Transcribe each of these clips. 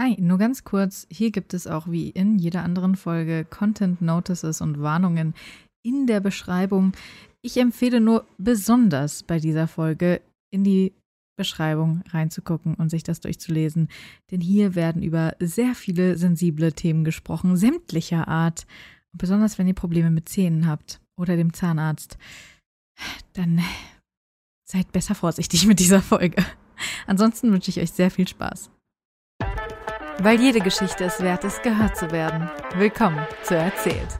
Hi, nur ganz kurz. Hier gibt es auch wie in jeder anderen Folge Content Notices und Warnungen in der Beschreibung. Ich empfehle nur besonders bei dieser Folge in die Beschreibung reinzugucken und sich das durchzulesen. Denn hier werden über sehr viele sensible Themen gesprochen, sämtlicher Art. Und besonders wenn ihr Probleme mit Zähnen habt oder dem Zahnarzt, dann seid besser vorsichtig mit dieser Folge. Ansonsten wünsche ich euch sehr viel Spaß. Weil jede Geschichte es wert ist, gehört zu werden. Willkommen zu Erzählt.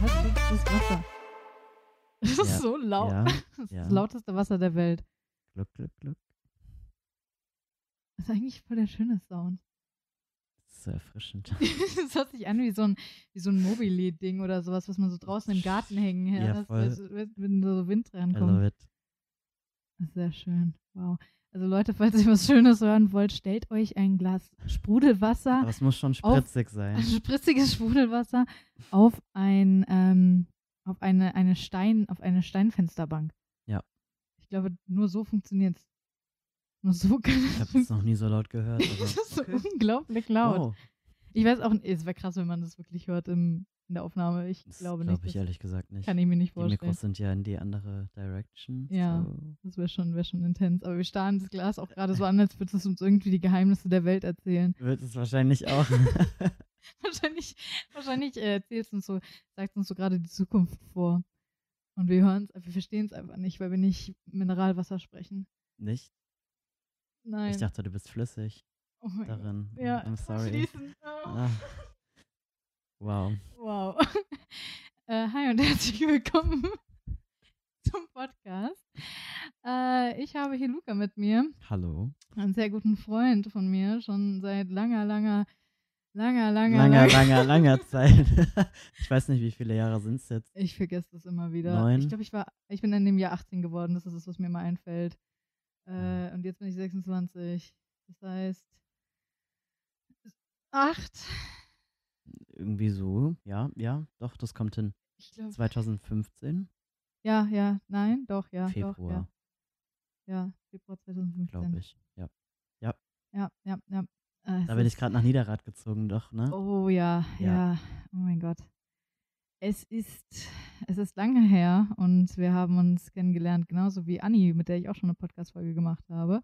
Was ist das Wasser? Das ist Ja, so laut. ja, Das ist ja. das lauteste Wasser der Welt. Glück, Glück, Glück. Das ist eigentlich voll der schöne Sound. Das ist so erfrischend. Das hört sich an wie so ein, wie so ein Mobile-Ding oder sowas, was man so draußen im Garten hängen Ja, hat, voll. wenn so Wind I rankommt. Sehr schön. Wow. Also Leute, falls ihr was Schönes hören wollt, stellt euch ein Glas Sprudelwasser, es muss schon Auf- spritzig sein. spritziges Sprudelwasser auf ein ähm, auf eine, eine Stein, auf eine Steinfensterbank. Ja. Ich glaube, nur so funktioniert's. Nur so kann Ich es habe es noch nie so laut gehört. Das ist so okay. unglaublich laut. Wow. Ich weiß auch, es wäre krass, wenn man das wirklich hört im, in der Aufnahme. Ich Das glaube glaube nicht. ich das ehrlich gesagt nicht. kann ich mir nicht Die vorstellen. Mikros sind ja in die andere Direction. Ja. So. Das wäre schon, wär schon intens. Aber wir starren das Glas auch gerade so an, als würdest es uns irgendwie die Geheimnisse der Welt erzählen. Wird es wahrscheinlich auch. wahrscheinlich wahrscheinlich äh, erzählst uns so, sagt uns so gerade die Zukunft vor. Und wir hören es, wir verstehen es einfach nicht, weil wir nicht Mineralwasser sprechen. nicht? Nein. Ich dachte, du bist flüssig oh darin. Ja, I'm sorry. Oh. Ah. Wow. Wow. äh, hi und herzlich willkommen zum Podcast. Äh, ich habe hier Luca mit mir, Hallo. einen sehr guten Freund von mir, schon seit langer, langer, langer, langer, Langer, langer. langer, langer Zeit. ich weiß nicht, wie viele Jahre sind es jetzt. Ich vergesse das immer wieder. Neun? Ich glaube, ich war, ich bin in dem Jahr 18 geworden. Das ist das, was mir mal einfällt. Äh, und jetzt bin ich 26. Das heißt acht. Irgendwie so. Ja, ja, doch, das kommt hin. Ich glaube. 2015, Ja, ja, nein, doch, ja, doch, ja. Februar, Ja, Februar 2015. glaube ich. Ja. Ja, ja, ja. Äh, es Da bin ich gerade nach Niederrad gezogen, doch, ne? Oh ja, ja, Ja. Oh mein Gott. Es ist, es ist lange her und wir haben uns kennengelernt, genauso wie Anni, mit der ich auch schon eine Podcast-Folge gemacht habe,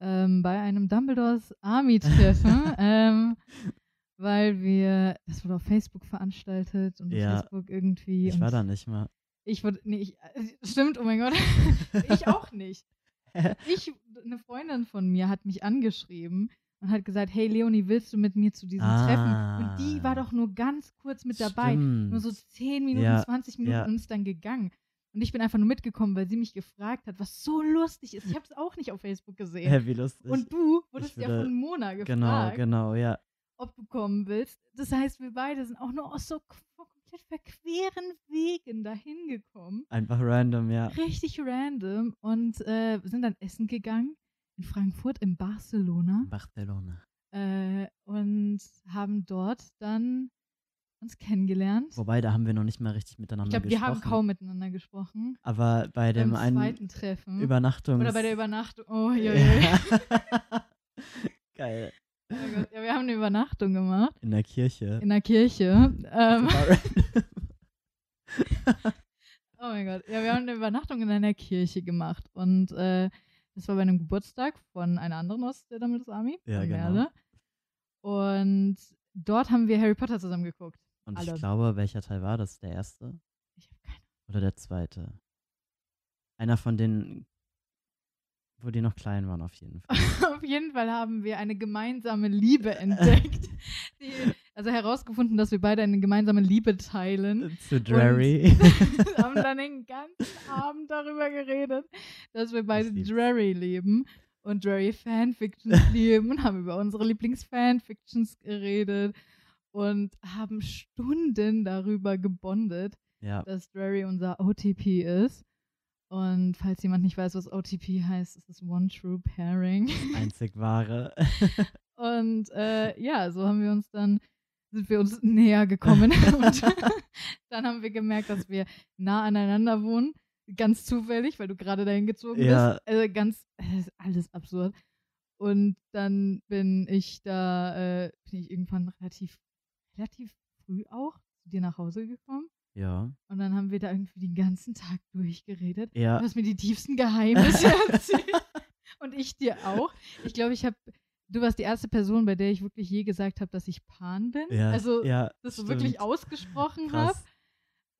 ähm, bei einem Dumbledores Army-Treffen, ähm, weil wir, das wurde auf Facebook veranstaltet und Ja, Facebook irgendwie. Ich war da nicht mal. Ich wurde, nee, ich, äh, stimmt, oh mein Gott, ich auch nicht. Ich, eine Freundin von mir hat mich angeschrieben und hat gesagt, hey Leonie, willst du mit mir zu diesem Treffen? Und die war Ah. doch nur ganz kurz mit dabei. Nur so Stimmt. 10 Minuten, Ja, 20 Minuten ja. und ist dann gegangen. Und ich bin einfach nur mitgekommen, weil sie mich gefragt hat, was so lustig ist. Ich habe es auch nicht auf Facebook gesehen. Hä, wie lustig. und du wurdest ich ja würde- von Mona gefragt, genau, genau, ja. ob du kommen willst. Das heißt, wir beide sind auch nur aus so komplett verqueren Wegen dahin gekommen. Einfach random, ja. Richtig random. Und äh, sind dann essen gegangen in Frankfurt, in Barcelona. Barcelona. Äh, und haben dort dann uns kennengelernt. Wobei, da haben wir noch nicht mal richtig miteinander Ich glaube, wir gesprochen. haben kaum miteinander gesprochen. Aber bei dem beim einen zweiten Treffen. Übernachtungs... Oder bei der Übernachtung. Oh. Ja. Geil. Oh Gott. Ja, wir haben eine Übernachtung gemacht In der Kirche. in der Kirche. Ähm, oh mein Gott. Ja, wir haben eine Übernachtung in einer Kirche gemacht. Und äh, das war bei einem Geburtstag von einer anderen aus der Dumbledores Army. Ja, genau. Merle. Und dort haben wir Harry Potter zusammen geguckt. Und Alle. ich glaube, welcher Teil war das? Der erste? Ich habe keine Oder der zweite? Einer von denen, wo die noch klein waren, auf jeden Fall. Auf jeden Fall haben wir eine gemeinsame Liebe entdeckt. Die, also herausgefunden, dass wir beide eine gemeinsame Liebe teilen. Zu Drarry. Wir haben dann den ganzen Abend darüber geredet, dass wir beide lieb's. Drarry lieben und Drarry Fanfictions lieben und haben über unsere Lieblings-Fanfictions geredet und haben Stunden darüber gebondet, ja. dass Drarry unser OTP ist. Und falls jemand nicht weiß, was OTP heißt, ist es One True Pairing. Einzig wahre. Und äh, ja, so haben wir uns dann, sind wir uns näher gekommen. und dann haben wir gemerkt, dass wir nah aneinander wohnen. ganz zufällig, weil du gerade dahin gezogen Ja. bist. Also ganz, ist alles absurd. Und dann bin ich da, äh, bin ich irgendwann relativ, relativ früh auch zu dir nach Hause gekommen. Ja. Und dann haben wir da irgendwie den ganzen Tag durchgeredet. Ja. Du hast mir die tiefsten Geheimnisse erzählt. Und ich dir auch. Ich glaube, ich habe, du warst die erste Person, bei der ich wirklich je gesagt habe, dass ich Pan bin. Ja. Also ja, das stimmt. wirklich ausgesprochen habe.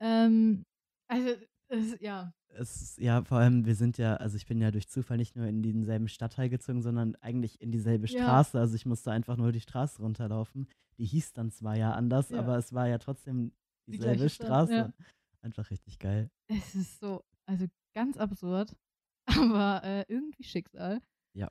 Ähm, also, es, ja. Es ist, ja, vor allem, wir sind ja, also ich bin ja durch Zufall nicht nur in denselben Stadtteil gezogen, sondern eigentlich in dieselbe Ja. Straße. Also ich musste einfach nur die Straße runterlaufen. Die hieß dann zwar ja anders, Ja. aber es war ja trotzdem Die dieselbe gleiche Straße, Straße. ja. Einfach richtig geil. Es ist so, also ganz absurd, aber äh, irgendwie Schicksal. Ja.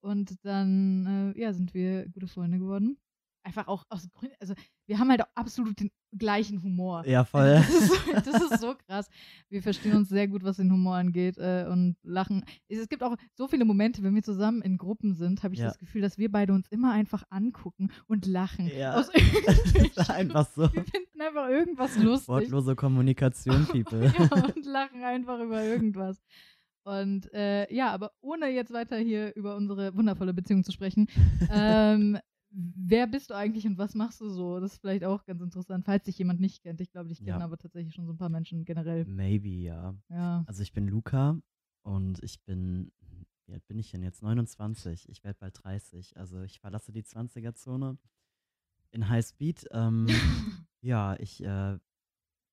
Und dann, äh, ja, sind wir gute Freunde geworden. Einfach auch aus Gründen, also wir haben halt auch absolut den gleichen Humor. Ja, voll. Also das, ist so, das ist so krass. Wir verstehen uns sehr gut, was den Humor angeht äh, und lachen. Es, gibt auch so viele Momente, wenn wir zusammen in Gruppen sind, habe ich Ja. das Gefühl, dass wir beide uns immer einfach angucken und lachen. Ja. Aus Das irgendwelchen- ist einfach so. Wir finden einfach irgendwas lustig. Wortlose Kommunikation, People. ja, und lachen einfach über irgendwas. Und äh, ja, aber ohne jetzt weiter hier über unsere wundervolle Beziehung zu sprechen, ähm, wer bist du eigentlich und was machst du so? Das ist vielleicht auch ganz interessant, falls dich jemand nicht kennt. Ich glaube, dich kennen Ja. aber tatsächlich schon so ein paar Menschen generell. Maybe, ja. Ja. Also ich bin Luca und ich bin, wie alt bin ich denn jetzt? 29. Ich werde bald 30. Also ich verlasse die 20er-Zone in Highspeed. Ähm, ja, ich äh,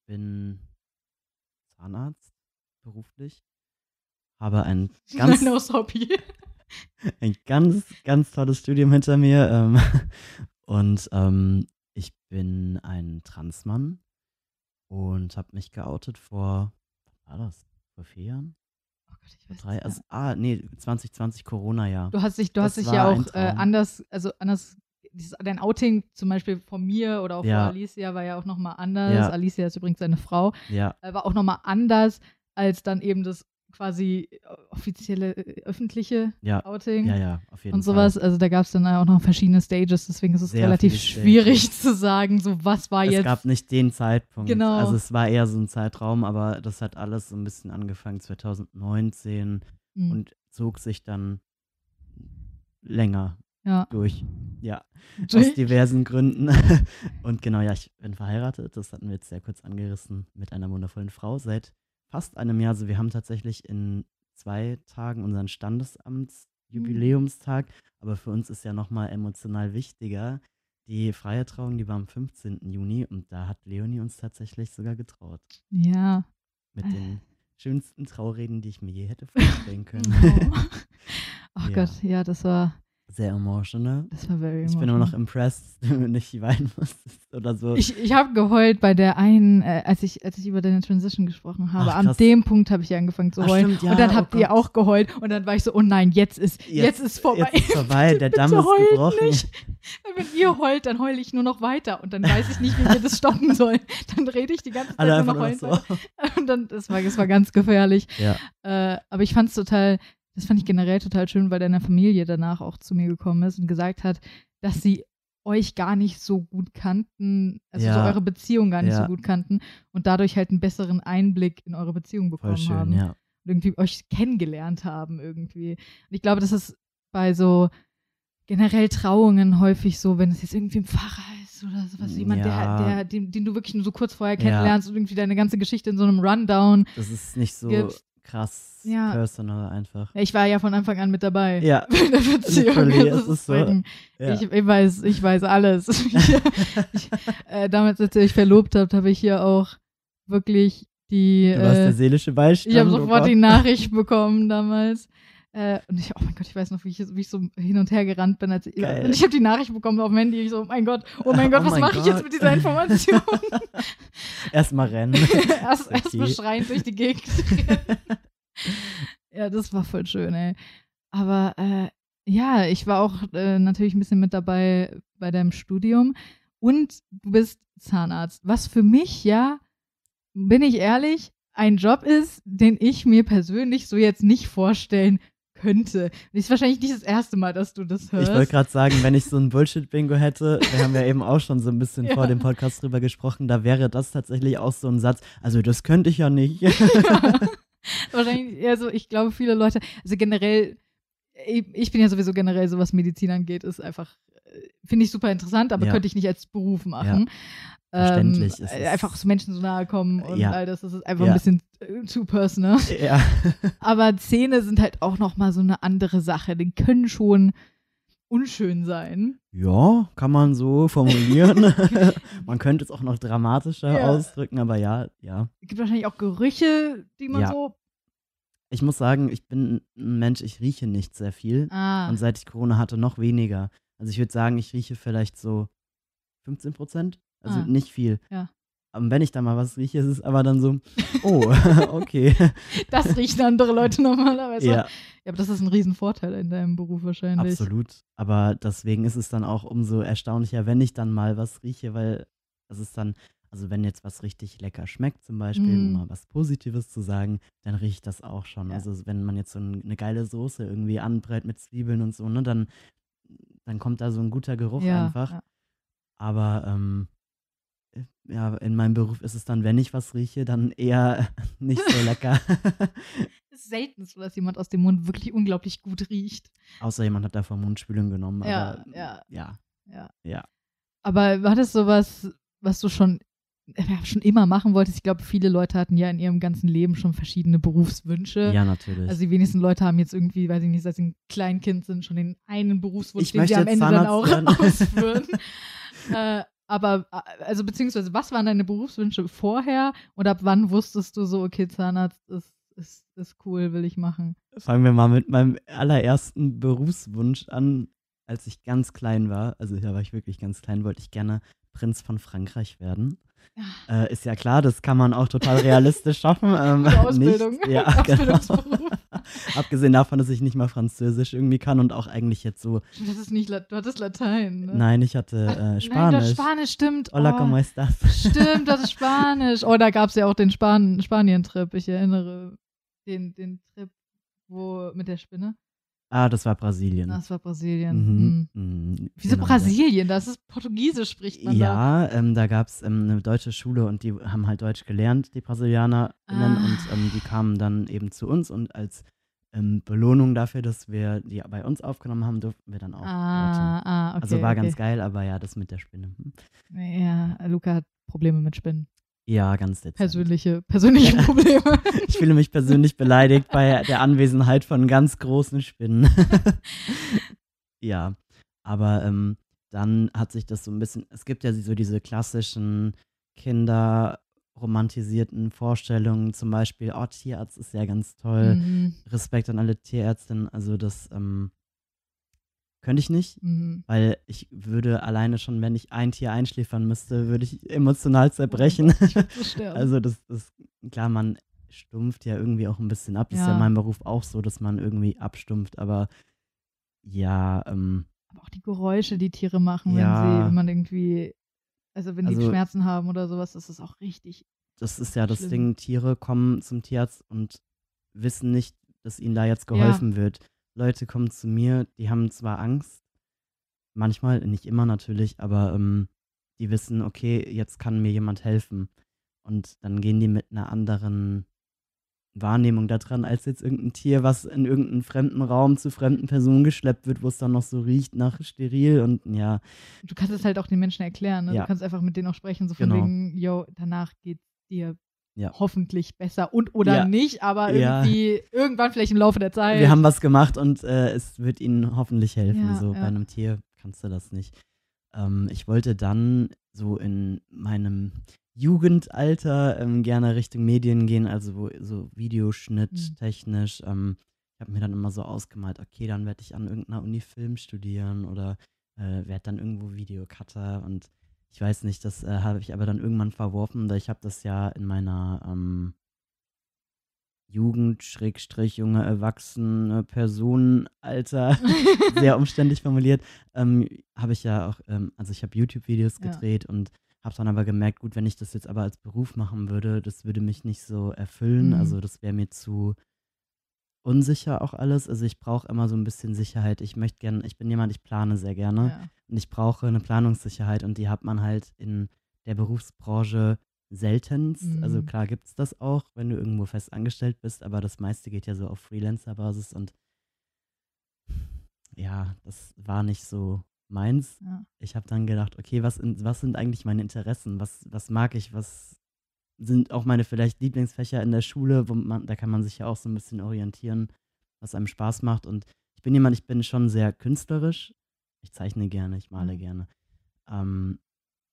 bin Zahnarzt beruflich. Habe ein ganz, aus Hobby. ein ganz, ganz tolles Studium hinter mir. Ähm, und ähm, ich bin ein Transmann und habe mich geoutet vor, wann war das? Vor vier Jahren? Oh Gott, ich weiß drei? nicht Also, ah, nee, 2020 Corona-Jahr. Du hast dich, du hast dich ja auch äh, anders, also anders, dieses, dein Outing zum Beispiel von mir oder auch Ja. von Alicia war ja auch nochmal anders. Ja. Alicia ist übrigens seine Frau. Ja, äh, war auch nochmal anders als dann eben das quasi äh, offizielle, äh, öffentliche ja, Outing ja, ja, auf jeden und sowas. Fall. Also da gab es dann auch noch verschiedene Stages, deswegen ist es Sehr relativ schwierig Stages. zu sagen, so was war Es jetzt. gab nicht den Zeitpunkt. Genau. Also es war eher so ein Zeitraum, aber das hat alles so ein bisschen angefangen 2019 Hm, und zog sich dann länger ja. durch. Ja, aus Durch- diversen Gründen. Und genau, ja, ich bin verheiratet, das hatten wir jetzt sehr kurz angerissen, mit einer wundervollen Frau seit fast einem Jahr. Also wir haben tatsächlich in zwei Tagen unseren Standesamtsjubiläumstag, aber für uns ist ja nochmal emotional wichtiger. Die freie Trauung, die war am 15. Juni und da hat Leonie uns tatsächlich sogar getraut. Ja. Mit Äh. den schönsten Traureden, die ich mir je hätte vorstellen können. Oh, oh Ja. Gott, ja, das war, Sehr emotional. das war very Ich bin immer emotional. noch impressed, dass du nicht weinen musstest oder so. Ich, ich habe geheult bei der einen, äh, als, ich, als ich über deine Transition gesprochen habe. Ach, An dem Punkt habe ich angefangen zu Ach, heulen. stimmt, ja, und dann oh habt ihr Gott. auch geheult. Und dann war ich so, oh nein, jetzt ist, jetzt, ist vorbei. Jetzt ist vorbei, der Damm ist gebrochen. Nicht. Wenn ihr heult, dann heule ich nur noch weiter. Und dann weiß ich nicht, wie wir das stoppen sollen. Dann rede ich die ganze Zeit nur noch heulen. so. Und dann, das war, das war ganz gefährlich. Ja, Äh, aber ich fand es total, das fand ich generell total schön, weil deine Familie danach auch zu mir gekommen ist und gesagt hat, dass sie euch gar nicht so gut kannten, also so Ja. eure Beziehung gar nicht Ja. so gut kannten und dadurch halt einen besseren Einblick in eure Beziehung bekommen schön, haben. ja. Und irgendwie euch kennengelernt haben irgendwie. Und ich glaube, das ist bei so generell Trauungen häufig so, wenn es jetzt irgendwie ein Pfarrer ist oder sowas, jemand, Ja. der, der, den, den du wirklich nur so kurz vorher kennenlernst und irgendwie deine ganze Geschichte in so einem Rundown. Das ist nicht so Gibt's- krass Ja. personal einfach. Ich war ja von Anfang an mit dabei. Ja, in der Beziehung. Es ist so. ja. ich, ich weiß, ich weiß alles. ich, äh, damals, als ihr euch verlobt habt, habe ich hier auch wirklich die. du warst Äh, der seelische Beistand. ich habe oh sofort Gott. die Nachricht bekommen damals. Äh, und ich, oh mein Gott, ich weiß noch, wie ich, wie ich so hin und her gerannt bin. Als ich, ich habe die Nachricht bekommen auf dem Handy. Ich so, oh mein Gott, oh mein Gott, Oh was mache ich jetzt mit dieser Information? Erstmal rennen. erst Okay. erst mal schreiend durch die Gegend. Ja, das war voll schön, ey. Aber äh, ja, ich war auch äh, natürlich ein bisschen mit dabei bei deinem Studium. Und du bist Zahnarzt. Was für mich ja, bin ich ehrlich, ein Job ist, den ich mir persönlich so jetzt nicht vorstellen könnte. Ist wahrscheinlich nicht das erste Mal, dass du das hörst. Ich wollte gerade sagen, wenn ich so ein Bullshit-Bingo hätte, wir haben ja eben auch schon so ein bisschen Ja. vor dem Podcast drüber gesprochen, da wäre das tatsächlich auch so ein Satz. Also das könnte ich ja nicht. Wahrscheinlich eher so, ich glaube, viele Leute, also generell, ich, bin ja sowieso generell, so was Medizin angeht, ist einfach, äh, finde ich super interessant, aber Ja. könnte ich nicht als Beruf machen. Verständlich Ähm, ist äh, einfach so Menschen so nahe kommen und Ja. all das, das ist einfach Ja. ein bisschen äh, too personal. Ja. Aber Zähne sind halt auch nochmal so eine andere Sache. Die können schon unschön sein. Ja, kann man so formulieren. man könnte es auch noch dramatischer Ja. ausdrücken, aber ja, ja. Es gibt wahrscheinlich auch Gerüche, die man Ja. so. Ich muss sagen, ich bin ein Mensch, ich rieche nicht sehr viel. Ah, Und seit ich Corona hatte, noch weniger. Also ich würde sagen, ich rieche vielleicht so 15 Prozent. Also Ah. nicht viel. Ja. Und wenn ich da mal was rieche, ist es aber dann so, oh, okay. das riechen andere Leute normalerweise. ja, Ja, aber das ist ein Riesenvorteil in deinem Beruf wahrscheinlich. absolut. Aber deswegen ist es dann auch umso erstaunlicher, wenn ich dann mal was rieche, weil es ist dann, also wenn jetzt was richtig lecker schmeckt, zum Beispiel, um Mm. mal was Positives zu sagen, dann rieche ich das auch schon. Ja. Also wenn man jetzt so ein, eine geile Soße irgendwie anbrät mit Zwiebeln und so, ne, dann, dann kommt da so ein guter Geruch ja, einfach. Ja. Aber ähm, äh, ja, in meinem Beruf ist es dann, wenn ich was rieche, dann eher nicht so lecker. Es ist selten so, dass jemand aus dem Mund wirklich unglaublich gut riecht. Außer jemand hat davor Mundspülung genommen. Ja, aber ja. ja. Ja. Ja. Aber war das sowas, was du schon, äh, schon immer machen wolltest? Ich glaube, viele Leute hatten ja in ihrem ganzen Leben schon verschiedene Berufswünsche. Ja, natürlich. Also die wenigsten Leute haben jetzt irgendwie, weiß ich nicht, seit sie ein Kleinkind sind, schon den einen Berufswunsch, Ich den sie am Ende dann auch Zahnarzt werden. ausführen. äh, aber, also beziehungsweise, was waren deine Berufswünsche vorher und ab wann wusstest du so, okay, Zahnarzt ist, ist, ist cool, will ich machen? Fangen wir mal mit meinem allerersten Berufswunsch an. Als ich ganz klein war, also da war ich wirklich ganz klein, wollte ich gerne Prinz von Frankreich werden. Äh, ist ja klar, das kann man auch total realistisch schaffen. Ähm, Ausbildung. Nicht, ja, genau. Ausbildungsberuf. Abgesehen davon, dass ich nicht mal Französisch irgendwie kann und auch eigentlich jetzt so, Das ist nicht, La- du hattest Latein, ne? nein, ich hatte Ach, äh, Nein, Spanisch. das Spanisch stimmt. Hola, oh, ¿cómo estás? Stimmt, das ist Spanisch. Oh, da gab es ja auch den Span Spanien-Trip. Ich erinnere den, den Trip, wo mit der Spinne. Ah, das war Brasilien. Das war Brasilien. Mhm. Hm. Mhm. Wieso Genau, Brasilien? Das ist Portugiesisch, spricht man da. Ja, ähm, da gab es ähm, eine deutsche Schule und die haben halt Deutsch gelernt, die BrasilianerInnen. Ah. Und ähm, die kamen dann eben zu uns und als ähm, Belohnung dafür, dass wir die bei uns aufgenommen haben, durften wir dann auch Ah, ah, okay. Also war okay. ganz geil, aber ja, das mit der Spinne. hm. Ja, Luca hat Probleme mit Spinnen. Ja, ganz dezent. Persönliche, persönliche Probleme. Ich fühle mich persönlich beleidigt bei der Anwesenheit von ganz großen Spinnen. ja, aber ähm, dann hat sich das so ein bisschen, es gibt ja so diese klassischen kinderromantisierten Vorstellungen, zum Beispiel, oh, Tierarzt ist ja ganz toll, Mhm, Respekt an alle Tierärztinnen, also das ähm, könnte ich nicht, mhm. weil ich würde alleine schon, wenn ich ein Tier einschläfern müsste, würde ich emotional zerbrechen. Ich sterben. Also das ist, klar, man stumpft ja irgendwie auch ein bisschen ab. Das ist ja Ja. in meinem Beruf auch so, dass man irgendwie abstumpft, aber ja, ähm, Aber auch die Geräusche, die Tiere machen, wenn Ja. sie, wenn man irgendwie, also wenn die Also- Schmerzen haben oder sowas, das ist auch richtig. das ist ja das Schlimm. Ding, Tiere kommen zum Tierarzt und wissen nicht, dass ihnen da jetzt geholfen wird. Leute kommen zu mir, die haben zwar Angst, manchmal, nicht immer natürlich, aber ähm, die wissen, okay, jetzt kann mir jemand helfen. Und dann gehen die mit einer anderen Wahrnehmung da dran, als jetzt irgendein Tier, was in irgendeinen fremden Raum zu fremden Personen geschleppt wird, wo es dann noch so riecht nach steril und ja, Du kannst es halt auch den Menschen erklären. Ne? Ja. Du kannst einfach mit denen auch sprechen, so von Genau. wegen, yo, danach geht dir Ja. hoffentlich besser und oder Ja. nicht, aber irgendwie irgendwann vielleicht im Laufe der Zeit. wir haben was gemacht und äh, es wird ihnen hoffentlich helfen. So bei einem Tier kannst du das nicht. Ähm, ich wollte dann so in meinem Jugendalter ähm, gerne Richtung Medien gehen, also wo, so Videoschnitt Mhm. technisch. Ähm, ich habe mir dann immer so ausgemalt, okay, dann werde ich an irgendeiner Uni Film studieren oder äh, werde dann irgendwo Videocutter und ich weiß nicht, das äh, habe ich aber dann irgendwann verworfen, da ich habe das ja in meiner ähm, Jugend, Schrägstrich, junge, erwachsene Personenalter, sehr umständlich formuliert, ähm, habe ich ja auch, ähm, also ich habe YouTube-Videos Ja. gedreht und habe dann aber gemerkt, gut, wenn ich das jetzt aber als Beruf machen würde, das würde mich nicht so erfüllen, Mhm. also das wäre mir zu unsicher auch alles, also ich brauche immer so ein bisschen Sicherheit, ich möchte gerne, ich bin jemand, ich plane sehr gerne ja. und ich brauche eine Planungssicherheit und die hat man halt in der Berufsbranche seltenst. Also Mhm. klar gibt es das auch, wenn du irgendwo fest angestellt bist, aber das meiste geht ja so auf Freelancer-Basis und ja, das war nicht so meins. Ja. Ich habe dann gedacht, okay, was, in, was sind eigentlich meine Interessen? Was, was mag ich? Was sind auch meine vielleicht Lieblingsfächer in der Schule? Wo man, da kann man sich ja auch so ein bisschen orientieren, was einem Spaß macht. Und ich bin jemand, ich bin schon sehr künstlerisch. Ich zeichne gerne, ich male Mhm. gerne. Ähm,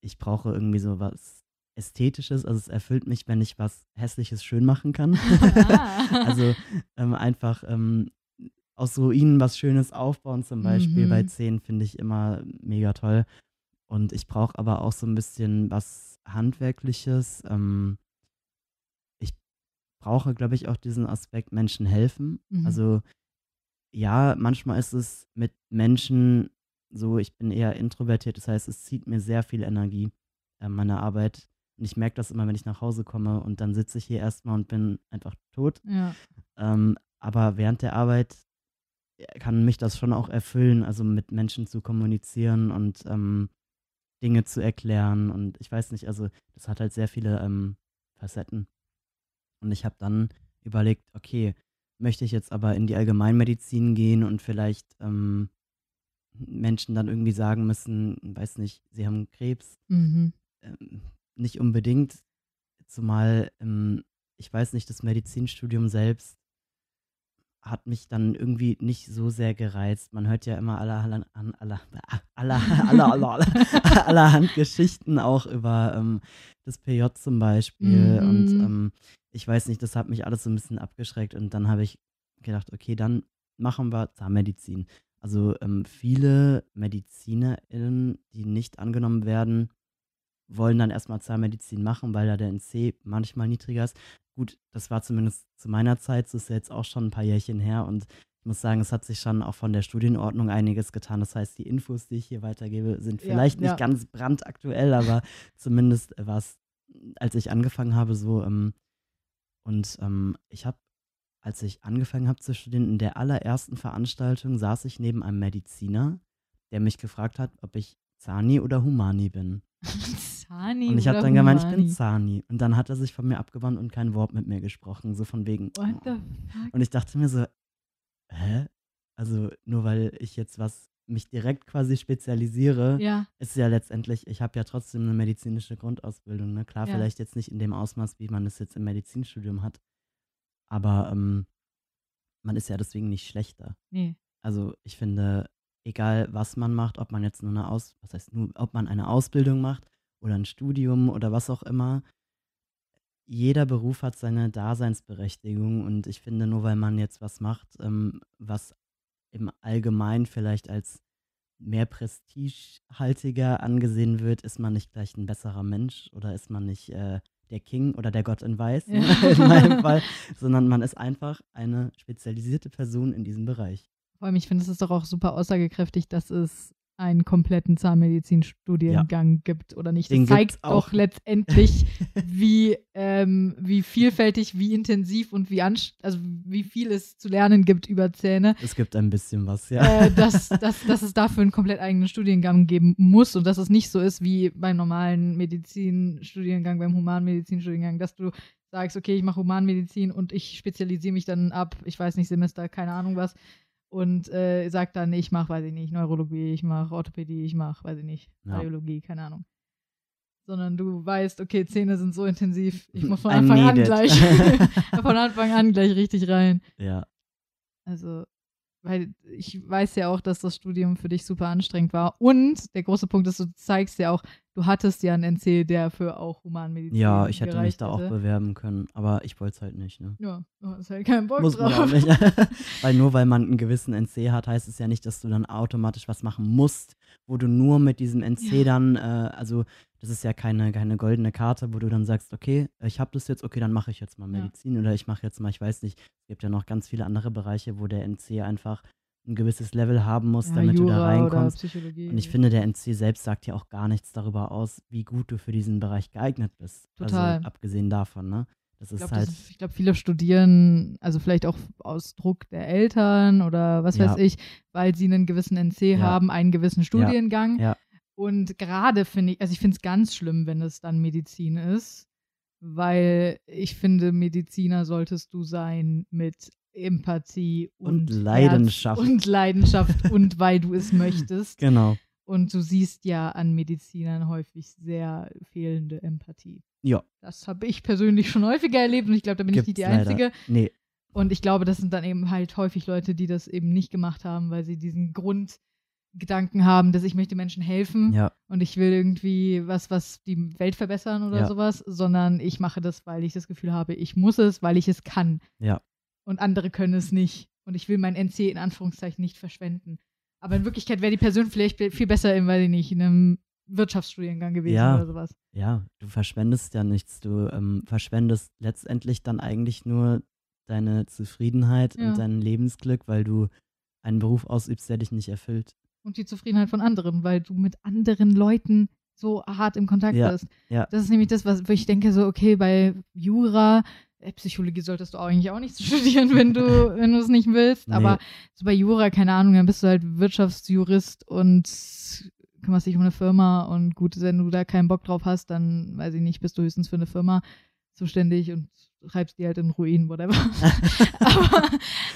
ich brauche irgendwie so was Ästhetisches. Also es erfüllt mich, wenn ich was Hässliches schön machen kann. Ah. also ähm, einfach ähm, aus Ruinen was Schönes aufbauen, zum Beispiel bei Mhm. 10, finde ich immer mega toll. Und ich brauche aber auch so ein bisschen was Handwerkliches. Ähm, ich brauche, glaube ich, auch diesen Aspekt Menschen helfen. Mhm. Also ja, manchmal ist es mit Menschen so, ich bin eher introvertiert, das heißt, es zieht mir sehr viel Energie, äh, meine Arbeit. Und ich merke das immer, wenn ich nach Hause komme und dann sitze ich hier erstmal und bin einfach tot. ja. Ähm, aber während der Arbeit äh, kann mich das schon auch erfüllen, also mit Menschen zu kommunizieren und ähm, Dinge zu erklären. Und ich weiß nicht, also das hat halt sehr viele ähm, Facetten. Und ich habe dann überlegt, okay, möchte ich jetzt aber in die Allgemeinmedizin gehen und vielleicht ähm, Menschen dann irgendwie sagen müssen, weiß nicht, sie haben Krebs, Mhm. ähm, nicht unbedingt, zumal ähm, ich weiß nicht, das Medizinstudium selbst hat mich dann irgendwie nicht so sehr gereizt. Man hört ja immer aller, aller, aller, aller, aller, aller, aller, allerhand Geschichten auch über ähm, das PJ zum Beispiel. Mhm. Und ähm, ich weiß nicht, das hat mich alles so ein bisschen abgeschreckt. Und dann habe ich gedacht, okay, dann machen wir Zahnmedizin. Also ähm, viele MedizinerInnen, die nicht angenommen werden, wollen dann erstmal Zahnmedizin machen, weil da der NC manchmal niedriger ist. Gut, das war zumindest zu meiner Zeit, das ist ja jetzt auch schon ein paar Jährchen her und ich muss sagen, es hat sich schon auch von der Studienordnung einiges getan. Das heißt, die Infos, die ich hier weitergebe, sind Ja, vielleicht nicht ja. ganz brandaktuell, aber zumindest war es, als ich angefangen habe, so. Ähm, und ähm, ich habe, als ich angefangen habe zu studieren, in der allerersten Veranstaltung saß ich neben einem Mediziner, der mich gefragt hat, ob ich Zani oder Humani bin. Zani Und ich habe dann gemeint, ich bin? Zani. Und dann hat er sich von mir abgewandt und kein Wort mit mir gesprochen. So von wegen. What the oh. fuck? Und ich dachte mir so, hä? Also nur weil ich jetzt was mich direkt quasi spezialisiere, Ja, ist ja letztendlich, ich habe ja trotzdem eine medizinische Grundausbildung. Ne? Klar, Ja. vielleicht jetzt nicht in dem Ausmaß, wie man es jetzt im Medizinstudium hat. Aber ähm, man ist ja deswegen nicht schlechter. nee. Also ich finde, egal was man macht, ob man jetzt nur eine Aus, was heißt nur, ob man eine Ausbildung macht oder ein Studium oder was auch immer, jeder Beruf hat seine Daseinsberechtigung und ich finde, nur weil man jetzt was macht, ähm, was im Allgemeinen vielleicht als mehr prestigehaltiger angesehen wird, ist man nicht gleich ein besserer Mensch oder ist man nicht äh, der King oder der Gott in Weiß, ne, Ja. in meinem Fall, sondern man ist einfach eine spezialisierte Person in diesem Bereich. Vor allem, ich finde, es ist doch auch super aussagekräftig, dass es einen kompletten Zahnmedizinstudiengang gibt oder nicht. Den Das zeigt auch. letztendlich, wie, ähm, wie vielfältig, wie intensiv und wie also wie viel es zu lernen gibt über Zähne. Es gibt ein bisschen was, ja. Äh, dass, dass, dass es dafür einen komplett eigenen Studiengang geben muss und dass es nicht so ist wie beim normalen Medizinstudiengang, beim Humanmedizinstudiengang, dass du sagst, okay, ich mache Humanmedizin und ich spezialisiere mich dann ab, ich weiß nicht, Semester, keine Ahnung was, und äh, sag dann, ich mache, weiß ich nicht, Neurologie, ich mache Orthopädie, ich mache, weiß ich nicht, Ja. Radiologie, keine Ahnung. Sondern du weißt, okay, Zähne sind so intensiv, ich muss von Anfang an gleich, von Anfang an gleich richtig rein. ja. Also, weil ich weiß ja auch, dass das Studium für dich super anstrengend war. Und der große Punkt ist, du zeigst ja auch, du hattest ja einen NC, der für auch Humanmedizin Ja, ich hätte mich da auch hätte. bewerben können, aber ich wollte es halt nicht, ne? Ja, du hast halt keinen Bock Muss man drauf. auch nicht. weil nur weil man einen gewissen NC hat, heißt es ja nicht, dass du dann automatisch was machen musst, wo du nur mit diesem NC Ja. dann, äh, also das ist ja keine, keine goldene Karte, wo du dann sagst, okay, ich habe das jetzt, okay, dann mache ich jetzt mal Ja. Medizin oder ich mache jetzt mal, ich weiß nicht, es gibt ja noch ganz viele andere Bereiche, wo der NC einfach ein gewisses Level haben muss, Ja, damit du da Jura reinkommst. Und ich finde, der NC selbst sagt ja auch gar nichts darüber aus, wie gut du für diesen Bereich geeignet bist. Total. Also abgesehen davon, ne? Das ich ist glaube, halt. glaub, viele studieren, also vielleicht auch aus Druck der Eltern oder was Ja. weiß ich, weil sie einen gewissen NC Ja. haben, einen gewissen Studiengang. ja. Und gerade finde ich, also ich finde es ganz schlimm, wenn es dann Medizin ist. weil ich finde, Mediziner solltest du sein mit Empathie und, Und Leidenschaft. Herz und Leidenschaft und weil du es möchtest. Genau. Und du siehst ja an Medizinern häufig sehr fehlende Empathie. Ja, Das habe ich persönlich schon häufiger erlebt und ich glaube, da bin ich nicht gibt's die leider. Einzige. Nee, Und ich glaube, das sind dann eben halt häufig Leute, die das eben nicht gemacht haben, weil sie diesen Grundgedanken haben, dass ich möchte Menschen helfen ja, und ich will irgendwie was, was die Welt verbessern oder Ja. sowas, sondern ich mache das, weil ich das Gefühl habe, ich muss es, weil ich es kann. Ja. Und andere können es nicht. Und ich will mein NC in Anführungszeichen nicht verschwenden. Aber in Wirklichkeit wäre die Person vielleicht viel besser in, weiß ich nicht, in einem Wirtschaftsstudiengang gewesen Ja. oder sowas. ja, du verschwendest ja nichts. Du ähm, verschwendest letztendlich dann eigentlich nur deine Zufriedenheit Ja. und dein Lebensglück, weil du einen Beruf ausübst, der dich nicht erfüllt. Und die Zufriedenheit von anderen, weil du mit anderen Leuten so hart im Kontakt Ja, bist. ja. Das ist nämlich das, was wo ich denke, so, okay, bei Jura, Psychologie solltest du eigentlich auch nicht studieren, wenn du, wenn du es nicht willst. Nee. Aber so bei Jura, keine Ahnung, dann bist du halt Wirtschaftsjurist und kümmerst dich um eine Firma und gut, wenn du da keinen Bock drauf hast, dann weiß ich nicht, bist du höchstens für eine Firma zuständig und treibst die halt in Ruin, whatever. Aber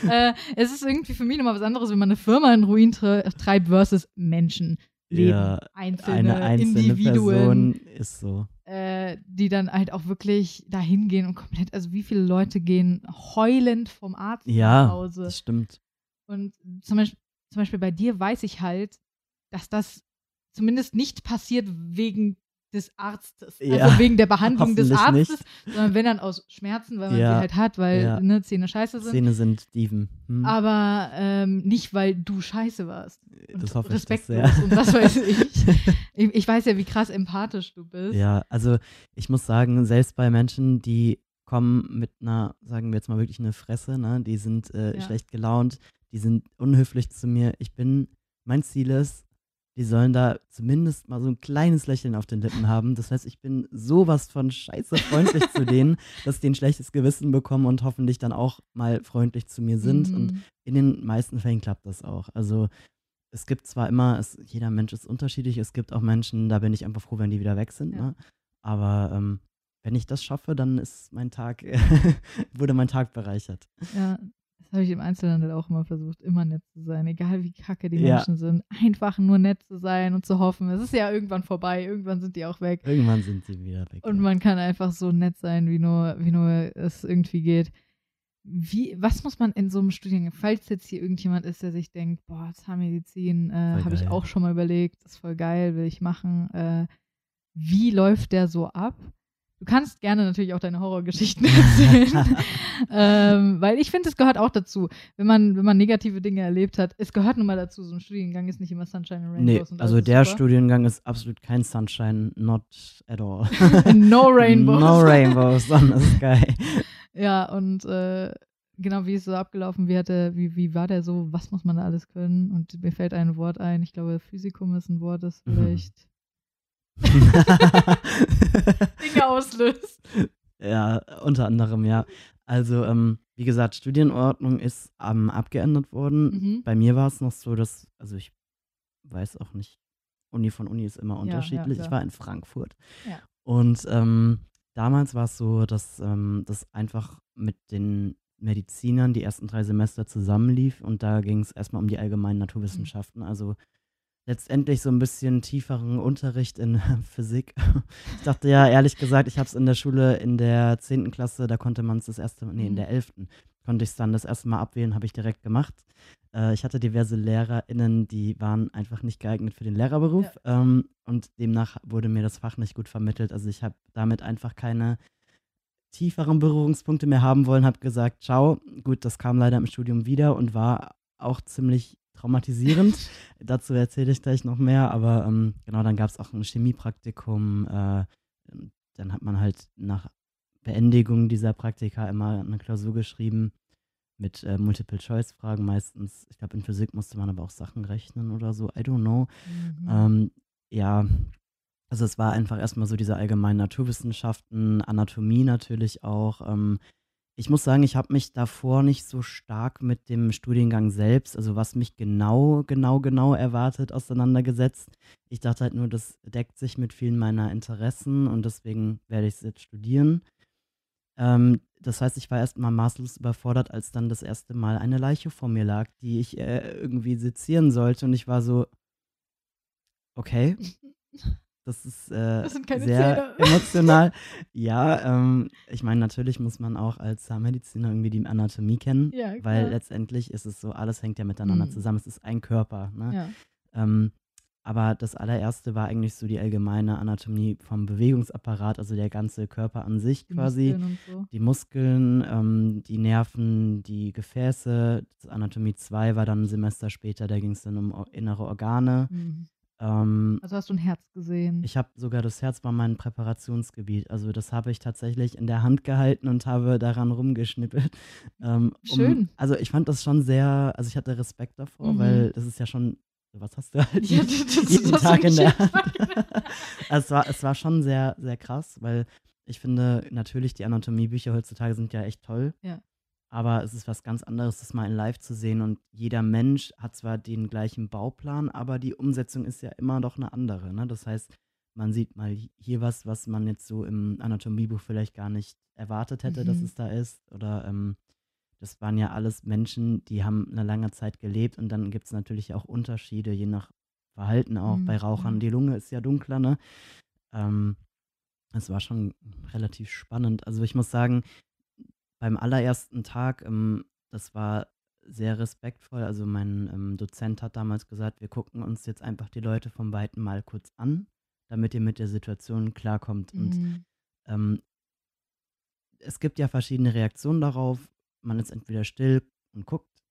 äh, es ist irgendwie für mich nochmal was anderes, wenn man eine Firma in Ruin tre treibt versus Menschen. Leben, Ja, einzelne, Eine einzelne Individuen, Person ist so. äh, die dann halt auch wirklich dahin gehen und komplett, also wie viele Leute gehen heulend vom Arzt nach Ja, Hause. das stimmt. Und zum Beispiel, zum Beispiel bei dir weiß ich halt, dass das zumindest nicht passiert wegen des Arztes. Ja, Also wegen der Behandlung des Arztes, sondern wenn dann aus Schmerzen, weil man Ja, sie halt hat, weil ja. ne, Zähne scheiße sind. Szene sind Dieven. Hm, Aber ähm, nicht, weil du scheiße warst. Und das hoffe ich doch respektlos und was weiß ich. ich. Ich weiß ja, wie krass empathisch du bist. Ja, also ich muss sagen, selbst bei Menschen, die kommen mit einer, sagen wir jetzt mal wirklich eine Fresse, ne, die sind äh, schlecht gelaunt, die sind unhöflich zu mir. Ich bin, mein Ziel ist, die sollen da zumindest mal so ein kleines Lächeln auf den Lippen haben. Das heißt, ich bin sowas von scheiße freundlich zu denen, dass die ein schlechtes Gewissen bekommen und hoffentlich dann auch mal freundlich zu mir sind. Und Mhm. in den meisten Fällen klappt das auch. Also es gibt zwar immer, es, jeder Mensch ist unterschiedlich, es gibt auch Menschen, da bin ich einfach froh, wenn die wieder weg sind. Ja. Ne? Aber ähm, wenn ich das schaffe, dann ist mein Tag, wurde mein Tag bereichert. Ja, habe ich im Einzelhandel auch immer versucht, immer nett zu sein, egal wie kacke die Ja. Menschen sind. Einfach nur nett zu sein und zu hoffen, es ist ja irgendwann vorbei, irgendwann sind die auch weg. Irgendwann sind sie wieder weg. Und ja. man kann einfach so nett sein, wie nur, wie nur es irgendwie geht. Wie, was muss man in so einem Studiengang, falls jetzt hier irgendjemand ist, der sich denkt, boah, Zahnmedizin äh, habe ich auch schon mal überlegt, ist voll geil, will ich machen. Äh, wie läuft der so ab? Du kannst gerne natürlich auch deine Horrorgeschichten erzählen, ähm, weil ich finde, es gehört auch dazu, wenn man, wenn man negative Dinge erlebt hat. Es gehört nun mal dazu, so ein Studiengang ist nicht immer Sunshine and Nee, Rainbows. und also der super. Studiengang ist absolut kein Sunshine, not at all. No Rainbows. No Rainbows, Sonne Sky. Ja, und äh, genau, wie ist es so abgelaufen? Wie, hat der, wie, wie war der so? Was muss man da alles können? Und mir fällt ein Wort ein. Ich glaube, Physikum ist ein Wort, das Mhm. vielleicht Dinge auslöst. Ja, unter anderem, ja. Also, ähm, wie gesagt, Studienordnung ist ähm, abgeändert worden. Mhm. Bei mir war es noch so, dass, also ich weiß auch nicht, Uni von Uni ist immer ja, unterschiedlich. ja. Ich war in Frankfurt. Ja. Und ähm, damals war es so, dass ähm, das einfach mit den Medizinern die ersten drei Semester zusammenlief und da ging es erstmal um die allgemeinen Naturwissenschaften. Also letztendlich so ein bisschen tieferen Unterricht in Physik. Ich dachte ja, ehrlich gesagt, ich habe es in der Schule in der 10. Klasse, da konnte man es das erste, nee, in Mhm. der 11. konnte ich es dann das erste Mal abwählen, habe ich direkt gemacht. Äh, ich hatte diverse LehrerInnen, die waren einfach nicht geeignet für den Lehrerberuf ähm, und demnach wurde mir das Fach nicht gut vermittelt. Also ich habe damit einfach keine tieferen Berührungspunkte mehr haben wollen, habe gesagt, ciao. Gut, das kam leider im Studium wieder und war auch ziemlich traumatisierend. Dazu erzähle ich gleich noch mehr, aber ähm, genau, dann gab es auch ein Chemiepraktikum. Äh, dann hat man halt nach Beendigung dieser Praktika immer eine Klausur geschrieben mit äh, Multiple-Choice-Fragen meistens. Ich glaube, in Physik musste man aber auch Sachen rechnen oder so. I don't know. Mhm. Ähm, ja, also es war einfach erstmal so diese allgemeinen Naturwissenschaften, Anatomie natürlich auch. Ähm, ich muss sagen, ich habe mich davor nicht so stark mit dem Studiengang selbst, also was mich genau, genau, genau erwartet, auseinandergesetzt. Ich dachte halt nur, das deckt sich mit vielen meiner Interessen und deswegen werde ich es jetzt studieren. Ähm, das heißt, ich war erstmal maßlos überfordert, als dann das erste Mal eine Leiche vor mir lag, die ich äh, irgendwie sezieren sollte. Und ich war so, okay, das ist äh, Das sind keine sehr Zähne. emotional. Ja, ähm, ich meine, natürlich muss man auch als Zahnmediziner irgendwie die Anatomie kennen, Ja, weil letztendlich ist es so, alles hängt ja miteinander Mhm. zusammen. Es ist ein Körper. Ne? Ja. Ähm, aber das allererste war eigentlich so die allgemeine Anatomie vom Bewegungsapparat, also der ganze Körper an sich Die quasi. Muskeln so. Die Muskeln, ähm, die Nerven, die Gefäße. Das Anatomie 2 war dann ein Semester später, da ging es dann um innere Organe. Mhm. Ähm, Also hast du ein Herz gesehen? ich habe sogar das Herz war mein Präparationsgebiet. Also das habe ich tatsächlich in der Hand gehalten und habe daran rumgeschnippelt. Ähm, um, Schön. also ich fand das schon sehr, also ich hatte Respekt davor, Mhm. weil das ist ja schon, was hast du halt Ja, jeden, das jeden ein Tag in der. Hand. Es, war, es war schon sehr, sehr krass, weil ich finde, natürlich die Anatomiebücher heutzutage sind ja echt toll. Ja. Aber es ist was ganz anderes, das mal in live zu sehen. Und jeder Mensch hat zwar den gleichen Bauplan, aber die Umsetzung ist ja immer noch eine andere. Ne? Das heißt, man sieht mal hier was, was man jetzt so im Anatomiebuch vielleicht gar nicht erwartet hätte, dass Mhm. es da ist. Oder ähm, das waren ja alles Menschen, die haben eine lange Zeit gelebt und dann gibt es natürlich auch Unterschiede, je nach Verhalten auch. Mhm, Bei Rauchern, die Lunge ist ja dunkler, ne? Ähm, es war schon relativ spannend. Also ich muss sagen, beim allerersten Tag, ähm, das war sehr respektvoll. Also mein ähm, Dozent hat damals gesagt, wir gucken uns jetzt einfach die Leute vom Weiten mal kurz an, damit ihr mit der Situation klarkommt. Und Mhm. ähm, es gibt ja verschiedene Reaktionen darauf. Man ist entweder still und guckt,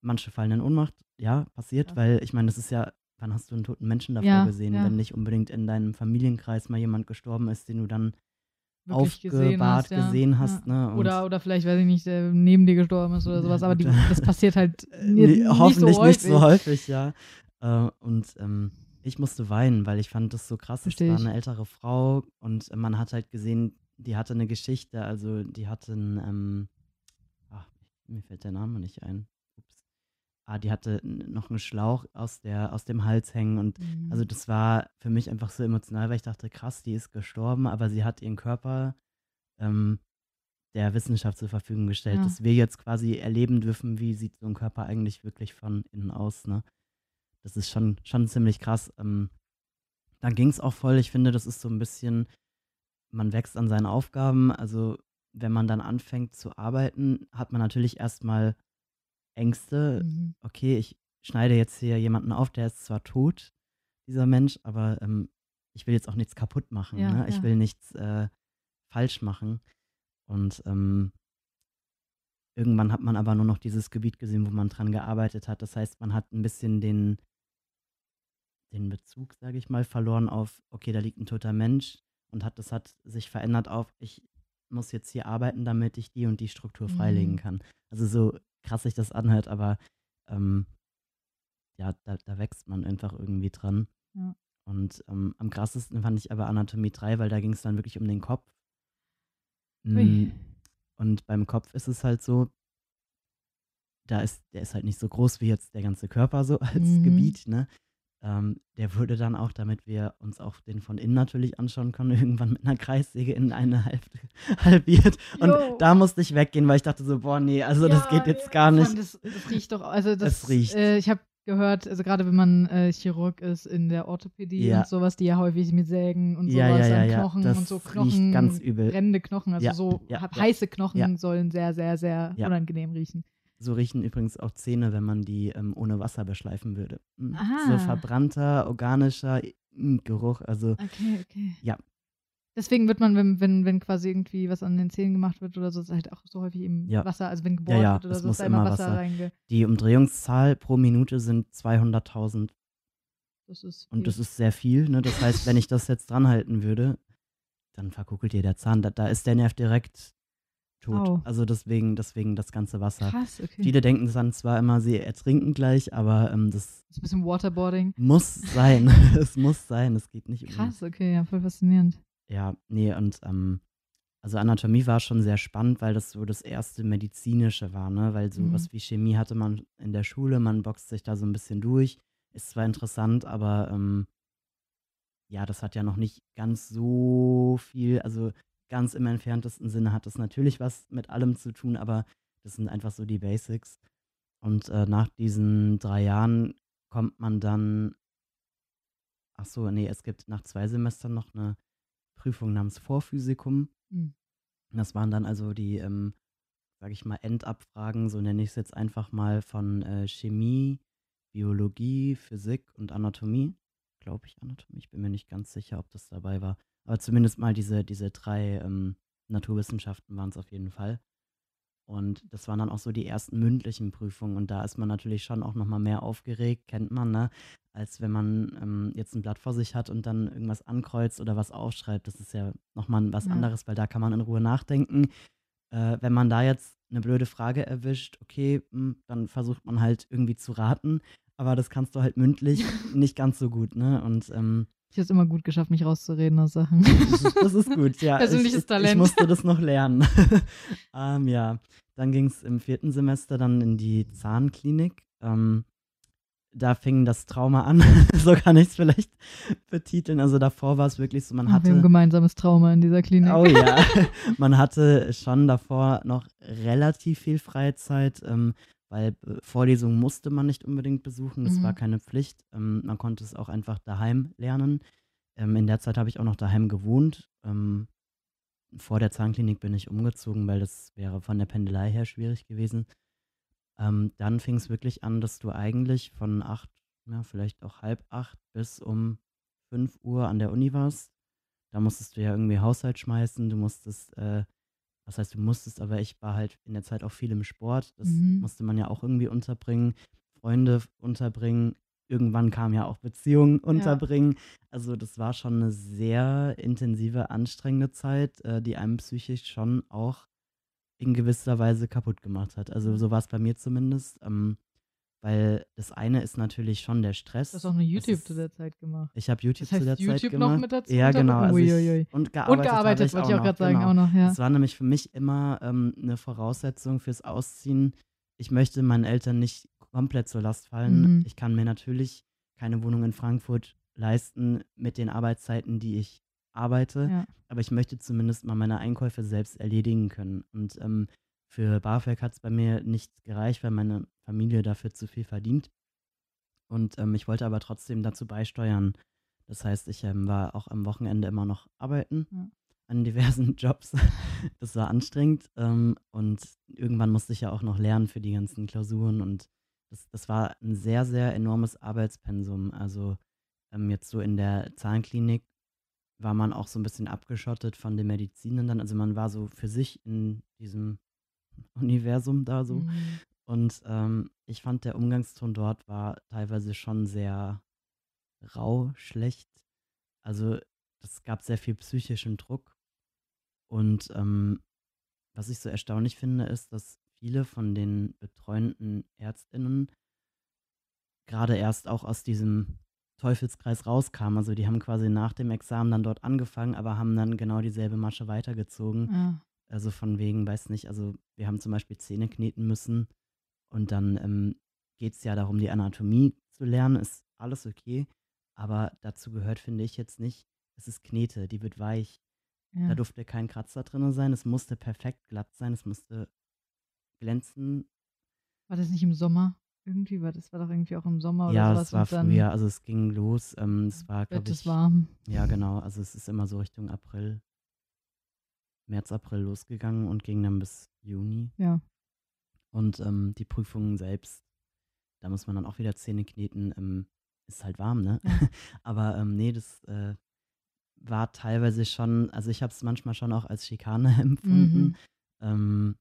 manche fallen in Ohnmacht. Ja, passiert, Ja. weil ich meine, das ist ja, wann hast du einen toten Menschen davor Ja, gesehen, ja. wenn nicht unbedingt in deinem Familienkreis mal jemand gestorben ist, den du dann Wirklich gesehen aufgebahrt hast, ja. gesehen hast. Ja. Ne? Oder, oder vielleicht, weiß ich nicht, der neben dir gestorben ist oder sowas, aber die, das passiert halt nee, nicht hoffentlich so nicht so häufig. ja. Äh, und ähm, ich musste weinen, weil ich fand das so krass. Es war eine ältere Frau und man hat halt gesehen, die hatte eine Geschichte, also die hatte einen, ähm, ach, mir fällt der Name nicht ein. Ah, die hatte noch einen Schlauch aus, der, aus dem Hals hängen und Mhm. also das war für mich einfach so emotional, weil ich dachte, krass, die ist gestorben, aber sie hat ihren Körper ähm, der Wissenschaft zur Verfügung gestellt, Ja. dass wir jetzt quasi erleben dürfen, wie sieht so ein Körper eigentlich wirklich von innen aus, ne? Das ist schon, schon ziemlich krass. Ähm, dann ging es auch voll, ich finde, das ist so ein bisschen, man wächst an seinen Aufgaben, also wenn man dann anfängt zu arbeiten, hat man natürlich erstmal Ängste, Mhm. okay, ich schneide jetzt hier jemanden auf, der ist zwar tot, dieser Mensch, aber ähm, ich will jetzt auch nichts kaputt machen. Ja, ne? Ich ja. will nichts äh, falsch machen. Und ähm, irgendwann hat man aber nur noch dieses Gebiet gesehen, wo man dran gearbeitet hat. Das heißt, man hat ein bisschen den, den Bezug, sage ich mal, verloren auf, okay, da liegt ein toter Mensch und hat, das hat sich verändert auf, ich muss jetzt hier arbeiten, damit ich die und die Struktur freilegen Mhm. kann. Also so krass sich das anhört, aber ähm, ja, da, da wächst man einfach irgendwie dran. Ja. Und ähm, am krassesten fand ich aber Anatomie 3, weil da ging es dann wirklich um den Kopf. Ui. Mm, Und beim Kopf ist es halt so, da ist, der ist halt nicht so groß wie jetzt der ganze Körper so als Mhm. Gebiet, ne? Ähm, der wurde dann auch, damit wir uns auch den von innen natürlich anschauen können, irgendwann mit einer Kreissäge in eine Hälfte halbiert. Und Jo. da musste ich weggehen, weil ich dachte so, boah, nee, also das Ja, geht jetzt nee, gar nicht. Das, das riecht doch, also das, Es riecht. Äh, ich habe gehört, also gerade wenn man äh, Chirurg ist in der Orthopädie Ja. und sowas, die ja häufig mit Sägen und Ja, sowas ja, ja, an ja. Knochen Das und so Knochen, ganz übel. brennende Knochen, also Ja, so ja, ja. heiße Knochen Ja. sollen sehr, sehr, sehr Ja. unangenehm riechen. So riechen übrigens auch Zähne, wenn man die ähm, ohne Wasser beschleifen würde. Mm. Aha. So verbrannter, organischer mm, Geruch. Also Okay, okay. Ja. Deswegen wird man, wenn, wenn, wenn quasi irgendwie was an den Zähnen gemacht wird oder so, ist halt auch so häufig im Ja. Wasser, also wenn gebohrt ja, wird oder so, muss ist da immer Wasser, Wasser. reinge. die Umdrehungszahl pro Minute sind 200.000 Das ist und das ist sehr viel. Ne? Das heißt, wenn ich das jetzt dran halten würde, dann verkugelt dir der Zahn. Da, da ist der Nerv direkt tot. Au. Also deswegen, deswegen das ganze Wasser. krass, okay. Viele denken dann zwar immer, sie ertrinken gleich, aber ähm, das das ist ein bisschen Waterboarding. muss sein. es muss sein. Es geht nicht um Krass, okay, ja, voll faszinierend. Ja, nee, und ähm, also Anatomie war schon sehr spannend, weil das so das erste medizinische war, ne? Weil so Mhm. was wie Chemie hatte man in der Schule, man boxt sich da so ein bisschen durch. Ist zwar interessant, aber ähm, ja, das hat ja noch nicht ganz so viel, also ganz im entferntesten Sinne hat das natürlich was mit allem zu tun, aber das sind einfach so die Basics. Und äh, nach diesen drei Jahren kommt man dann, ach so, nee, es gibt nach zwei Semestern noch eine Prüfung namens Vorphysikum. Mhm. Das waren dann also die, ähm, sage ich mal, Endabfragen, so nenne ich es jetzt einfach mal, von äh, Chemie, Biologie, Physik und Anatomie. Glaube ich, Anatomie. Ich bin mir nicht ganz sicher, ob das dabei war. Aber zumindest mal diese, diese drei ähm, Naturwissenschaften waren es auf jeden Fall. Und das waren dann auch so die ersten mündlichen Prüfungen. Und da ist man natürlich schon auch nochmal mehr aufgeregt, kennt man, ne? Als wenn man ähm, jetzt ein Blatt vor sich hat und dann irgendwas ankreuzt oder was aufschreibt. Das ist ja nochmal was Ja. anderes, weil da kann man in Ruhe nachdenken. Äh, wenn man da jetzt eine blöde Frage erwischt, okay, hm, dann versucht man halt irgendwie zu raten. Aber das kannst du halt mündlich nicht ganz so gut, ne? Und ähm, Ich habe es immer gut geschafft, mich rauszureden aus Sachen. das ist, gut, ja. Persönliches ich, Talent. Ich musste das noch lernen. ähm, ja, dann ging es im vierten Semester dann in die Zahnklinik. Ähm, da fing das Trauma an, so kann ich es vielleicht betiteln. Also davor war es wirklich so, man Ah, wir haben hatte. gemeinsames Trauma in dieser Klinik. Oh ja, man hatte schon davor noch relativ viel Freizeit, ähm, weil äh, Vorlesungen musste man nicht unbedingt besuchen, das war Mhm. keine Pflicht. Ähm, man konnte es auch einfach daheim lernen. Ähm, in der Zeit habe ich auch noch daheim gewohnt. Ähm, vor der Zahnklinik bin ich umgezogen, weil das wäre von der Pendelei her schwierig gewesen. Ähm, dann fing es wirklich an, dass du eigentlich von acht, ja, vielleicht auch halb acht bis um fünf Uhr an der Uni warst. Da musstest du ja irgendwie Haushalt schmeißen, du musstest, äh, was heißt du musstest, aber ich war halt in der Zeit auch viel im Sport. Das Mhm. musste man ja auch irgendwie unterbringen, Freunde unterbringen. Irgendwann kam ja auch Beziehungen unterbringen. Also das war schon eine sehr intensive, anstrengende Zeit, äh, die einem psychisch schon auch in gewisser Weise kaputt gemacht hat. Also so war es bei mir zumindest. Ähm, weil das eine ist natürlich schon der Stress. Du hast auch eine YouTube ist- zu der Zeit gemacht. Ich habe YouTube Das heißt, zu der Zeit YouTube noch gemacht. mit dazu Ja, genau. Also ich, und Und gearbeitet, gearbeitet, habe wollte ich auch gerade sagen, genau. auch noch, ja. Das war nämlich für mich immer ähm, eine Voraussetzung fürs Ausziehen. Ich möchte meinen Eltern nicht komplett zur Last fallen. Mhm. Ich kann mir natürlich keine Wohnung in Frankfurt leisten mit den Arbeitszeiten, die ich arbeite. Ja. Aber ich möchte zumindest mal meine Einkäufe selbst erledigen können. Und ähm, für BAföG hat es bei mir nicht gereicht, weil meine Familie dafür zu viel verdient. Und ähm, ich wollte aber trotzdem dazu beisteuern. Das heißt, ich ähm, war auch am Wochenende immer noch arbeiten Ja. an diversen Jobs. Das war anstrengend. Ähm, und irgendwann musste ich ja auch noch lernen für die ganzen Klausuren. Und das, das war ein sehr, sehr enormes Arbeitspensum. Also ähm, jetzt so in der Zahnklinik war man auch so ein bisschen abgeschottet von den Medizinen dann. Also man war so für sich in diesem Universum da so. Mhm. Und ähm, ich fand, der Umgangston dort war teilweise schon sehr rau, schlecht. Also es gab sehr viel psychischen Druck. Und ähm, was ich so erstaunlich finde, ist, dass viele von den betreuenden Ärztinnen gerade erst auch aus diesem Teufelskreis rauskamen. Also die haben quasi nach dem Examen dann dort angefangen, aber haben dann genau dieselbe Masche weitergezogen. Ja. Also von wegen, weiß nicht, also wir haben zum Beispiel Zähne kneten müssen und dann ähm, geht es ja darum, die Anatomie zu lernen, ist alles okay. Aber dazu gehört, finde ich jetzt nicht, es ist Knete, die wird weich. Da Ja. durfte kein Kratzer drin sein, es musste perfekt glatt sein, es musste glänzen. War das nicht im Sommer? Irgendwie war das war doch irgendwie auch im Sommer oder ja, sowas. es war früher, also es ging los, ähm, es war, glaube ich, warm. ja genau, also es ist immer so Richtung April, März, April losgegangen und ging dann bis Juni. Ja. Und ähm, die Prüfungen selbst, da muss man dann auch wieder Zähne kneten. Ähm, ist halt warm, ne? Ja. Aber ähm, nee, das äh, war teilweise schon, also ich habe es manchmal schon auch als Schikane empfunden. Mhm. Ähm,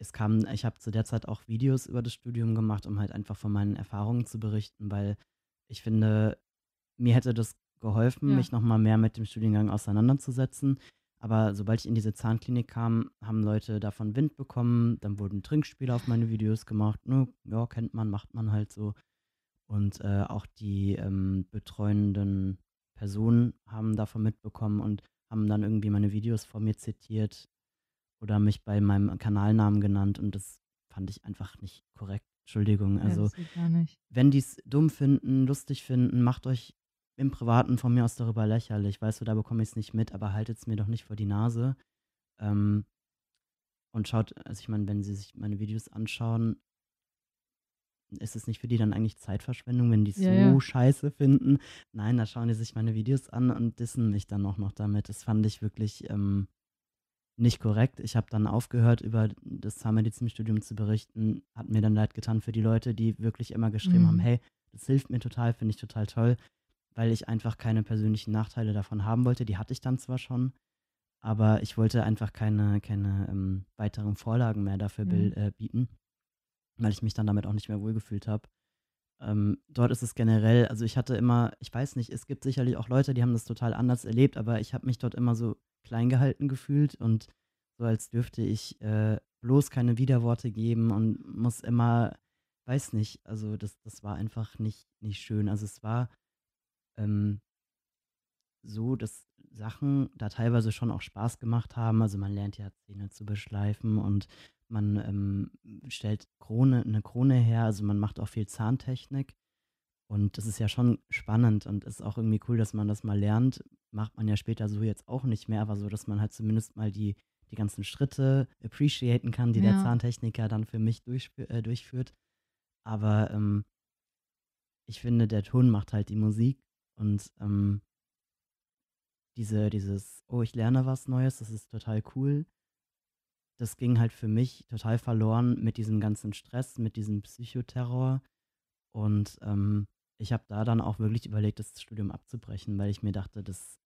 es kam, ich habe zu der Zeit auch Videos über das Studium gemacht, um halt einfach von meinen Erfahrungen zu berichten, weil ich finde, mir hätte das geholfen, Ja. mich nochmal mehr mit dem Studiengang auseinanderzusetzen. Aber sobald ich in diese Zahnklinik kam, haben Leute davon Wind bekommen. Dann wurden Trinkspiele auf meine Videos gemacht. Ne, ja, kennt man, macht man halt so. Und äh, auch die ähm, betreuenden Personen haben davon mitbekommen und haben dann irgendwie meine Videos vor mir zitiert oder mich bei meinem Kanalnamen genannt. Und das fand ich einfach nicht korrekt. Entschuldigung. ja, Also, nicht. wenn die es dumm finden, lustig finden, macht euch im Privaten von mir aus darüber lächerlich. Weißt du, da bekomme ich es nicht mit, aber haltet es mir doch nicht vor die Nase. Ähm, und schaut, also ich meine, wenn sie sich meine Videos anschauen, ist es nicht für die dann eigentlich Zeitverschwendung, wenn die es Ja, so ja. scheiße finden? Nein, da schauen die sich meine Videos an und dissen mich dann auch noch damit. Das fand ich wirklich ähm, nicht korrekt. Ich habe dann aufgehört, über das Zahnmedizinstudium zu berichten. Hat mir dann leid getan für die Leute, die wirklich immer geschrieben Mhm. haben, hey, das hilft mir total, finde ich total toll, weil ich einfach keine persönlichen Nachteile davon haben wollte. Die hatte ich dann zwar schon, aber ich wollte einfach keine, keine ähm, weiteren Vorlagen mehr dafür bil- äh, bieten, weil ich mich dann damit auch nicht mehr wohlgefühlt habe. Ähm, dort ist es generell, also ich hatte immer, ich weiß nicht, es gibt sicherlich auch Leute, die haben das total anders erlebt, aber ich habe mich dort immer so klein gehalten gefühlt und so als dürfte ich äh, bloß keine Widerworte geben und muss immer, weiß nicht, also das, das war einfach nicht, nicht schön. Also es war ähm, so, dass Sachen da teilweise schon auch Spaß gemacht haben. Also man lernt ja Zähne zu beschleifen und man ähm, stellt Krone, eine Krone her, also man macht auch viel Zahntechnik. Und das ist ja schon spannend und ist auch irgendwie cool, dass man das mal lernt. Macht man ja später so jetzt auch nicht mehr, aber so, dass man halt zumindest mal die, die ganzen Schritte appreciaten kann, die der Ja. Zahntechniker dann für mich äh, durchführt. Aber ähm, ich finde, der Ton macht halt die Musik und ähm, diese, dieses, oh, ich lerne was Neues, das ist total cool. Das ging halt für mich total verloren mit diesem ganzen Stress, mit diesem Psychoterror. Und ähm, ich habe da dann auch wirklich überlegt, das Studium abzubrechen, weil ich mir dachte, das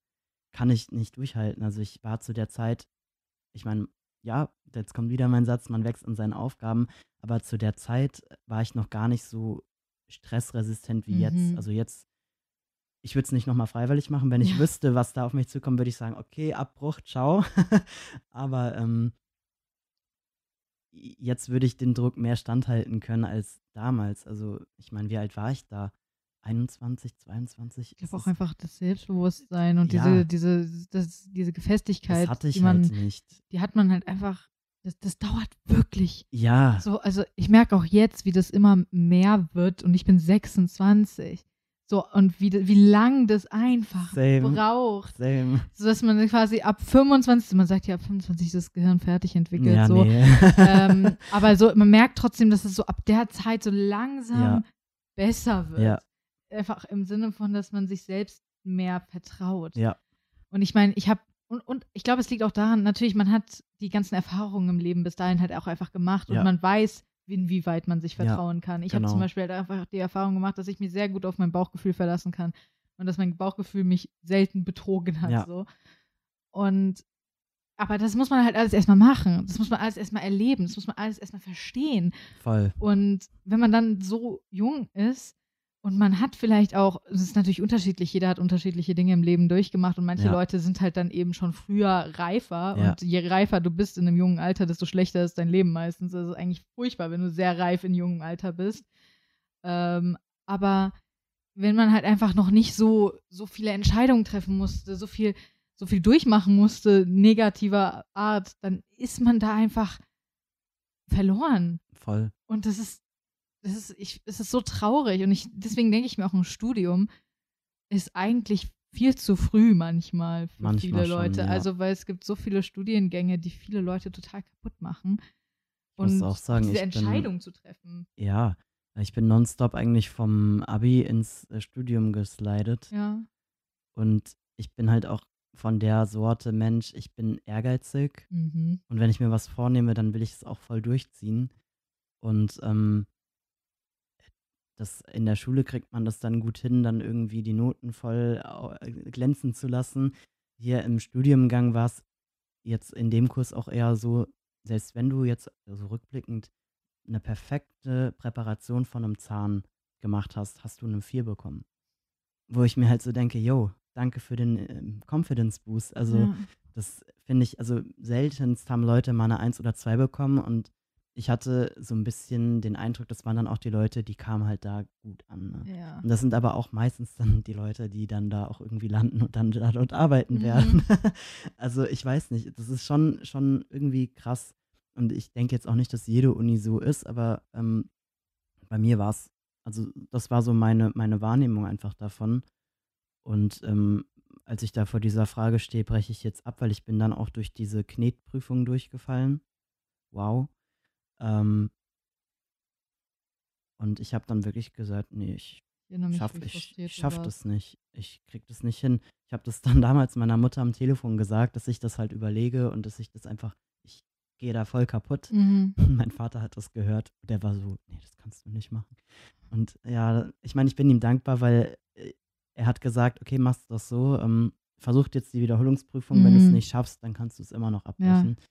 kann ich nicht durchhalten. Also ich war zu der Zeit, ich meine, ja, jetzt kommt wieder mein Satz, man wächst in seinen Aufgaben, aber zu der Zeit war ich noch gar nicht so stressresistent wie jetzt. Mhm. Also jetzt, ich würde es nicht nochmal freiwillig machen. Wenn ich Ja. wüsste, was da auf mich zukommt, würde ich sagen, okay, Abbruch, ciao. aber ähm, jetzt würde ich den Druck mehr standhalten können als damals. Also ich meine, wie alt war ich da? 21, 22? Ich glaube Es auch einfach das Selbstbewusstsein und Ja. diese, diese, das, diese Gefestigkeit, das hatte ich die man, halt nicht. die hat man halt einfach, das, das dauert wirklich. Ja, So, also ich merke auch jetzt, wie das immer mehr wird und ich bin 26. So, und wie, wie lang das einfach Same. braucht. same. So dass man quasi ab 25, man sagt ja, ab 25 ist das Gehirn fertig entwickelt. Ja, so. nee. ähm, aber so, man merkt trotzdem, dass es so ab der Zeit so langsam Ja. besser wird. Ja. Einfach im Sinne von, dass man sich selbst mehr vertraut. ja, Und ich meine, ich habe, und, und ich glaube, es liegt auch daran, natürlich, man hat die ganzen Erfahrungen im Leben bis dahin halt auch einfach gemacht und man weiß, inwieweit man sich Ja, vertrauen kann. Ich habe genau. zum Beispiel halt einfach die Erfahrung gemacht, dass ich mich sehr gut auf mein Bauchgefühl verlassen kann und dass mein Bauchgefühl mich selten betrogen hat. Ja. So. Und aber das muss man halt alles erstmal machen. Das muss man alles erstmal erleben. Das muss man alles erstmal verstehen. voll. Und wenn man dann so jung ist und man hat vielleicht auch, es ist natürlich unterschiedlich, jeder hat unterschiedliche Dinge im Leben durchgemacht und manche Ja. Leute sind halt dann eben schon früher reifer Ja. und je reifer du bist in einem jungen Alter, desto schlechter ist dein Leben meistens. Das ist eigentlich furchtbar, wenn du sehr reif in jungem Alter bist. Ähm, aber wenn man halt einfach noch nicht so, so viele Entscheidungen treffen musste, so viel, so viel durchmachen musste, negativer Art, dann ist man da einfach verloren. Voll. Und das ist, das ist, ich, es ist so traurig. Und ich, deswegen denke ich mir auch, ein Studium ist eigentlich viel zu früh manchmal für Manchmal viele schon, Leute. ja. Also, weil es gibt so viele Studiengänge, die viele Leute total kaputt machen. Ich muss Und auch sagen, diese ich bin- Entscheidung zu treffen. Ja, ich bin nonstop eigentlich vom Abi ins äh, Studium geslidet. Ja. Und ich bin halt auch von der Sorte Mensch, ich bin ehrgeizig. Mhm. Und wenn ich mir was vornehme, dann will ich es auch voll durchziehen. Und ähm, das, in der Schule kriegt man das dann gut hin, dann irgendwie die Noten voll äh, glänzen zu lassen. Hier im Studiengang war es jetzt in dem Kurs auch eher so, selbst wenn du jetzt so rückblickend eine perfekte Präparation von einem Zahn gemacht hast, hast du eine 4 bekommen. Wo ich mir halt so denke, yo, danke für den ähm, Confidence Boost. Also ja. das finde ich, also seltenst haben Leute mal eine 1 oder 2 bekommen und ich hatte so ein bisschen den Eindruck, das waren dann auch die Leute, die kamen halt da gut an. Ne? ja. Und das sind aber auch meistens dann die Leute, die dann da auch irgendwie landen und dann da dort arbeiten Mhm. werden. also ich weiß nicht, das ist schon, schon irgendwie krass. Und ich denke jetzt auch nicht, dass jede Uni so ist, aber ähm, bei mir war es, also das war so meine, meine Wahrnehmung einfach davon. Und ähm, als ich da vor dieser Frage stehe, breche ich jetzt ab, weil ich bin dann auch durch diese Knetprüfung durchgefallen. Wow. Ähm, und ich habe dann wirklich gesagt, nee, ich schaff, ich, ich schaff das nicht. Ich krieg das nicht hin. Ich habe das dann damals meiner Mutter am Telefon gesagt, dass ich das halt überlege und dass ich das einfach, ich gehe da voll kaputt. Mhm. Mein Vater hat das gehört. Der war so, nee, das kannst du nicht machen. Und ja, ich meine, ich bin ihm dankbar, weil äh, er hat gesagt, okay, machst du das so, ähm, versucht jetzt die Wiederholungsprüfung, mhm. wenn du es nicht schaffst, dann kannst du es immer noch abbrechen. Ja.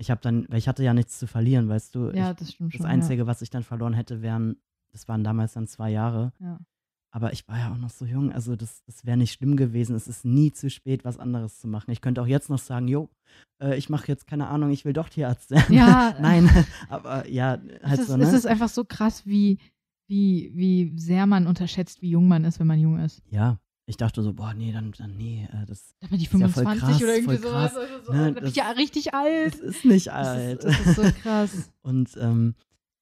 Ich habe dann, weil ich hatte ja nichts zu verlieren, weißt du. Ja, ich, das stimmt schon. Das Einzige, ja. was ich dann verloren hätte, wären, das waren damals dann zwei Jahre. Ja. Aber ich war ja auch noch so jung, also das, das wäre nicht schlimm gewesen. Es ist nie zu spät, was anderes zu machen. Ich könnte auch jetzt noch sagen, jo, äh, ich mache jetzt keine Ahnung, ich will doch Tierarzt werden. Ja. Nein, aber ja, halt es ist, so, ne? Es ist einfach so krass, wie, wie, wie sehr man unterschätzt, wie jung man ist, wenn man jung ist. Ja, ich dachte so, boah, nee, dann, dann nee, äh, das da bin ich 25 ja krass, oder irgendwie sowas. Also so, ne, da bin ich ja richtig alt. Das ist nicht alt. Das ist, das ist so krass. und ähm,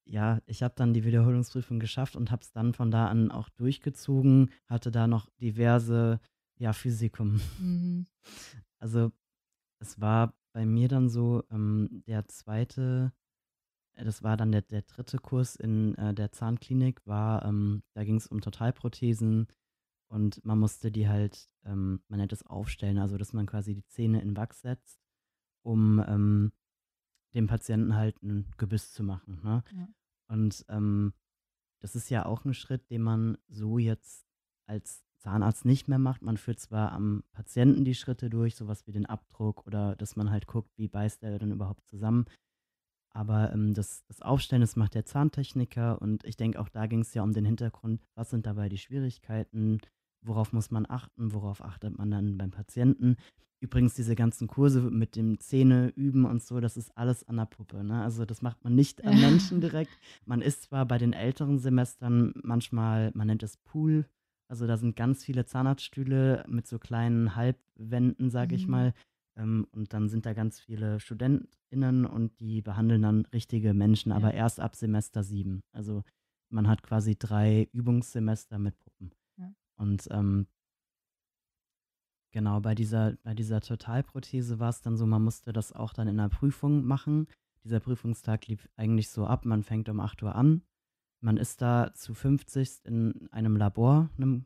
ja, ich habe dann die Wiederholungsprüfung geschafft und habe es dann von da an auch durchgezogen, hatte da noch diverse, ja, Physikum. Mhm. Also es war bei mir dann so, ähm, der zweite, äh, das war dann der, der dritte Kurs in äh, der Zahnklinik, war, ähm, da ging es um Totalprothesen und man musste die halt, ähm, man nennt es aufstellen, also dass man quasi die Zähne in Wachs setzt, um ähm, dem Patienten halt ein Gebiss zu machen. Ne? Ja. Und ähm, das ist ja auch ein Schritt, den man so jetzt als Zahnarzt nicht mehr macht. Man führt zwar am Patienten die Schritte durch, sowas wie den Abdruck oder dass man halt guckt, wie beißt er denn überhaupt zusammen. Aber ähm, das, das Aufstellen, das macht der Zahntechniker und ich denke, auch da ging es ja um den Hintergrund, was sind dabei die Schwierigkeiten, worauf muss man achten, worauf achtet man dann beim Patienten. Übrigens, diese ganzen Kurse mit dem Zähne üben und so, das ist alles an der Puppe. Ne? Also das macht man nicht an Menschen direkt. Man ist zwar bei den älteren Semestern manchmal, man nennt es Pool, also da sind ganz viele Zahnarztstühle mit so kleinen Halbwänden, sage ich mhm. mal. Ähm, und dann sind da ganz viele StudentInnen und die behandeln dann richtige Menschen, ja. aber erst ab Semester sieben. Also man hat quasi drei Übungssemester mit Puppen. Und ähm, Genau, bei dieser, bei dieser Totalprothese war es dann so, man musste das auch dann in der Prüfung machen. Dieser Prüfungstag lief eigentlich so ab, man fängt um 8 Uhr an. Man ist da zu 50 in einem Labor, einem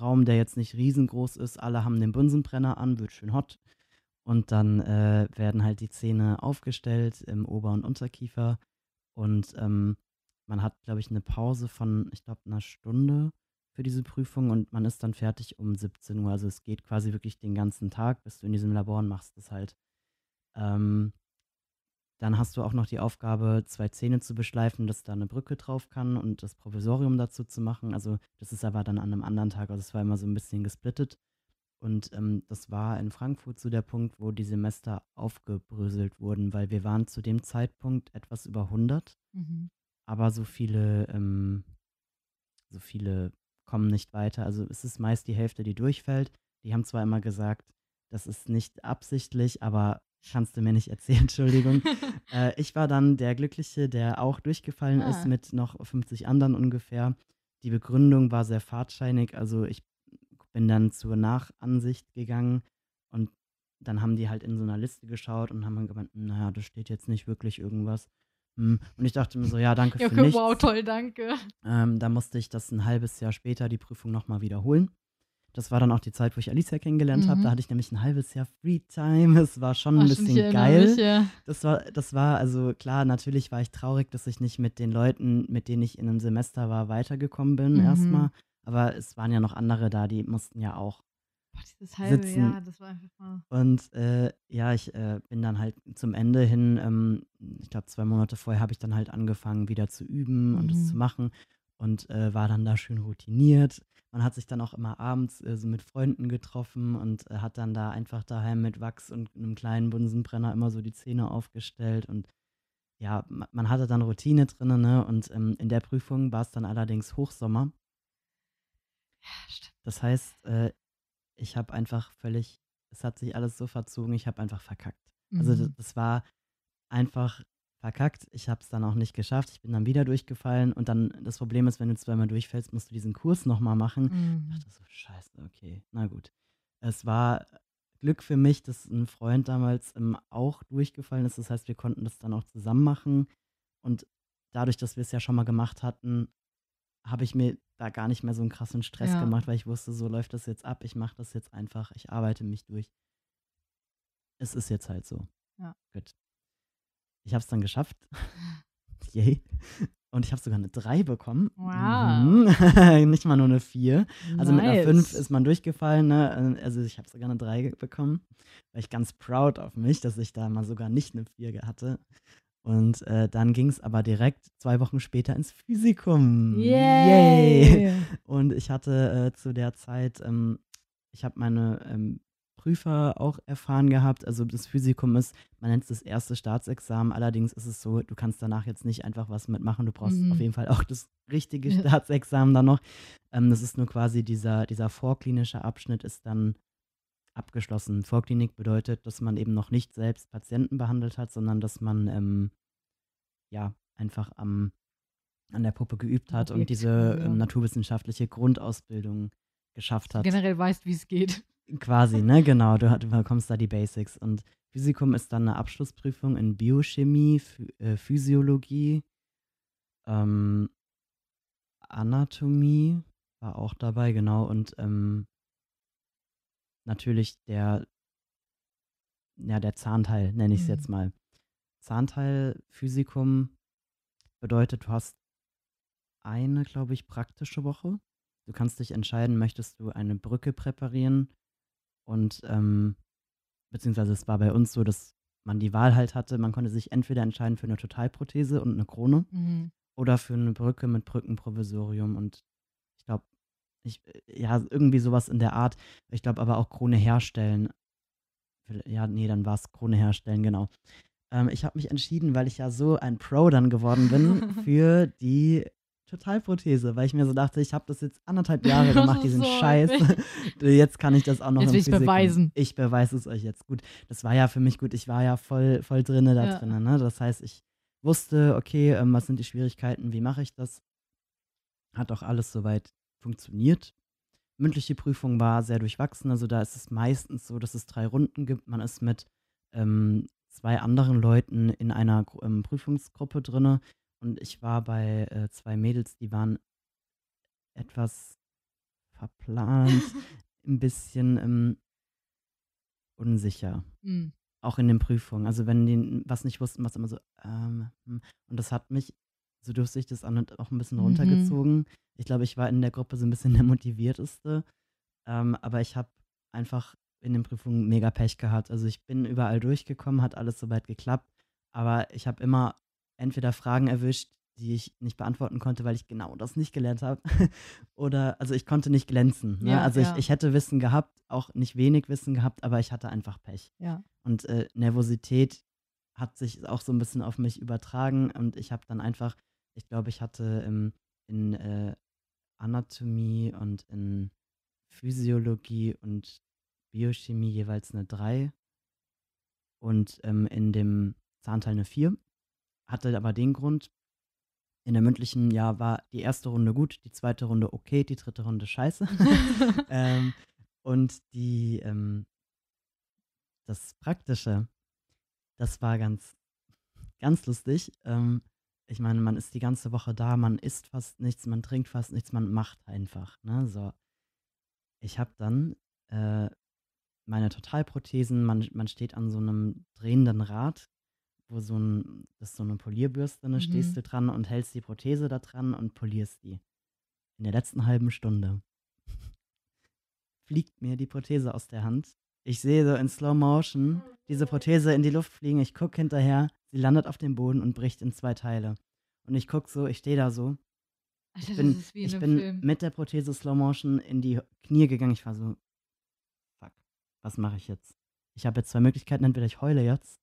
Raum, der jetzt nicht riesengroß ist. Alle haben den Bunsenbrenner an, wird schön hot. Und dann äh, werden halt die Zähne aufgestellt im Ober- und Unterkiefer. Und ähm, man hat, glaube ich, eine Pause von, ich glaube, einer Stunde für diese Prüfung und man ist dann fertig um 17 Uhr. Also es geht quasi wirklich den ganzen Tag, bis du in diesem Labor und machst das halt. Ähm, dann hast du auch noch die Aufgabe, zwei Zähne zu beschleifen, dass da eine Brücke drauf kann und das Provisorium dazu zu machen. Also das ist aber dann an einem anderen Tag, also es war immer so ein bisschen gesplittet. Und ähm, das war in Frankfurt so der Punkt, wo die Semester aufgebröselt wurden, weil wir waren zu dem Zeitpunkt etwas über 100, mhm. aber so viele, ähm, so viele kommen nicht weiter. Also es ist meist die Hälfte, die durchfällt. Die haben zwar immer gesagt, das ist nicht absichtlich, aber kannst du mir nicht erzählen, Entschuldigung. äh, ich war dann der Glückliche, der auch durchgefallen ah. ist mit noch 50 anderen ungefähr. Die Begründung war sehr fahrtscheinig, also ich bin dann zur Nachansicht gegangen und dann haben die halt in so einer Liste geschaut und haben gemeint, naja, da steht jetzt nicht wirklich irgendwas. Hm, und ich dachte mir so, ja, danke ja, für nichts. Wow, toll, danke. Ähm, da musste ich das ein halbes Jahr später die Prüfung nochmal wiederholen. Das war dann auch die Zeit, wo ich Alicia kennengelernt mhm. habe. Da hatte ich nämlich ein halbes Jahr Free Time. Es war schon ein bisschen geil. Mich, ja. Das war, das war, also klar, natürlich war ich traurig, dass ich nicht mit den Leuten, mit denen ich in einem Semester war, weitergekommen bin, mhm. erstmal. Aber es waren ja noch andere da, die mussten ja auch Boah, dieses halbe sitzen. Jahr, das war einfach mal. Und äh, ja, ich äh, bin dann halt zum Ende hin, ähm, ich glaube, zwei Monate vorher habe ich dann halt angefangen, wieder zu üben mhm. und das zu machen und äh, war dann da schön routiniert. Man hat sich dann auch immer abends äh, so mit Freunden getroffen und äh, hat dann da einfach daheim mit Wachs und einem kleinen Bunsenbrenner immer so die Zähne aufgestellt und ja, man hatte dann Routine drin, ne? Und ähm, in der Prüfung war es dann allerdings Hochsommer. Ja, stimmt. Das heißt, äh, ich habe einfach völlig, es hat sich alles so verzogen, ich habe einfach verkackt. Also mhm. Also das, das, war einfach verkackt. Ich habe es dann auch nicht geschafft. Ich bin dann wieder durchgefallen. Und dann, das Problem ist, wenn du zweimal durchfällst, musst du diesen Kurs nochmal machen. Mhm. Ich dachte so, scheiße, okay, na gut. Es war Glück für mich, dass ein Freund damals ähm, auch durchgefallen ist. Das heißt, wir konnten das dann auch zusammen machen. Und dadurch, dass wir es ja schon mal gemacht hatten, habe ich mir da gar nicht mehr so einen krassen Stress Ja. gemacht, weil ich wusste, so läuft das jetzt ab. Ich mache das jetzt einfach. Ich arbeite mich durch. Es ist jetzt halt so. Ja. Gut. Ich habe es dann geschafft. Yay. Und ich habe sogar eine 3 bekommen. Wow. Mhm. nicht mal nur eine 4. Also mit einer Nice. 5 ist man durchgefallen. Ne? Also ich habe sogar eine 3 ge- bekommen. War ich ganz proud auf mich, dass ich da mal sogar nicht eine 4 ge- hatte. Und äh, dann ging es aber direkt zwei Wochen später ins Physikum. Yay! Und ich hatte äh, zu der Zeit, ähm, ich habe meine ähm, Prüfer auch erfahren gehabt. Also das Physikum ist, man nennt es das erste Staatsexamen. Allerdings ist es so, du kannst danach jetzt nicht einfach was mitmachen. Du brauchst Mhm. auf jeden Fall auch das richtige Ja. Staatsexamen dann noch. Ähm, das ist nur quasi dieser, dieser vorklinische Abschnitt ist dann abgeschlossen. Vorklinik bedeutet, dass man eben noch nicht selbst Patienten behandelt hat, sondern dass man ähm, ja einfach am, an der Puppe geübt hat und Objekt, diese ja. ähm, naturwissenschaftliche Grundausbildung geschafft hat. Generell weißt, wie es geht. Quasi, ne? Genau, du, du bekommst da die Basics. Und Physikum ist dann eine Abschlussprüfung in Biochemie, Phy äh, Physiologie, ähm, Anatomie war auch dabei, genau. Und ähm, natürlich der, ja, der Zahnteil, nenne ich es Mhm. jetzt mal. Zahnteil Physikum bedeutet, du hast eine, glaube ich, praktische Woche. Du kannst dich entscheiden, möchtest du eine Brücke präparieren und ähm, beziehungsweise es war bei uns so, dass man die Wahl halt hatte, man konnte sich entweder entscheiden für eine Totalprothese und eine Krone Mhm. oder für eine Brücke mit Brückenprovisorium und ich glaube, ich, äh, ja, irgendwie sowas in der Art. Ich glaube aber auch Krone herstellen. Ja, nee, dann war es Krone herstellen, genau. Ähm, ich habe mich entschieden, weil ich ja so ein Pro dann geworden bin, für die Totalprothese, weil ich mir so dachte, ich habe das jetzt anderthalb Jahre gemacht, diesen so Scheiß. jetzt kann ich das auch noch Jetzt will Physikum. beweisen. Ich beweise es euch jetzt. Gut, das war ja für mich gut. Ich war ja voll, voll drinne da Ja. drinne. Ne? Das heißt, ich wusste, okay, ähm, was sind die Schwierigkeiten, wie mache ich das? Hat auch alles soweit funktioniert. Mündliche Prüfung war sehr durchwachsen. Also da ist es meistens so, dass es drei Runden gibt. Man ist mit ähm, zwei anderen Leuten in einer ähm, Prüfungsgruppe drinne. Und ich war bei äh, zwei Mädels, die waren etwas verplant, ein bisschen ähm, unsicher Mhm. auch in den Prüfungen. Also wenn die was nicht wussten, was immer so, ähm, hm. und das hat mich, so durchsichtig das an und auch ein bisschen Mhm. runtergezogen. Ich glaube, ich war in der Gruppe so ein bisschen der motivierteste, ähm, aber ich habe einfach in den Prüfungen mega Pech gehabt. Also ich bin überall durchgekommen, hat alles soweit geklappt, aber ich habe immer entweder Fragen erwischt, die ich nicht beantworten konnte, weil ich genau das nicht gelernt habe. Oder, also ich konnte nicht glänzen. Ne? Ja, also ja. ich, ich hätte Wissen gehabt, auch nicht wenig Wissen gehabt, aber ich hatte einfach Pech. Ja. Und äh, Nervosität hat sich auch so ein bisschen auf mich übertragen und ich habe dann einfach, ich glaube, ich hatte ähm, in äh, Anatomie und in Physiologie und Biochemie jeweils eine 3 und ähm, in dem Zahnteil eine 4. Hatte aber den Grund, in der mündlichen Jahr war die erste Runde gut, die zweite Runde okay, die dritte Runde scheiße. ähm, und die, ähm, das Praktische, das war ganz, ganz lustig. Ähm, ich meine, man ist die ganze Woche da, man isst fast nichts, man trinkt fast nichts, man macht einfach. Ne? So. Ich habe dann äh, meine Totalprothesen, man, man steht an so einem drehenden Rad, wo so ein, das ist so eine Polierbürste, ne, Mhm. stehst du dran und hältst die Prothese da dran und polierst die. In der letzten halben Stunde fliegt mir die Prothese aus der Hand. Ich sehe so in Slow Motion diese Prothese in die Luft fliegen. Ich gucke hinterher, sie landet auf dem Boden und bricht in zwei Teile. Und ich gucke so, ich stehe da so. Alter, Ich bin, das ist wie in ich einem bin Film. mit der Prothese Slow Motion in die Knie gegangen. Ich war so, fuck, was mache ich jetzt? Ich habe jetzt zwei Möglichkeiten. Entweder ich heule jetzt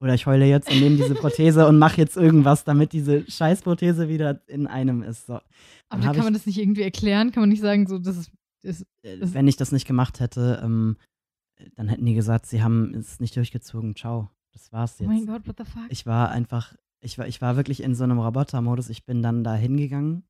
oder ich heule jetzt und nehme diese Prothese und mache jetzt irgendwas, damit diese Scheißprothese wieder in einem ist. So. Aber kann man das nicht irgendwie erklären? Kann man nicht sagen, so, das ist. Das, Äh, Das- wenn ich das nicht gemacht hätte, ähm, dann hätten die gesagt, sie haben es nicht durchgezogen. Ciao. das war's Oh jetzt. mein Gott, what the fuck? Ich war einfach, ich war, ich war wirklich in so einem Robotermodus. Ich bin dann da hingegangen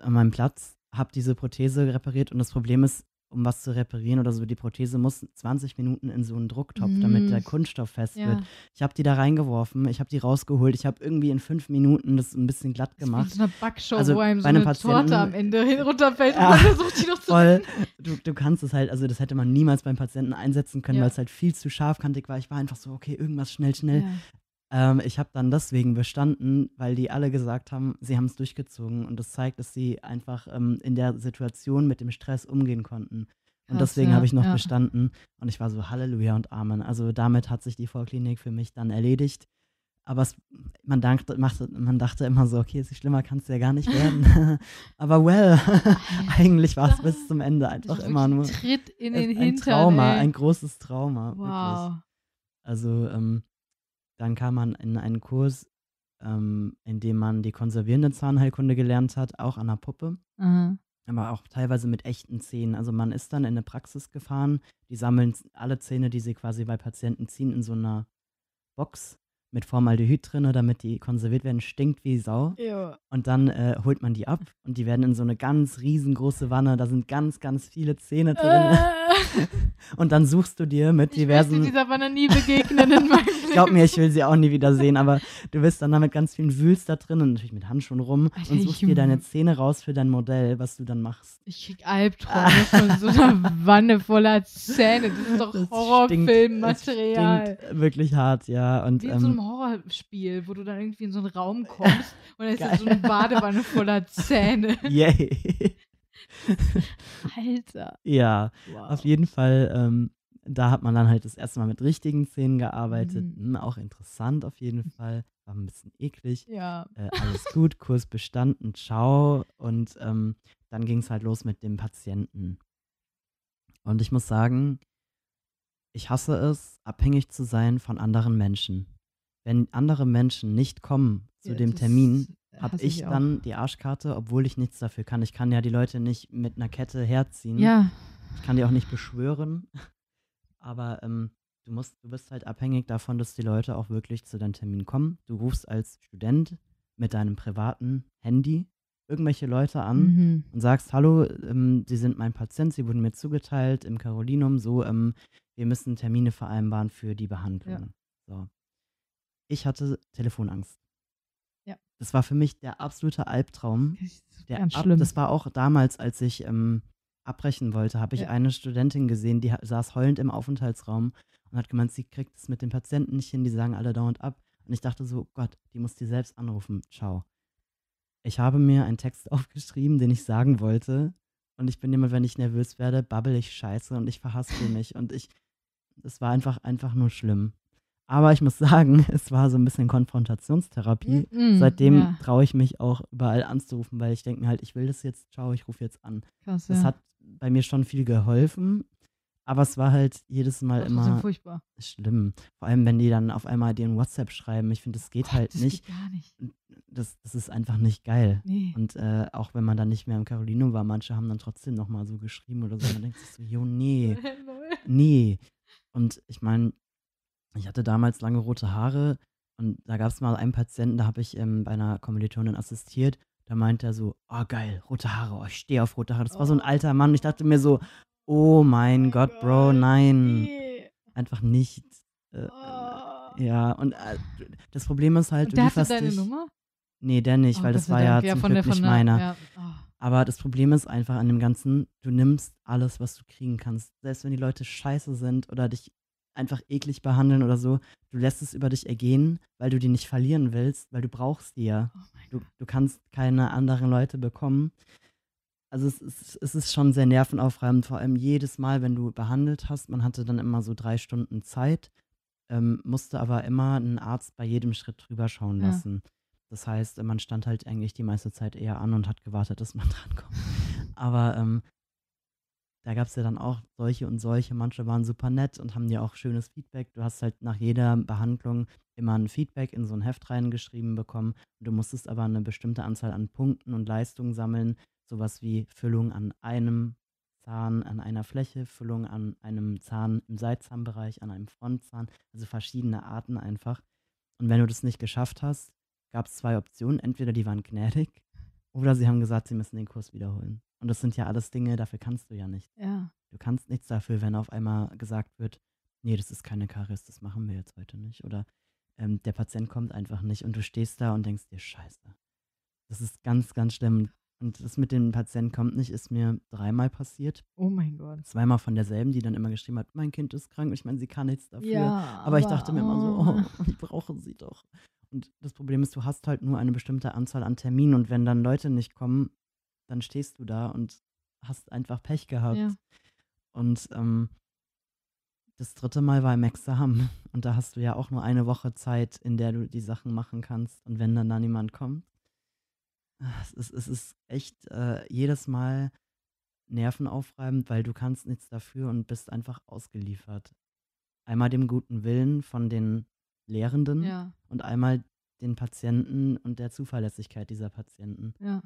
an meinem Platz, habe diese Prothese repariert und das Problem ist, um was zu reparieren oder so, die Prothese muss 20 Minuten in so einen Drucktopf, damit Mm. der Kunststoff fest ja. wird. Ich habe die da reingeworfen, ich habe die rausgeholt, ich habe irgendwie in fünf Minuten das ein bisschen glatt Das ist gemacht. eine Backshow, Also wo einem so eine Torte am Ende runterfällt Ja. und man versucht, die noch zu Voll, du, du kannst es halt, also das hätte man niemals beim Patienten einsetzen können, Ja. weil es halt viel zu scharfkantig war. Ich war einfach so, okay, irgendwas schnell, schnell. Ähm, ich habe dann deswegen bestanden, weil die alle gesagt haben, sie haben es durchgezogen und das zeigt, dass sie einfach ähm, in der Situation mit dem Stress umgehen konnten. Und Krass, deswegen ja, habe ich noch ja. bestanden und ich war so Halleluja und Amen. Also damit hat sich die Vorklinik für mich dann erledigt. Aber es, man, dachte, machte, man dachte immer so, okay, so schlimmer kann es ja gar nicht werden. Aber well, eigentlich war es bis zum Ende einfach ist immer nur wirklich Tritt in ein den Hintern. Trauma, ey. ein großes Trauma. Wirklich. wow. Also ähm, dann kam man in einen Kurs, ähm, in dem man die konservierende Zahnheilkunde gelernt hat, auch an der Puppe, Aha. aber auch teilweise mit echten Zähnen. Also man ist dann in eine Praxis gefahren, die sammeln alle Zähne, die sie quasi bei Patienten ziehen, in so einer Box mit Formaldehyd drin, damit die konserviert werden, stinkt wie Sau. Ja. Und dann äh, holt man die ab und die werden in so eine ganz riesengroße Wanne, da sind ganz, ganz viele Zähne drin. Äh, Und dann suchst du dir mit ich diversen dieser Wanne nie begegnen in meinem Leben. Glaub mir, ich will sie auch nie wieder sehen, aber du bist dann da mit ganz vielen Wühlst da drin und natürlich mit Handschuhen rum Alter, und suchst ich- dir deine Zähne raus für dein Modell, was du dann machst. Ich krieg Albträume von so einer Wanne voller Zähne. Das ist doch Horrorfilmmaterial. Wirklich hart, ja. Und Wie in so einem ähm, Horrorspiel, wo du dann irgendwie in so einen Raum kommst und ist da Geil. so eine Badewanne voller Zähne. yay. Alter. ja, Wow. auf jeden Fall, ähm, da hat man dann halt das erste Mal mit richtigen Zähnen gearbeitet. Mhm. Hm, auch interessant auf jeden Fall. War ein bisschen eklig. Ja. Äh, alles gut, Kurs bestanden, ciao. Und ähm, dann ging es halt los mit dem Patienten. Und ich muss sagen, ich hasse es, abhängig zu sein von anderen Menschen. Wenn andere Menschen nicht kommen zu Ja, dem Termin, habe ich auch. dann die Arschkarte, obwohl ich nichts dafür kann. Ich kann ja die Leute nicht mit einer Kette herziehen. Ja. Ich kann die auch nicht beschwören. Aber ähm, du musst, du bist halt abhängig davon, dass die Leute auch wirklich zu deinem Termin kommen. Du rufst als Student mit deinem privaten Handy irgendwelche Leute an Mhm. und sagst, hallo, ähm, Sie sind mein Patient, Sie wurden mir zugeteilt im Carolinum, so, ähm, wir müssen Termine vereinbaren für die Behandlung. So. Ich hatte Telefonangst. Das war für mich der absolute Albtraum. Der ab. Das war auch damals, als ich ähm, abbrechen wollte, habe ich Ja. eine Studentin gesehen, die saß heulend im Aufenthaltsraum und hat gemeint, sie kriegt es mit den Patienten nicht hin, die sagen alle dauernd ab. Und ich dachte so, Gott, die muss die selbst anrufen. Ciao. Ich habe mir einen Text aufgeschrieben, den ich sagen wollte. Und ich bin immer, wenn ich nervös werde, babbel ich scheiße und ich verhaspel mich. Und ich, es war einfach, einfach nur schlimm. Aber ich muss sagen, es war so ein bisschen Konfrontationstherapie. Mhm, Seitdem ja. traue ich mich auch überall anzurufen, weil ich denke mir halt, ich will das jetzt, ciao, ich rufe jetzt an. Krass, Das ja. hat bei mir schon viel geholfen, aber es war halt jedes Mal trotzdem immer furchtbar. schlimm. Vor allem, wenn die dann auf einmal dir ein WhatsApp schreiben. Ich finde, das geht Gott, halt das nicht. Geht gar nicht. Das, das ist einfach nicht geil. Nee. Und äh, auch wenn man dann nicht mehr im Carolino war, manche haben dann trotzdem nochmal so geschrieben oder so. Man denkt sich so, jo, nee, nee. Und ich meine, ich hatte damals lange rote Haare und da gab es mal einen Patienten, da habe ich ähm, bei einer Kommilitonin assistiert. Da meinte er so, oh geil, rote Haare, oh, ich stehe auf rote Haare. Das war so ein Oh. alter Mann. Ich dachte mir so, oh mein Gott, Bro, nein, Nee. einfach nicht. Äh, Oh. ja, und äh, das Problem ist halt, Und du der hatte lieferst deine dich. Nummer? Nee, der nicht, Oh, weil Gott das war ja zum von Glück der, nicht meiner. Ja. Oh. Aber das Problem ist einfach an dem Ganzen, du nimmst alles, was du kriegen kannst. Selbst wenn die Leute scheiße sind oder dich einfach eklig behandeln oder so, du lässt es über dich ergehen, weil du die nicht verlieren willst, weil du brauchst die ja. Oh Du, du kannst keine anderen Leute bekommen. Also es ist, es ist schon sehr nervenaufreibend, vor allem jedes Mal, wenn du behandelt hast. Man hatte dann immer so drei Stunden Zeit, ähm, musste aber immer einen Arzt bei jedem Schritt drüber schauen Ja. lassen. Das heißt, man stand halt eigentlich die meiste Zeit eher an und hat gewartet, dass man drankommt. Aber ähm, da gab es ja dann auch solche und solche. Manche waren super nett und haben dir auch schönes Feedback. Du hast halt nach jeder Behandlung immer ein Feedback in so ein Heft reingeschrieben bekommen. Du musstest aber eine bestimmte Anzahl an Punkten und Leistungen sammeln. Sowas wie Füllung an einem Zahn an einer Fläche, Füllung an einem Zahn im Seitzahnbereich, an einem Frontzahn, also verschiedene Arten einfach. Und wenn du das nicht geschafft hast, gab es zwei Optionen. Entweder die waren gnädig oder sie haben gesagt, sie müssen den Kurs wiederholen. Und das sind ja alles Dinge, dafür kannst du ja nicht. Ja. Du kannst nichts dafür, wenn auf einmal gesagt wird, nee, das ist keine Karies, das machen wir jetzt heute nicht. Oder ähm, der Patient kommt einfach nicht und du stehst da und denkst dir, scheiße. Das ist ganz, ganz schlimm. Und das mit dem Patienten kommt nicht, ist mir dreimal passiert. Oh mein Gott. Zweimal von derselben, die dann immer geschrieben hat, mein Kind ist krank. Ich meine, sie kann nichts dafür. Ja, aber, ich dachte mir immer so, oh. oh, ich brauche sie doch. Und das Problem ist, du hast halt nur eine bestimmte Anzahl an Terminen und wenn dann Leute nicht kommen, dann stehst du da und hast einfach Pech gehabt. Ja. Und ähm, das dritte Mal war im Examen und da hast du ja auch nur eine Woche Zeit, in der du die Sachen machen kannst. Und wenn dann da niemand kommt, ah, es ist, es ist echt äh, jedes Mal nervenaufreibend, weil du kannst nichts dafür und bist einfach ausgeliefert. Einmal dem guten Willen von den Lehrenden Ja, und einmal den Patienten und der Zuverlässigkeit dieser Patienten. ja.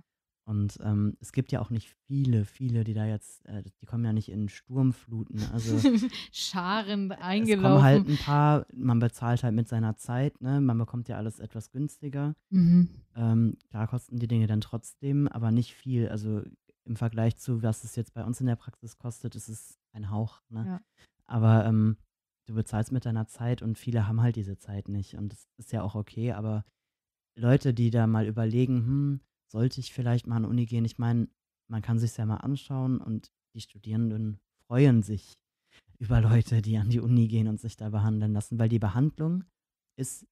Und ähm, es gibt ja auch nicht viele, viele, die da jetzt, äh, die kommen ja nicht in Sturmfluten. Also Scharend es kommen eingelaufen. halt ein paar, man bezahlt halt mit seiner Zeit, ne? Man bekommt ja alles etwas günstiger. Mhm. Ähm, klar kosten die Dinge dann trotzdem, aber nicht viel. Also im Vergleich zu, was es jetzt bei uns in der Praxis kostet, ist es ein Hauch, ne? Ja. Aber ähm, du bezahlst mit deiner Zeit und viele haben halt diese Zeit nicht. Und das ist ja auch okay, aber Leute, die da mal überlegen, hm, sollte ich vielleicht mal an die Uni gehen? Ich meine, man kann sich ja mal anschauen und die Studierenden freuen sich über Leute, die an die Uni gehen und sich da behandeln lassen, weil die Behandlung ist,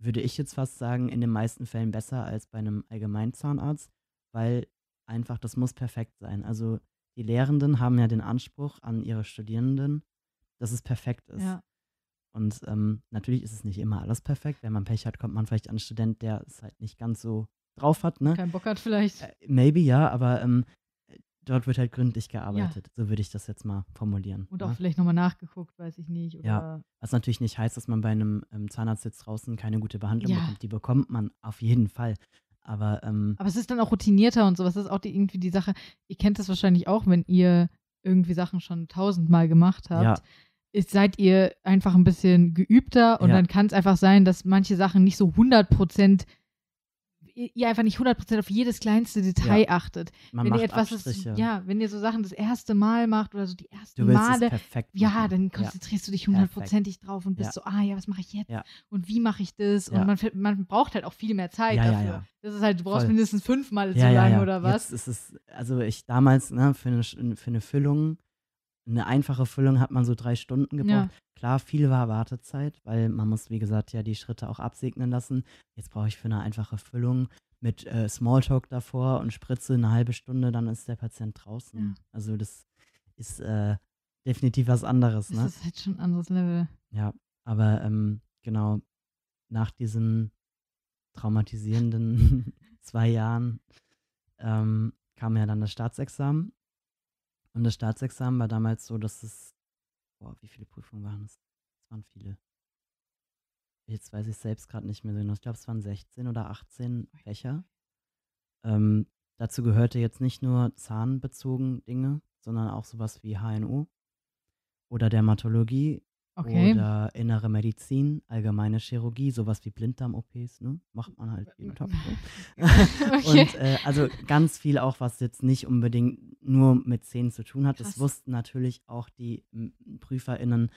würde ich jetzt fast sagen, in den meisten Fällen besser als bei einem Allgemeinzahnarzt, weil einfach das muss perfekt sein. Also die Lehrenden haben ja den Anspruch an ihre Studierenden, dass es perfekt ist. Ja. Und ähm, natürlich ist es nicht immer alles perfekt. Wenn man Pech hat, kommt man vielleicht an einen Student, der es halt nicht ganz so drauf hat, ne? Kein Bock hat vielleicht. Äh, maybe ja, aber ähm, dort wird halt gründlich gearbeitet. So würde ich das jetzt mal formulieren. Und ne? auch vielleicht nochmal nachgeguckt, weiß ich nicht. Oder Ja. Was natürlich nicht heißt, dass man bei einem ähm, Zahnarztsitz draußen keine gute Behandlung Ja. bekommt. Die bekommt man auf jeden Fall. Aber ähm, Aber es ist dann auch routinierter und sowas. Das ist auch die, irgendwie die Sache. Ihr kennt das wahrscheinlich auch, wenn ihr irgendwie Sachen schon tausendmal gemacht habt. ja, Ist, seid ihr einfach ein bisschen geübter und Ja. dann kann es einfach sein, dass manche Sachen nicht so 100 Prozent, ihr einfach nicht 100 Prozent auf jedes kleinste Detail achtet. man wenn macht ihr etwas, Abstriche. das, ja, wenn ihr so Sachen das erste Mal macht oder so die ersten Male, ja, dann ja. konzentrierst du dich hundertprozentig drauf und bist Ja. so, ah ja, was mache ich jetzt? Ja. Und wie mache ich das? Ja. Und man, man braucht halt auch viel mehr Zeit Ja, ja, dafür. ja. Das ist halt, du brauchst Voll. mindestens fünfmal so ja, ja, lange ja. oder was? Jetzt ist es, also ich damals, ne, für eine, für eine Füllung, eine einfache Füllung hat man so drei Stunden gebraucht. Ja. Klar, viel war Wartezeit, weil man muss, wie gesagt, ja die Schritte auch absegnen lassen. Jetzt brauche ich für eine einfache Füllung mit äh, Smalltalk davor und Spritze eine halbe Stunde, dann ist der Patient draußen. Ja. Also das ist äh, definitiv was anderes, Das ne? ist halt schon ein anderes Level. Ja, aber ähm, genau, nach diesen traumatisierenden zwei Jahren ähm, kam ja dann das Staatsexamen. Und das Staatsexamen war damals so, dass es, boah, wie viele Prüfungen waren es? Es waren viele. Jetzt weiß ich selbst gerade nicht mehr so genau. Ich glaube, es waren 16 oder 18 Fächer. Ähm, dazu gehörte jetzt nicht nur zahnbezogen Dinge, sondern auch sowas wie HNO oder Dermatologie Okay. oder innere Medizin, allgemeine Chirurgie, sowas wie Blinddarm-OPs, ne? Macht man halt jeden Tag. So. Okay. Und äh, also ganz viel auch, was jetzt nicht unbedingt nur mit Zähnen zu tun hat. Krass. Das wussten natürlich auch die PrüferInnen,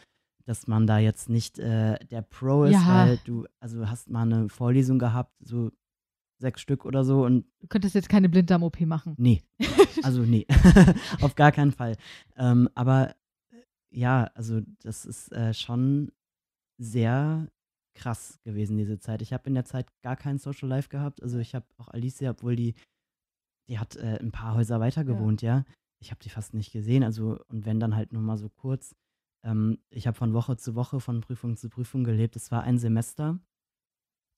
dass man da jetzt nicht äh, der Pro ist, Ja. weil du, also hast mal eine Vorlesung gehabt, so sechs Stück oder so und Du könntest jetzt keine Blinddarm-OP machen. Nee. Also nee. Auf gar keinen Fall. Ähm, aber ja, also das ist äh, schon sehr krass gewesen, diese Zeit. Ich habe in der Zeit gar kein Social Life gehabt. Also ich habe auch Alicia, obwohl die, die hat äh, ein paar Häuser weiter Ja. gewohnt, ja. Ich habe die fast nicht gesehen. Also, und wenn dann halt nur mal so kurz. Ähm, ich habe von Woche zu Woche, von Prüfung zu Prüfung gelebt. Es war ein Semester.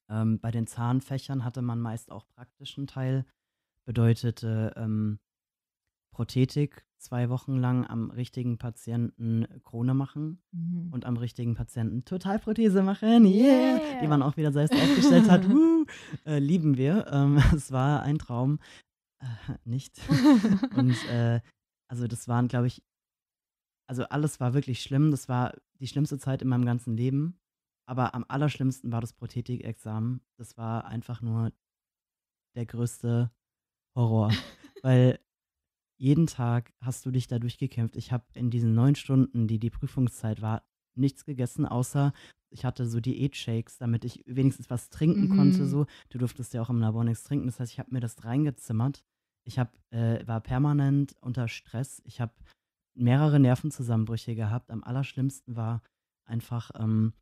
Ähm, bei den Zahnfächern hatte man meist auch praktischen Teil. Bedeutete ähm, Prothetik zwei Wochen lang am richtigen Patienten Krone machen Mhm. und am richtigen Patienten Totalprothese machen, yeah, Yeah. die man auch wieder selbst aufgestellt hat, äh, lieben wir. Ähm, es war ein Traum, äh, nicht. Und äh, also das waren, glaube ich, also alles war wirklich schlimm. Das war die schlimmste Zeit in meinem ganzen Leben. Aber am allerschlimmsten war das Prothetikexamen. Das war einfach nur der größte Horror. weil jeden Tag hast du dich da durchgekämpft. Ich habe in diesen neun Stunden, die die Prüfungszeit war, nichts gegessen, außer ich hatte so Diät-Shakes, damit ich wenigstens was trinken Mhm. konnte. So. Du durftest ja auch im Labor nichts trinken. Das heißt, ich habe mir das reingezimmert. Ich hab, äh, war permanent unter Stress. Ich habe mehrere Nervenzusammenbrüche gehabt. Am allerschlimmsten war einfach, ähm,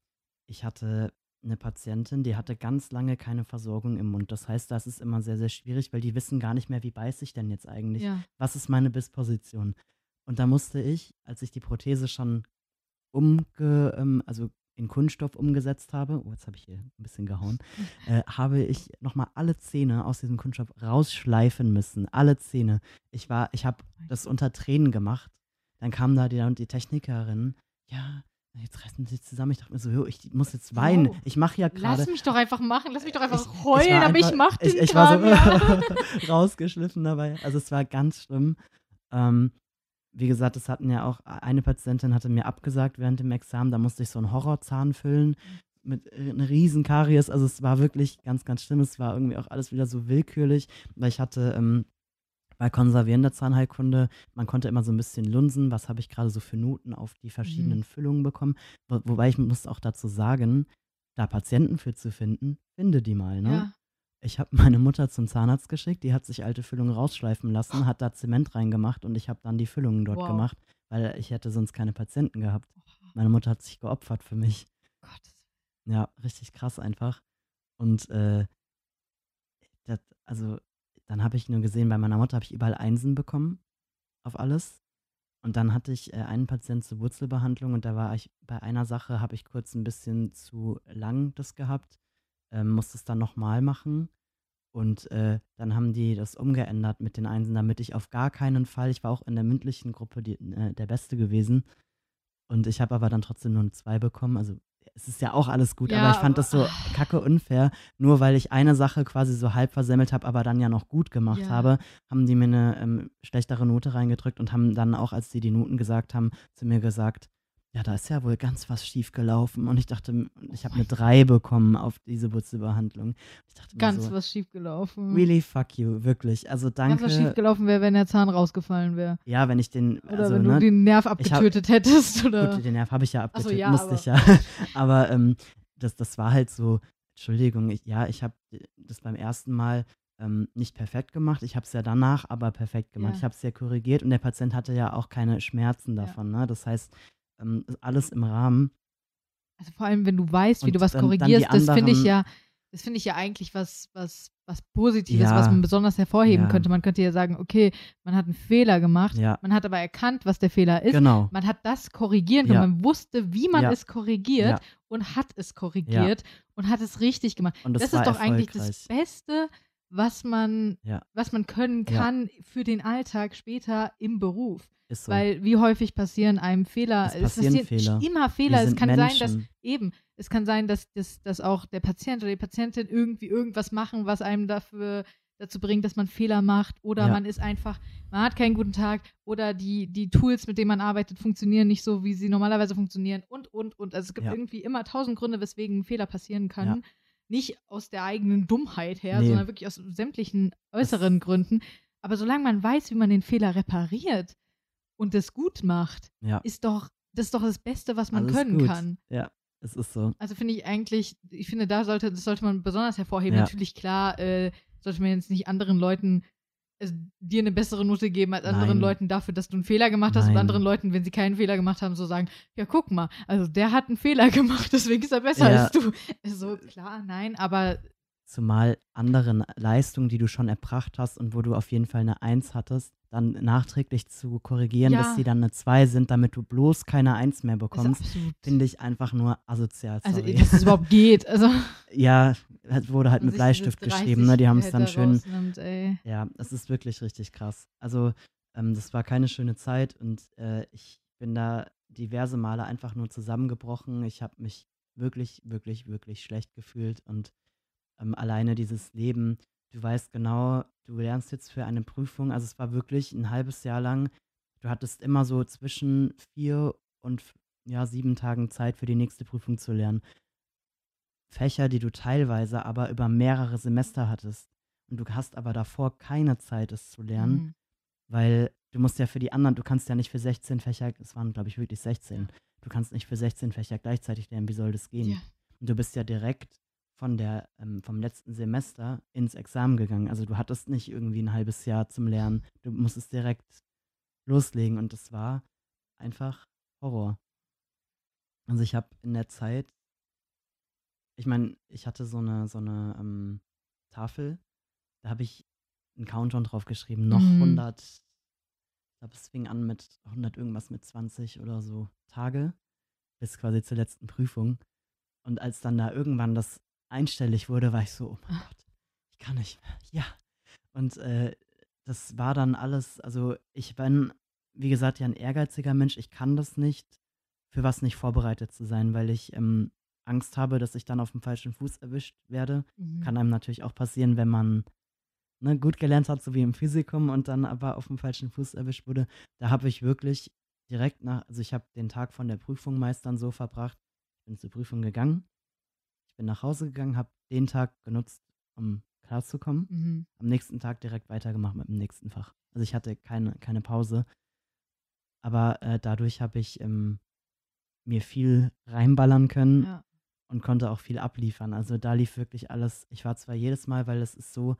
ich hatte eine Patientin, die hatte ganz lange keine Versorgung im Mund. Das heißt, das ist immer sehr, sehr schwierig, weil die wissen gar nicht mehr, wie beiße ich denn jetzt eigentlich? Ja. Was ist meine Bissposition? Und da musste ich, als ich die Prothese schon umge, ähm, also in Kunststoff umgesetzt habe, oh, jetzt habe ich hier ein bisschen gehauen, äh, habe ich nochmal alle Zähne aus diesem Kunststoff rausschleifen müssen. Alle Zähne. Ich war, ich habe das unter Tränen gemacht. Dann kam da die, die Technikerin, ja, jetzt reißen sie sich zusammen. Ich dachte mir so, ich muss jetzt weinen. Wow. Ich mache ja gerade. Lass mich doch einfach machen. Lass mich doch einfach Ich- ich heulen, war aber ich einfach- mach den ich, ich war Kram, so rausgeschliffen dabei. Also es war ganz schlimm. Ähm, wie gesagt, es hatten ja auch, eine Patientin hatte mir abgesagt während dem Examen, da musste ich so einen Horrorzahn füllen mit äh, einer riesen Karies. Also es war wirklich ganz, ganz schlimm. Es war irgendwie auch alles wieder so willkürlich, weil ich hatte ähm, bei konservierender Zahnheilkunde, man konnte immer so ein bisschen lunsen, was habe ich gerade so für Noten auf die verschiedenen Füllungen bekommen. Wo, wobei ich muss auch dazu sagen, da Patienten für zu finden, finde die mal, ne? Ja. Ich habe meine Mutter zum Zahnarzt geschickt, die hat sich alte Füllungen rausschleifen lassen, hat da Zement reingemacht und ich habe dann die Füllungen dort Wow. gemacht, weil ich hätte sonst keine Patienten gehabt. Meine Mutter hat sich geopfert für mich. Gott. Ja, richtig krass einfach. Und äh, das, also dann habe ich nur gesehen, bei meiner Mutter habe ich überall Einsen bekommen auf alles. Und dann hatte ich äh, einen Patienten zur Wurzelbehandlung und da war ich bei einer Sache, habe ich kurz ein bisschen zu lang das gehabt, ähm, musste es dann nochmal machen. Und äh, dann haben die das umgeändert mit den Einsen, damit ich auf gar keinen Fall, ich war auch in der mündlichen Gruppe die, äh, der Beste gewesen. Und ich habe aber dann trotzdem nur eine 2 bekommen. Also es ist ja auch alles gut, Ja, aber ich fand aber- das so kacke unfair. Nur weil ich eine Sache quasi so halb versemmelt habe, aber dann ja noch gut gemacht Ja. habe, haben die mir eine ähm, schlechtere Note reingedrückt und haben dann auch, als die die Noten gesagt haben, zu mir gesagt, ja, da ist ja wohl ganz was schief gelaufen. Und ich dachte, ich habe eine 3 bekommen auf diese Wurzelbehandlung. Ich dachte Ganz so, was schiefgelaufen. really fuck you, wirklich. Also Ganz was danke. schiefgelaufen wäre, wenn der Zahn rausgefallen wäre. Ja, wenn ich den, Oder also, wenn ne, du den Nerv ich hab- abgetötet hättest. Oder? Gut, den Nerv habe ich ja Ach so, abgetötet, ja, musste aber- ich ja. aber ähm, das, das war halt so, Entschuldigung, ich, ja, ich habe das beim ersten Mal ähm, nicht perfekt gemacht. Ich habe es ja danach aber perfekt gemacht. Ja. Ich habe es ja korrigiert und der Patient hatte ja auch keine Schmerzen Ja. davon. Ne? Das heißt, ähm, ist alles im Rahmen. Also vor allem, wenn du weißt, wie Und du was dann- dann korrigierst, das finde ich ja, das finde ich ja eigentlich was, was, was Positives, Ja. was man besonders hervorheben Ja. könnte. Man könnte ja sagen, okay, man hat einen Fehler gemacht, Ja, man hat aber erkannt, was der Fehler ist. genau. Man hat das korrigieren können. Man wusste, wie man es korrigiert und hat es korrigiert und hat es richtig gemacht. Und das, Das, ist doch eigentlich das Beste, was man, Ja. was man können Ja. kann für den Alltag später im Beruf. Ist so. Weil wie häufig passieren einem Fehler? Es passieren Fehler. immer Wir Fehler. Es sind kann sein, dass Menschen. eben, es kann sein, dass, dass, dass auch der Patient oder die Patientin irgendwie irgendwas machen, was einem dafür dazu bringt, dass man Fehler macht oder Ja. man ist einfach, man hat keinen guten Tag oder die, die Tools, mit denen man arbeitet, funktionieren nicht so, wie sie normalerweise funktionieren und, und, und. Also es gibt Ja. irgendwie immer tausend Gründe, weswegen ein Fehler passieren kann. Nicht aus der eigenen Dummheit her, Nee. sondern wirklich aus sämtlichen äußeren Gründen. Aber solange man weiß, wie man den Fehler repariert und es gut macht, Ja, ist doch das ist doch das Beste, was man alles können gut. kann. Ja, es ist so. Also finde ich eigentlich, ich finde, da sollte, das sollte man besonders hervorheben. Ja. Natürlich, klar, äh, sollte man jetzt nicht anderen Leuten also dir eine bessere Note geben als anderen Nein. Leuten dafür, dass du einen Fehler gemacht hast und Nein. anderen Leuten, wenn sie keinen Fehler gemacht haben, so sagen, ja, guck mal, also der hat einen Fehler gemacht, deswegen ist er besser Ja. als du. Also klar, nein, aber Zumal anderen Leistungen, die du schon erbracht hast und wo du auf jeden Fall eine Eins hattest, dann nachträglich zu korrigieren, Ja. dass sie dann eine Zwei sind, damit du bloß keine Eins mehr bekommst, finde ich einfach nur asozial. Also, Sorry. dass es überhaupt geht. Also, ja, es wurde halt man mit Bleistift diese 30 geschrieben, ne? Die haben es dann schön. Ja, es ist wirklich richtig krass. Also, ähm, das war keine schöne Zeit und äh, ich bin da diverse Male einfach nur zusammengebrochen. Ich habe mich wirklich, wirklich, wirklich schlecht gefühlt und ähm, alleine dieses Leben, du weißt genau, du lernst jetzt für eine Prüfung, also es war wirklich ein halbes Jahr lang, du hattest immer so zwischen vier und ja, sieben Tagen Zeit für die nächste Prüfung zu lernen. Fächer, die du teilweise aber über mehrere Semester hattest. Und du hast aber davor keine Zeit, es zu lernen, mhm. weil du musst ja für die anderen, du kannst ja nicht für 16 Fächer, es waren, glaube ich, wirklich 16, ja. du kannst nicht für 16 Fächer gleichzeitig lernen, wie soll das gehen? Ja. Und du bist ja direkt von der, ähm, vom letzten Semester ins Examen gegangen. Also du hattest nicht irgendwie ein halbes Jahr zum Lernen. Du musstest direkt loslegen und das war einfach Horror. Also ich habe in der Zeit, ich meine, ich hatte so eine, so eine ähm, Tafel, da habe ich einen Countdown drauf geschrieben, noch mhm. 100, ich glaube, es fing an mit 100 irgendwas mit 20 oder so Tage, bis quasi zur letzten Prüfung. Und als dann da irgendwann das einstellig wurde, war ich so, oh mein Gott, ich kann nicht mehr. Ja. Und äh, das war dann alles, also ich bin, wie gesagt, ja ein ehrgeiziger Mensch. Ich kann das nicht, für was nicht vorbereitet zu sein, weil ich ähm, Angst habe, dass ich dann auf dem falschen Fuß erwischt werde. Mhm. Kann einem natürlich auch passieren, wenn man ne, gut gelernt hat, so wie im Physikum und dann aber auf dem falschen Fuß erwischt wurde. Da habe ich wirklich direkt nach, also ich habe den Tag von der Prüfung meist dann so verbracht, bin zur Prüfung gegangen, ich bin nach Hause gegangen, habe den Tag genutzt, um klarzukommen. Mhm. Am nächsten Tag direkt weitergemacht mit dem nächsten Fach. Also ich hatte keine, keine Pause. Aber äh, dadurch habe ich ähm, mir viel reinballern können ja. und konnte auch viel abliefern. Also da lief wirklich alles. Ich war zwar jedes Mal, weil es ist so,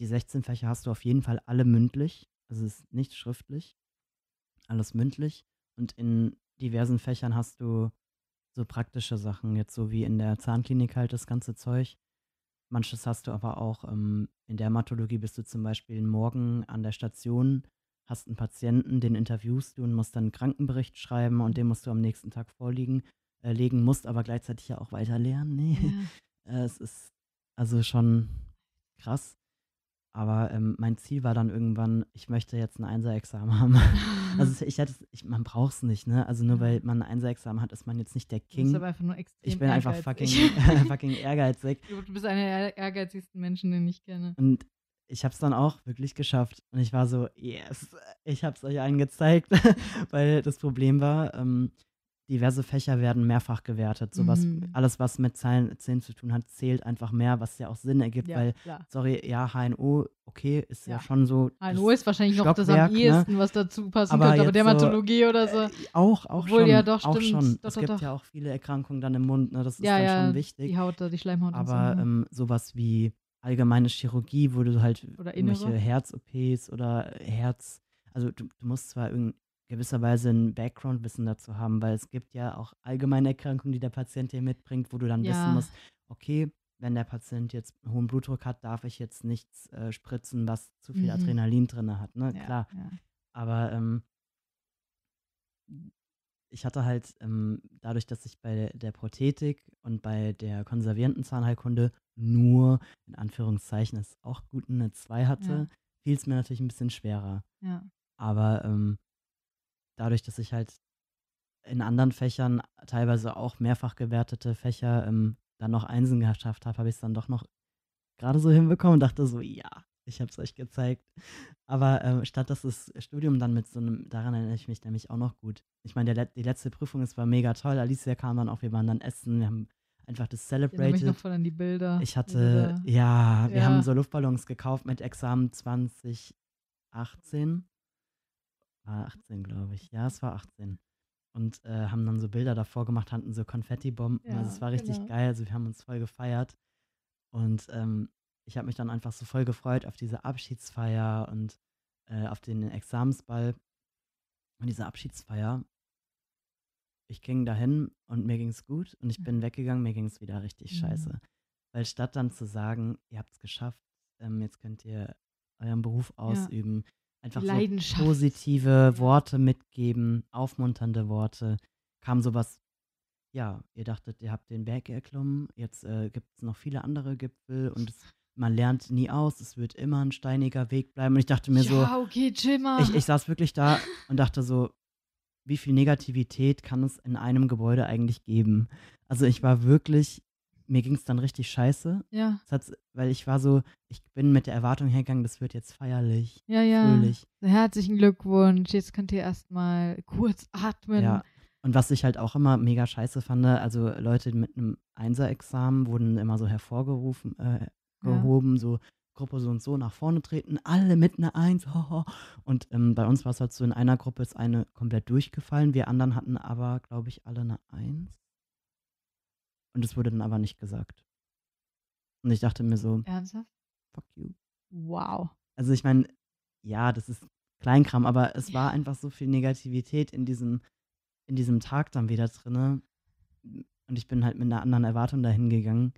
die 16 Fächer hast du auf jeden Fall alle mündlich. Also es ist nicht schriftlich. Alles mündlich. Und in diversen Fächern hast du so praktische Sachen, jetzt so wie in der Zahnklinik halt das ganze Zeug. Manches hast du aber auch ähm, in der Dermatologie bist du zum Beispiel morgen an der Station, hast einen Patienten, den interviewst du und musst dann einen Krankenbericht schreiben und den musst du am nächsten Tag vorlegen, äh, legen, musst aber gleichzeitig ja auch weiter lernen. Nee. Ja. äh, es ist also schon krass. Aber ähm, mein Ziel war dann irgendwann, ich möchte jetzt ein Einser-Examen haben. also ich hätte, ich, man braucht es nicht, ne? Also nur weil man ein Einser-Examen hat, ist man jetzt nicht der King. Du bist aber einfach nur extrem Ich bin einfach fucking, fucking ehrgeizig. Du bist einer der ehrgeizigsten Menschen, den ich kenne. Und ich habe es dann auch wirklich geschafft. Und ich war so, yes, ich habe es euch allen gezeigt. weil das Problem war, ähm, diverse Fächer werden mehrfach gewertet. So mhm. alles, was mit Zahlen, Zählen zu tun hat, zählt einfach mehr, was ja auch Sinn ergibt, ja, weil, klar. sorry, ja, HNO, okay, ist ja, ja schon so. HNO ist wahrscheinlich noch das am ne? ehesten, ne? was dazu passen aber könnte, aber Dermatologie so, oder so. Äh, auch, auch Obwohl, schon. ja, doch, auch stimmt. Schon. Doch, es doch, gibt doch. ja auch viele Erkrankungen dann im Mund, ne? Das ist ja, dann schon wichtig. Die Haut, die Schleimhaut. Aber so. Ne? ähm, sowas wie allgemeine Chirurgie, wo du halt oder irgendwelche Herz-OPs oder Herz, also du, du musst zwar irgendein gewisserweise ein Background-Wissen dazu haben, weil es gibt ja auch allgemeine Erkrankungen, die der Patient hier mitbringt, wo du dann ja. wissen musst, okay, wenn der Patient jetzt hohen Blutdruck hat, darf ich jetzt nichts äh, spritzen, was zu viel mhm. Adrenalin drin hat, ne? Ja, Klar. Ja. Aber ähm, ich hatte halt ähm, dadurch, dass ich bei der Prothetik und bei der konservierenden Zahnheilkunde nur, in Anführungszeichen, es auch gut eine 2 hatte, fiel es mir natürlich ein bisschen schwerer. Ja. Aber ähm, dadurch, dass ich halt in anderen Fächern teilweise auch mehrfach gewertete Fächer ähm, dann noch Einsen geschafft habe, habe ich es dann doch noch gerade so hinbekommen und dachte so, ja, ich habe es euch gezeigt. Aber ähm, statt dass das Studium dann mit so einem, daran erinnere ich mich nämlich auch noch gut. Ich meine, die letzte Prüfung, es war mega toll. Alicia kam dann auch, wir waren dann essen, wir haben einfach das celebrated. Ich noch voll an die Bilder. Ich hatte, ja, wir ja. haben so Luftballons gekauft mit Examen 2018 war 18, glaube ich. Ja, es war 18. Und äh, haben dann so Bilder davor gemacht, hatten so Konfettibomben. Ja, also es war richtig genau. geil. Also wir haben uns voll gefeiert. Und ähm, ich habe mich dann einfach so voll gefreut auf diese Abschiedsfeier und äh, auf den Examensball. Und diese Abschiedsfeier, ich ging dahin und mir ging es gut und ich bin weggegangen, mir ging es wieder richtig mhm. scheiße. Weil statt dann zu sagen, ihr habt es geschafft, ähm, jetzt könnt ihr euren Beruf ausüben, ja einfach so positive Worte mitgeben, aufmunternde Worte. Kam sowas, ja, ihr dachtet, ihr habt den Berg erklommen, jetzt äh, gibt es noch viele andere Gipfel und es, man lernt nie aus, es wird immer ein steiniger Weg bleiben. Und ich dachte mir ja, so, okay. Ich, ich saß wirklich da und dachte so, wie viel Negativität kann es in einem Gebäude eigentlich geben? Also ich war wirklich mir ging es dann richtig scheiße. Ja. Weil ich war so, ich bin mit der Erwartung hergegangen, das wird jetzt feierlich, Ja, ja. fröhlich. Herzlichen Glückwunsch. Jetzt könnt ihr erstmal kurz atmen. Ja. Und was ich halt auch immer mega scheiße fand, also Leute mit einem Einser-Examen wurden immer so hervorgerufen, äh, gehoben, so Gruppe so und so nach vorne treten, alle mit einer Eins. ho, ho. Und ähm, bei uns war es halt so, in einer Gruppe ist eine komplett durchgefallen, wir anderen hatten aber, glaube ich, alle eine Eins. Und es wurde dann aber nicht gesagt. Und ich dachte mir so, Ernsthaft? fuck you. Wow. Also ich meine, ja, das ist Kleinkram, aber es war einfach so viel Negativität in diesem, in diesem Tag dann wieder drinne. Und ich bin halt mit einer anderen Erwartung dahin gegangen.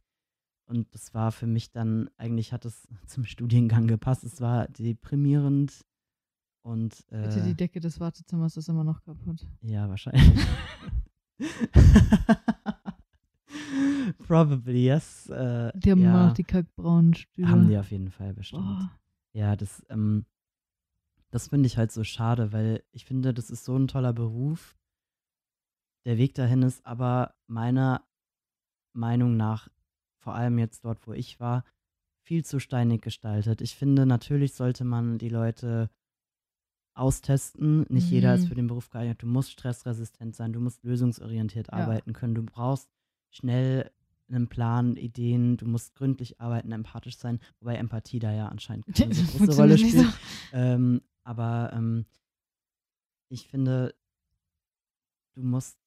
Und das war für mich dann, eigentlich hat es zum Studiengang gepasst. Es war deprimierend und Bitte, äh, die Decke des Wartezimmers ist immer noch kaputt. ja, wahrscheinlich. Probably, yes. Äh, Die haben ja, noch die kackbraunen Stühle. haben die auf jeden Fall bestimmt. Boah. Ja, das, ähm, das finde ich halt so schade, weil ich finde, das ist so ein toller Beruf. Der Weg dahin ist aber meiner Meinung nach, vor allem jetzt dort, wo ich war, viel zu steinig gestaltet. Ich finde, natürlich sollte man die Leute austesten. Nicht jeder ist Mhm. für den Beruf geeignet. Du musst stressresistent sein, du musst lösungsorientiert Ja. arbeiten können. Du brauchst schnell einen Plan, Ideen, du musst gründlich arbeiten, empathisch sein, wobei Empathie da ja anscheinend keine so große Rolle spielt. so. Ähm, aber ähm, ich finde, du musst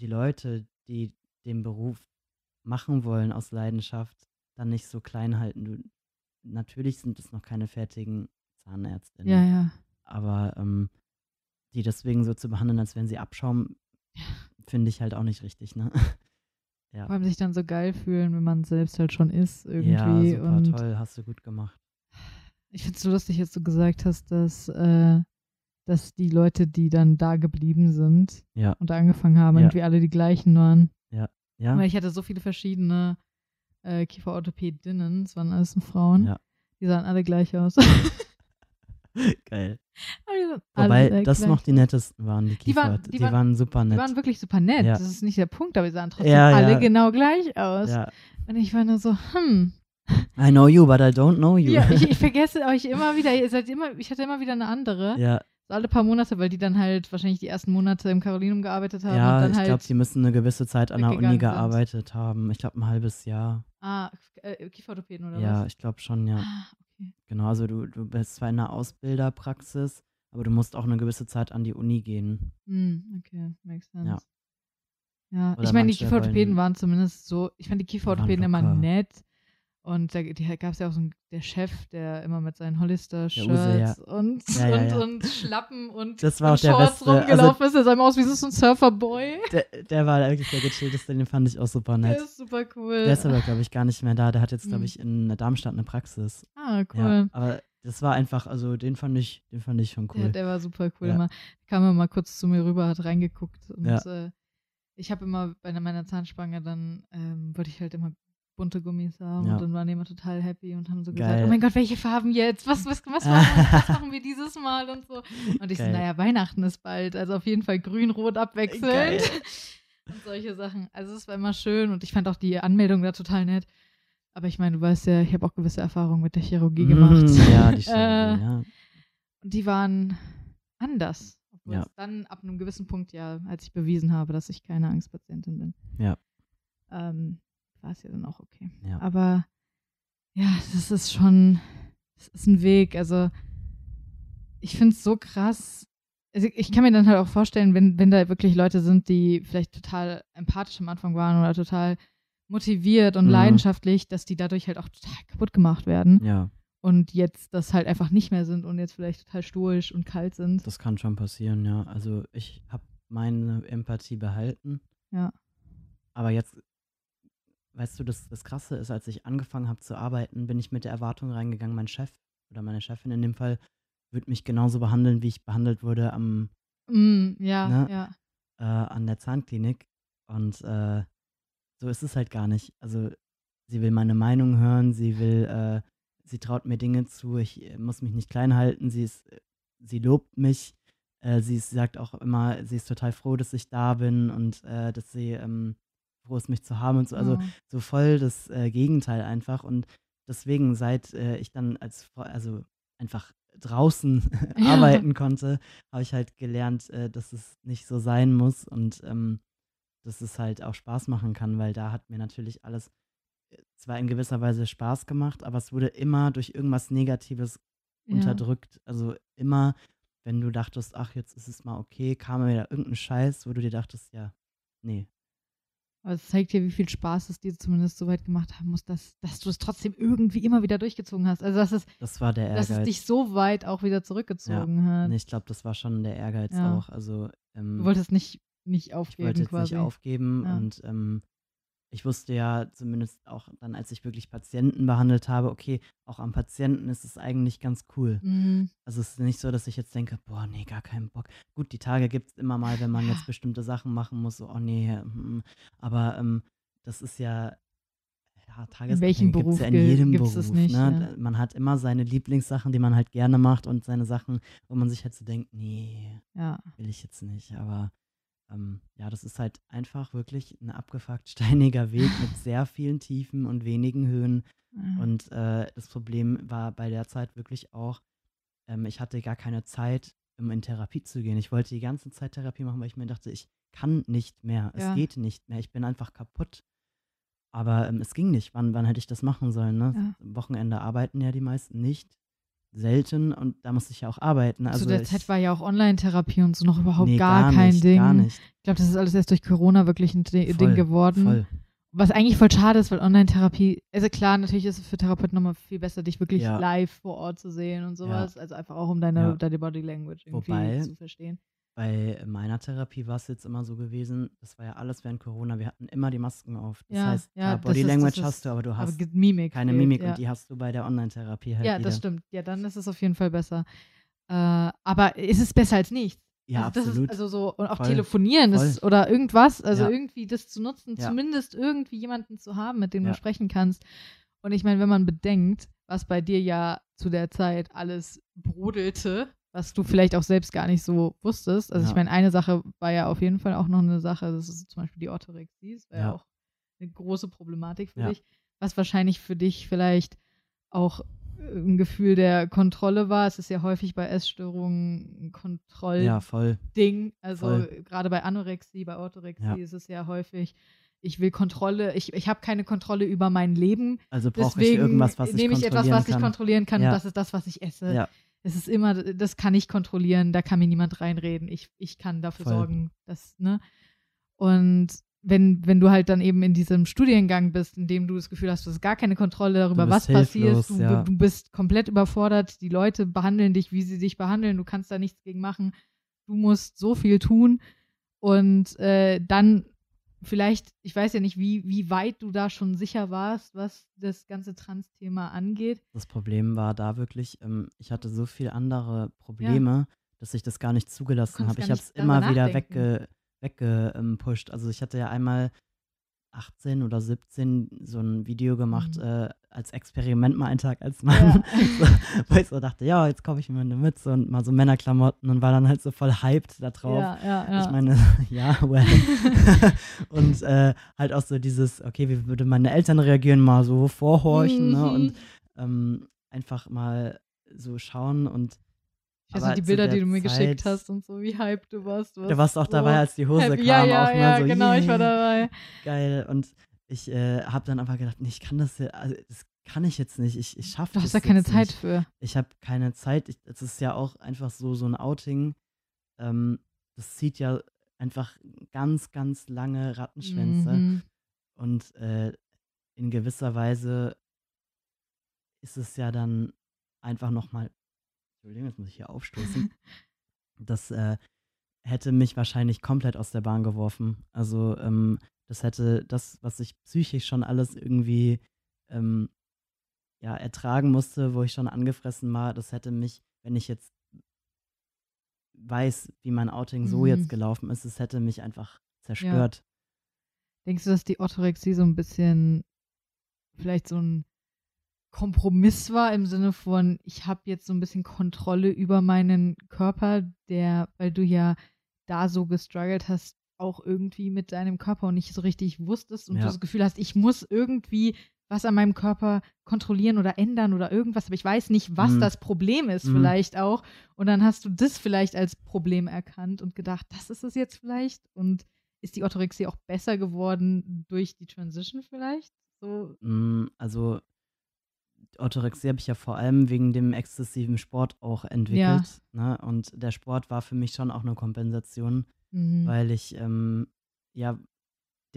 die Leute, die den Beruf machen wollen aus Leidenschaft, dann nicht so klein halten. Du, natürlich sind es noch keine fertigen Zahnärztinnen, Ja, ja. aber ähm, die deswegen so zu behandeln, als wären sie Abschaum, finde ich halt auch nicht richtig, ne? ja. Vor allem sich dann so geil fühlen, wenn man selbst halt schon ist ja, irgendwie. super und toll, hast du gut gemacht. ich finde es so lustig, dass du gesagt hast, dass, äh, dass die Leute, die dann da geblieben sind Ja, und da angefangen haben, Ja. irgendwie alle die gleichen waren. ja, Weil ich hatte so viele verschiedene äh, Kieferorthopädinnen, es waren alles Frauen. Ja. Die sahen alle gleich aus. geil. Die Wobei das noch die nettesten waren, die Die waren- die Die, waren- waren, super Die nett. waren wirklich super nett. Ja. Das ist nicht der Punkt, aber die sahen trotzdem Ja, alle ja. genau gleich aus. ja. Und ich war nur so, hm. I know you, but I don't know you. Ja, ich, ich vergesse euch immer wieder. Ihr seid immer, ich hatte immer wieder eine andere. ja, So alle paar Monate, weil die dann halt wahrscheinlich die ersten Monate im Carolinum gearbeitet haben ja ich halt. glaube, die müssen eine gewisse Zeit an der Uni sind. gearbeitet haben. Ich glaube, ein halbes Jahr. ah, äh, Kieferorthopäden oder Ja, was? ich glaube schon, ja. Ah, okay. Genau, also du, du bist zwar in der Ausbilderpraxis, aber du musst auch eine gewisse Zeit an die Uni gehen. Hm, okay, makes sense. Ja. Ja, Oder ich meine, die Kieferorthopäden waren zumindest so, ich fand die Kieferorthopäden immer nett. Und da gab es ja auch so einen, der Chef, der immer mit seinen Hollister-Shirts und, Ja, ja, und, ja. und Schlappen und, Das war und der Shorts beste, also- rumgelaufen ist. Der sah immer aus wie so ein Surferboy. Der, der war wirklich der gechillteste, den fand ich auch super Der nett. ist super cool. Der ist aber, glaube ich, gar nicht mehr da. Der hat jetzt, glaube Hm. ich, in Darmstadt eine Praxis. ah, cool. Ja, aber das war einfach, also den fand ich, den fand ich schon cool. Der, der war super cool. Ja. Immer, kam immer mal kurz zu mir rüber, hat reingeguckt. Und Ja. äh, ich habe immer bei meiner Zahnspange dann, ähm, wollte ich halt immer bunte Gummis haben. Ja. Und dann waren die immer total happy und haben so gesagt, Geil. oh mein Gott, welche Farben jetzt? Was, was, was, machen, was machen wir dieses Mal und so. Und ich so, Geil. naja, Weihnachten ist bald. Also auf jeden Fall grün-rot abwechselnd. Geil. Und solche Sachen. Also es war immer schön und ich fand auch die Anmeldung da total nett. Aber ich meine, du weißt ja, ich habe auch gewisse Erfahrungen mit der Chirurgie gemacht. Mm, ja, die Chirurgie, Äh, ja. Und die waren anders. Obwohl Ja. es dann ab einem gewissen Punkt ja, als ich bewiesen habe, dass ich keine Angstpatientin bin, Ja. ähm, war es ja dann auch okay. Ja. Aber ja, das ist schon, das ist ein Weg. Also ich finde es so krass. Also ich kann mir dann halt auch vorstellen, wenn, wenn da wirklich Leute sind, die vielleicht total empathisch am Anfang waren oder total motiviert und Mhm. leidenschaftlich, dass die dadurch halt auch total kaputt gemacht werden ja, und jetzt das halt einfach nicht mehr sind und jetzt vielleicht total stoisch und kalt sind. das kann schon passieren, ja. Also ich habe meine Empathie behalten. Ja. Aber jetzt, weißt du, das, das Krasse ist, als ich angefangen habe zu arbeiten, bin ich mit der Erwartung reingegangen, mein Chef oder meine Chefin in dem Fall wird mich genauso behandeln, wie ich behandelt wurde am, Mm, ja, Ne? ja. äh, an der Zahnklinik. Und äh, so ist es halt gar nicht. Also sie will meine Meinung hören, sie will, äh, sie traut mir Dinge zu, ich äh, muss mich nicht klein halten, sie ist, sie lobt mich, äh, sie ist, sagt auch immer, sie ist total froh, dass ich da bin und äh, dass sie ähm, froh ist, mich zu haben und so. Also Oh. so voll das äh, Gegenteil einfach. Und deswegen, seit äh, ich dann als Frau, also einfach draußen arbeiten konnte, habe ich halt gelernt, äh, dass es nicht so sein muss und ähm, dass es halt auch Spaß machen kann, weil da hat mir natürlich alles äh, zwar in gewisser Weise Spaß gemacht, aber es wurde immer durch irgendwas Negatives Ja. unterdrückt. Also immer, wenn du dachtest, ach, jetzt ist es mal okay, kam wieder irgendein Scheiß, wo du dir dachtest, ja, nee. Aber es zeigt dir, wie viel Spaß es dir zumindest so weit gemacht haben muss, dass, dass du es trotzdem irgendwie immer wieder durchgezogen hast. Also, dass es, Das war der dass es Ehrgeiz. dich so weit auch wieder zurückgezogen hat. Nee, ich glaube, das war schon der Ehrgeiz Ja. auch. Also ähm, Du wolltest nicht, nicht ich aufgeben wollte jetzt quasi. nicht aufgeben Ja. und ähm, ich wusste ja zumindest auch dann, als ich wirklich Patienten behandelt habe, okay, auch am Patienten ist es eigentlich ganz cool. Mhm. Also es ist nicht so, dass ich jetzt denke, boah, nee, gar keinen Bock. Gut, die Tage gibt es immer mal, wenn man jetzt bestimmte Sachen machen muss, so, oh nee, hm, aber ähm, das ist ja, ja Tagesabhängig gibt's Beruf ja in jedem Beruf. nicht, ne? ja. Man hat immer seine Lieblingssachen, die man halt gerne macht und seine Sachen, wo man sich halt so denkt, nee, Ja. will ich jetzt nicht. Aber ähm, ja, das ist halt einfach wirklich ein abgefuckt steiniger Weg mit sehr vielen Tiefen und wenigen Höhen. Ja. Und äh, das Problem war bei der Zeit wirklich auch, ähm, ich hatte gar keine Zeit, um in Therapie zu gehen. Ich wollte die ganze Zeit Therapie machen, weil ich mir dachte, ich kann nicht mehr. Es Ja. geht nicht mehr. Ich bin einfach kaputt. Aber ähm, es ging nicht. Wann, wann hätte ich das machen sollen? Ne? Ja. Am Wochenende arbeiten ja die meisten nicht. Selten. Und da musste ich ja auch arbeiten. Also Zu der ich, Zeit war ja auch Online-Therapie und so noch überhaupt nee, gar, kein nicht, Ding. Gar nicht. Ich glaube, das ist alles erst durch Corona wirklich ein Di- Voll, Ding geworden. Voll. Was eigentlich voll schade ist, weil Online-Therapie, also klar, natürlich ist es für Therapeuten nochmal viel besser, dich wirklich Ja. live vor Ort zu sehen und sowas. Also einfach auch, um deine, Ja. deine Body Language irgendwie Wobei- zu verstehen. Bei meiner Therapie war es jetzt immer so gewesen, das war ja alles während Corona, wir hatten immer die Masken auf. Das Ja, heißt, ja, Body das Language ist- hast du, aber du Aber hast ge- Mimik. keine fehlt, Mimik ja. und die hast du bei der Online-Therapie halt Ja, wieder. das stimmt. Ja, dann ist es auf jeden Fall besser. Äh, aber es ist besser als nichts. Ja, also das absolut. Ist also so, und auch Voll. telefonieren ist, oder irgendwas, also Ja. irgendwie das zu nutzen, Ja. zumindest irgendwie jemanden zu haben, mit dem Ja. du sprechen kannst. Und ich meine, wenn man bedenkt, was bei dir ja zu der Zeit alles brodelte, was du vielleicht auch selbst gar nicht so wusstest. Also Ja. ich meine, eine Sache war ja auf jeden Fall auch noch eine Sache, das ist zum Beispiel die Orthorexie, das war ja. Ja. auch eine große Problematik für Ja. dich, was wahrscheinlich für dich vielleicht auch ein Gefühl der Kontrolle war. Es ist ja häufig bei Essstörungen ein Kontrollding. ja, voll. Also Voll. gerade bei Anorexie, bei Orthorexie ist es ja häufig, ich will Kontrolle, ich, ich habe keine Kontrolle über mein Leben. Also brauche ich irgendwas, was ich nehme ich etwas, kontrollieren was ich kann. kontrollieren kann Ja. und das ist das, was ich esse. Ja, Es ist immer, das kann ich kontrollieren, da kann mir niemand reinreden. Ich, ich kann dafür Voll. sorgen, dass, ne? Und wenn, wenn du halt dann eben in diesem Studiengang bist, in dem du das Gefühl hast, du hast gar keine Kontrolle darüber, was passiert, du, ja. du bist komplett überfordert, die Leute behandeln dich, wie sie dich behandeln, du kannst da nichts gegen machen, du musst so viel tun und äh, dann vielleicht, ich weiß ja nicht, wie, wie weit du da schon sicher warst, was das ganze Trans-Thema angeht. das Problem war da wirklich, ähm, ich hatte so viele andere Probleme, dass ich das gar nicht zugelassen habe. Ich habe es immer wieder nachdenken. wegge, weggepusht. Also ich hatte ja einmal 18 oder 17 so ein Video gemacht, Mhm. äh, als Experiment mal einen Tag als Mann, Ja. so, wo ich so dachte, ja, jetzt kaufe ich mir eine Mütze und mal so Männerklamotten und war dann halt so voll hyped da drauf. Ja, ja. Ich meine, ja, well. und äh, halt auch so dieses, okay, wie würde meine Eltern reagieren, mal so vorhorchen ne? Mhm. und ähm, einfach mal so schauen und Ich weiß aber noch, die Bilder, der die du mir geschickt Zeit- hast und so, wie hyped du warst. Du warst auch dabei, als die Hose happy. kam. Ja, ja, auch, ne? ja, so, genau, ich war dabei. Geil. Und ich äh, habe dann einfach gedacht, nee, ich kann das ja, also das kann ich jetzt nicht. Ich, ich schaffe Du das hast da keine Zeit nicht. für. Ich habe keine Zeit. Es ist ja auch einfach so, so ein Outing. Ähm, das zieht ja einfach ganz, ganz lange Rattenschwänze. Mhm. Und äh, in gewisser Weise ist es ja dann einfach nochmal, Entschuldigung, jetzt muss ich hier aufstoßen. das äh, hätte mich wahrscheinlich komplett aus der Bahn geworfen. Also ähm, das hätte das, was ich psychisch schon alles irgendwie ähm, ja, ertragen musste, wo ich schon angefressen war, das hätte mich, wenn ich jetzt weiß, wie mein Outing so Mhm. jetzt gelaufen ist, es hätte mich einfach zerstört. Denkst du, dass die Orthorexie so ein bisschen vielleicht so ein Kompromiss war im Sinne von, ich habe jetzt so ein bisschen Kontrolle über meinen Körper, der, weil du ja da so gestruggelt hast, auch irgendwie mit deinem Körper und nicht so richtig wusstest und Ja. du das Gefühl hast, ich muss irgendwie was an meinem Körper kontrollieren oder ändern oder irgendwas, aber ich weiß nicht, was Mhm. das Problem ist Mhm. vielleicht auch. Und dann hast du das vielleicht als Problem erkannt und gedacht, das ist es jetzt vielleicht. Und ist die Orthorexie auch besser geworden durch die Transition vielleicht? So, Mm, Also Orthorexie habe ich ja vor allem wegen dem exzessiven Sport auch entwickelt. Ne? Und der Sport war für mich schon auch eine Kompensation, mhm. weil ich ähm, ja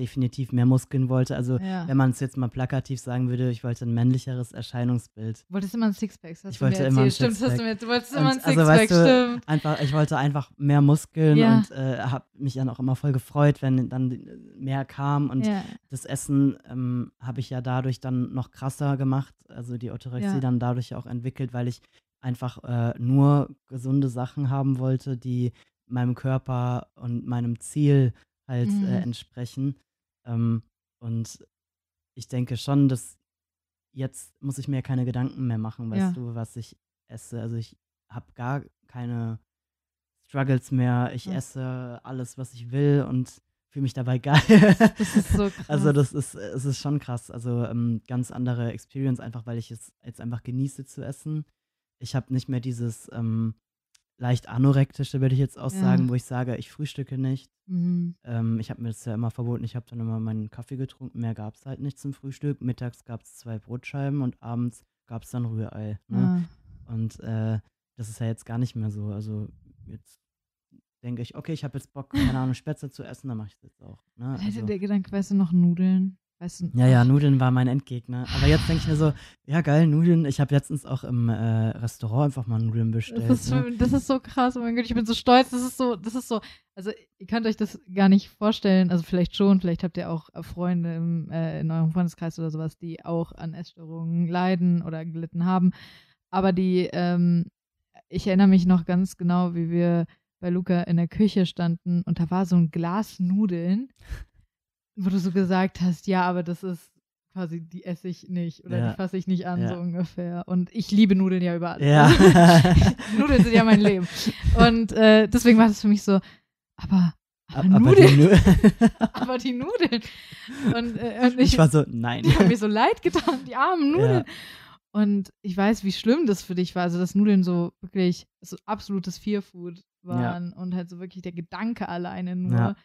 definitiv mehr Muskeln wollte. Also ja. wenn man es jetzt mal plakativ sagen würde, ich wollte ein männlicheres Erscheinungsbild. Du wolltest immer ein Sixpack, hast Ich du mir wollte immer ein. Stimmt, das hast du, Sixpack. mir, wolltest Und immer ein also, Sixpack, weißt du, stimmt. Einfach, ich wollte einfach mehr Muskeln Ja. und äh, habe mich dann auch immer voll gefreut, wenn dann mehr kam. Und ja. das Essen ähm, habe ich ja dadurch dann noch krasser gemacht, also die Orthorexie dann dadurch auch entwickelt, weil ich einfach äh, nur gesunde Sachen haben wollte, die meinem Körper und meinem Ziel halt Mhm. äh, entsprechen. Ähm, und ich denke schon, dass jetzt muss ich mir keine Gedanken mehr machen, weißt Ja. du, was ich esse. Also ich habe gar keine Struggles mehr. Ich Ja. esse alles, was ich will und fühle mich dabei geil. Das ist so krass. Also das ist, es ist schon krass. Also ähm, ganz andere Experience, einfach weil ich es jetzt einfach genieße zu essen. Ich habe nicht mehr dieses ähm, leicht anorektische, würde ich jetzt auch Ja. sagen, wo ich sage, ich frühstücke nicht. Mhm. Ähm, ich habe mir das ja immer verboten. Ich habe dann immer meinen Kaffee getrunken. Mehr gab es halt nicht zum Frühstück. Mittags gab es zwei Brotscheiben und abends gab es dann Rührei. Ne? Ja. Und äh, das ist ja jetzt gar nicht mehr so. Also jetzt denke ich, okay, ich habe jetzt Bock, keine Ahnung, Spätzle zu essen, dann mache ich das jetzt auch. Ne? Hätte Also, der Gedanke, weißt du, noch Nudeln? Weißt du, ja, ja, Nudeln war mein Endgegner. Aber jetzt denke ich mir so, ja geil, Nudeln. Ich habe letztens auch im äh, Restaurant einfach mal Nudeln bestellt. Das ist, ne? das ist so krass, oh mein Gott, ich bin so stolz. Das ist so, das ist so, also ihr könnt euch das gar nicht vorstellen, also vielleicht schon, vielleicht habt ihr auch äh, Freunde im, äh, in eurem Freundeskreis oder sowas, die auch an Essstörungen leiden oder gelitten haben. Aber die, ähm, ich erinnere mich noch ganz genau, wie wir bei Luca in der Küche standen und da war so ein Glas Nudeln, wo du so gesagt hast, ja, aber das ist quasi, die esse ich nicht oder Ja. die fasse ich nicht an, Ja. so ungefähr. Und ich liebe Nudeln ja über alles. Ja. Nudeln sind ja mein Leben. Und äh, deswegen war das für mich so, aber, aber Aber Nudeln, die Nu- aber die Nudeln. Und, äh, und ich, ich war so, nein. die haben mir so leid getan, die armen Nudeln. Und ich weiß, wie schlimm das für dich war. Also, dass Nudeln so wirklich so absolutes Fearfood waren und halt so wirklich der Gedanke alleine nur Ja.